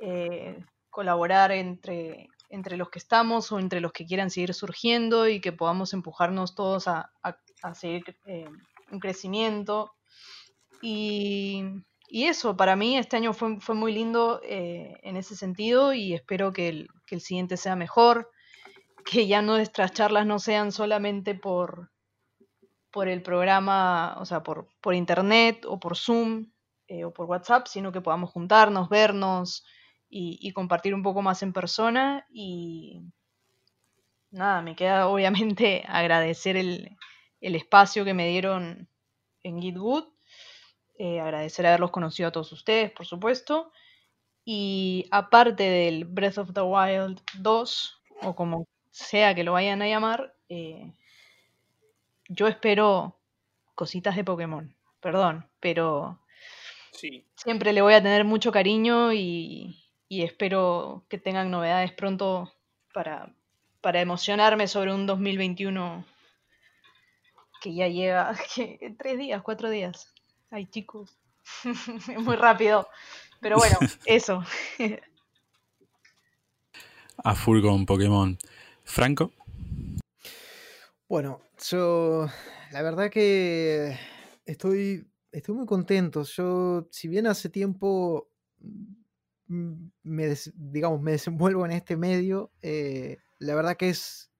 eh, colaborar entre, entre los que estamos o entre los que quieran seguir surgiendo y que podamos empujarnos todos a, seguir un crecimiento. Y, eso, para mí este año fue, fue muy lindo eh, en ese sentido y espero que el, que el, siguiente sea mejor, que ya nuestras charlas no sean solamente por, por el programa, o sea, por, por internet o por Zoom eh, o por WhatsApp, sino que podamos juntarnos, vernos y, compartir un poco más en persona. Y nada, me queda obviamente agradecer el, el espacio que me dieron en GitWood eh, agradecer haberlos conocido a todos ustedes, por supuesto. Y aparte del Breath of the Wild 2, o como sea que lo vayan a llamar, eh, yo espero cositas de Pokémon. Perdón, pero siempre le voy a tener mucho cariño y, espero que tengan novedades pronto para, para emocionarme sobre un 2021 que ya llega en tres días, cuatro días. Ay, chicos. es muy rápido. Pero bueno, eso. A full con Pokémon. Franco. Bueno, yo la verdad que estoy, estoy muy contento. Yo, si bien hace tiempo mm, me, digamos, me desenvuelvo en este medio, eh, la verdad que es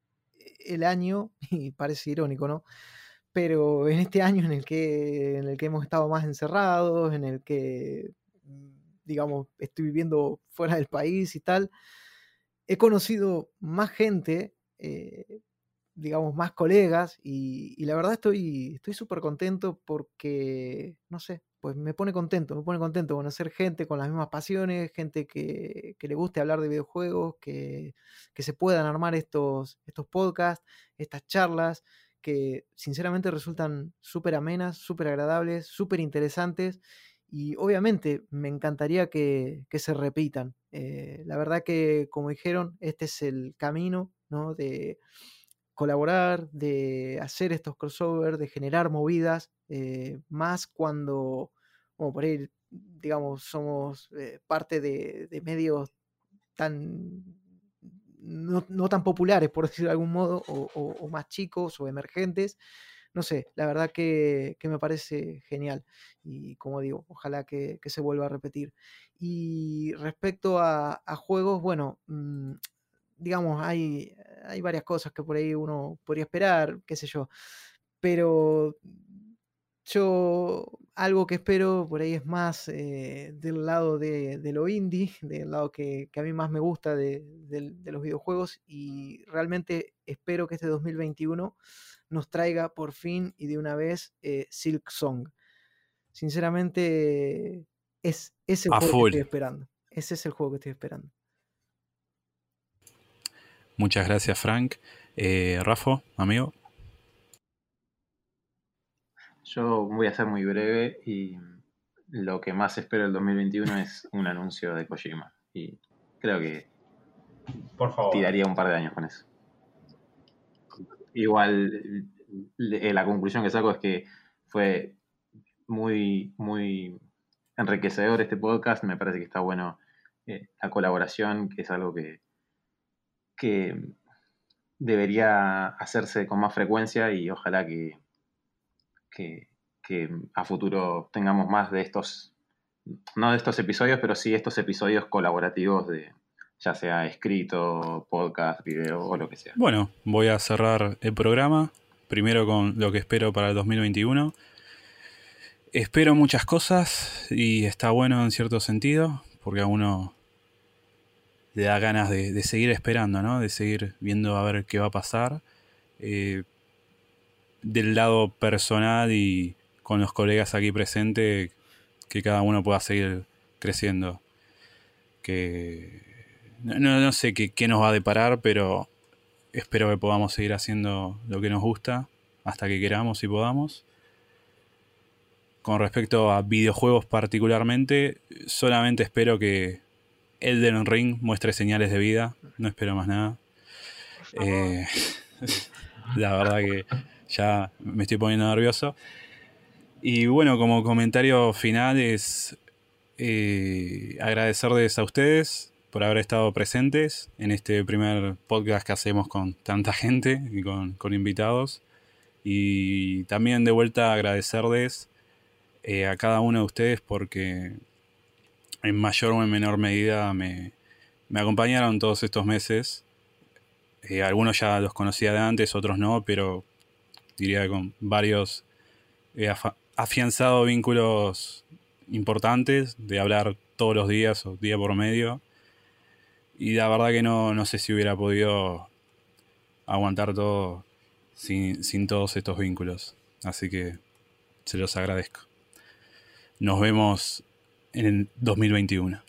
el año, y parece irónico, ¿no? Pero en este año en el que, en el que hemos estado más encerrados, en el que, mm, digamos, estoy viviendo fuera del país y tal, he conocido más gente, eh, digamos, más colegas, y, la verdad estoy súper contento porque, no sé, pues me pone contento, me pone contento conocer gente con las mismas pasiones, gente que, le guste hablar de videojuegos, que, que se puedan armar estos, estos podcasts, estas charlas que sinceramente resultan súper amenas, súper agradables, súper interesantes y obviamente me encantaría que, se repitan. Eh, la verdad que, como dijeron, este es el camino ¿no? de colaborar, de hacer estos crossovers, de generar movidas, eh, más cuando, como por ahí, digamos, somos eh, parte de, de medios tan no, tan populares, por decirlo de algún modo, o, más chicos o emergentes. No sé, la verdad que, me parece genial. Y como digo, ojalá que, se vuelva a repetir. Y respecto a, juegos, bueno, mm, digamos, hay, hay varias cosas que por ahí uno podría esperar, qué sé yo. Pero yo algo que espero por ahí es más eh, del lado de, lo indie, del lado que, a mí más me gusta de, los videojuegos y realmente espero que este 2021 nos traiga por fin y de una vez eh, Silk Song. Sinceramente es ese juego que estoy esperando. Ese es el juego que estoy esperando. Muchas gracias Frank. Eh, Rafa, amigo. Yo voy a ser muy breve y lo que más espero del 2021 es un anuncio de Kojima. Y creo que Por favor. Tiraría un par de años con eso. Igual, le- la conclusión que saco es que fue muy, muy enriquecedor este podcast. Me parece que está bueno eh, la colaboración, que es algo que, que debería hacerse con más frecuencia y ojalá que, que, a futuro tengamos más de estos, no de estos episodios, pero sí estos episodios colaborativos de ya sea escrito, podcast, video o lo que sea. Bueno, voy a cerrar el programa. Primero con lo que espero para el 2021. Espero muchas cosas y está bueno en cierto sentido, porque a uno le da ganas de, de seguir esperando, ¿no? De seguir viendo a ver qué va a pasar. Eh, del lado personal y con los colegas aquí presentes, que cada uno pueda seguir creciendo. Que no, no- sé qué, qué nos va a deparar, pero espero que podamos seguir haciendo lo que nos gusta hasta que queramos y podamos. Con respecto a videojuegos particularmente, solamente espero que Elden Ring muestre señales de vida. No espero más nada. Eh, la verdad que ya me estoy poniendo nervioso. Y bueno, como comentario final es eh, agradecerles a ustedes por haber estado presentes en este primer podcast que hacemos con tanta gente y con, con invitados. Y también de vuelta agradecerles eh, a cada uno de ustedes porque en mayor o en menor medida me, me acompañaron todos estos meses. Eh, algunos ya los conocía de antes, otros no, pero diría con varios afa- afianzado vínculos importantes de hablar todos los días o día por medio. Y la verdad que no, no sé si hubiera podido aguantar todo sin, sin todos estos vínculos. Así que se los agradezco. Nos vemos en el 2021.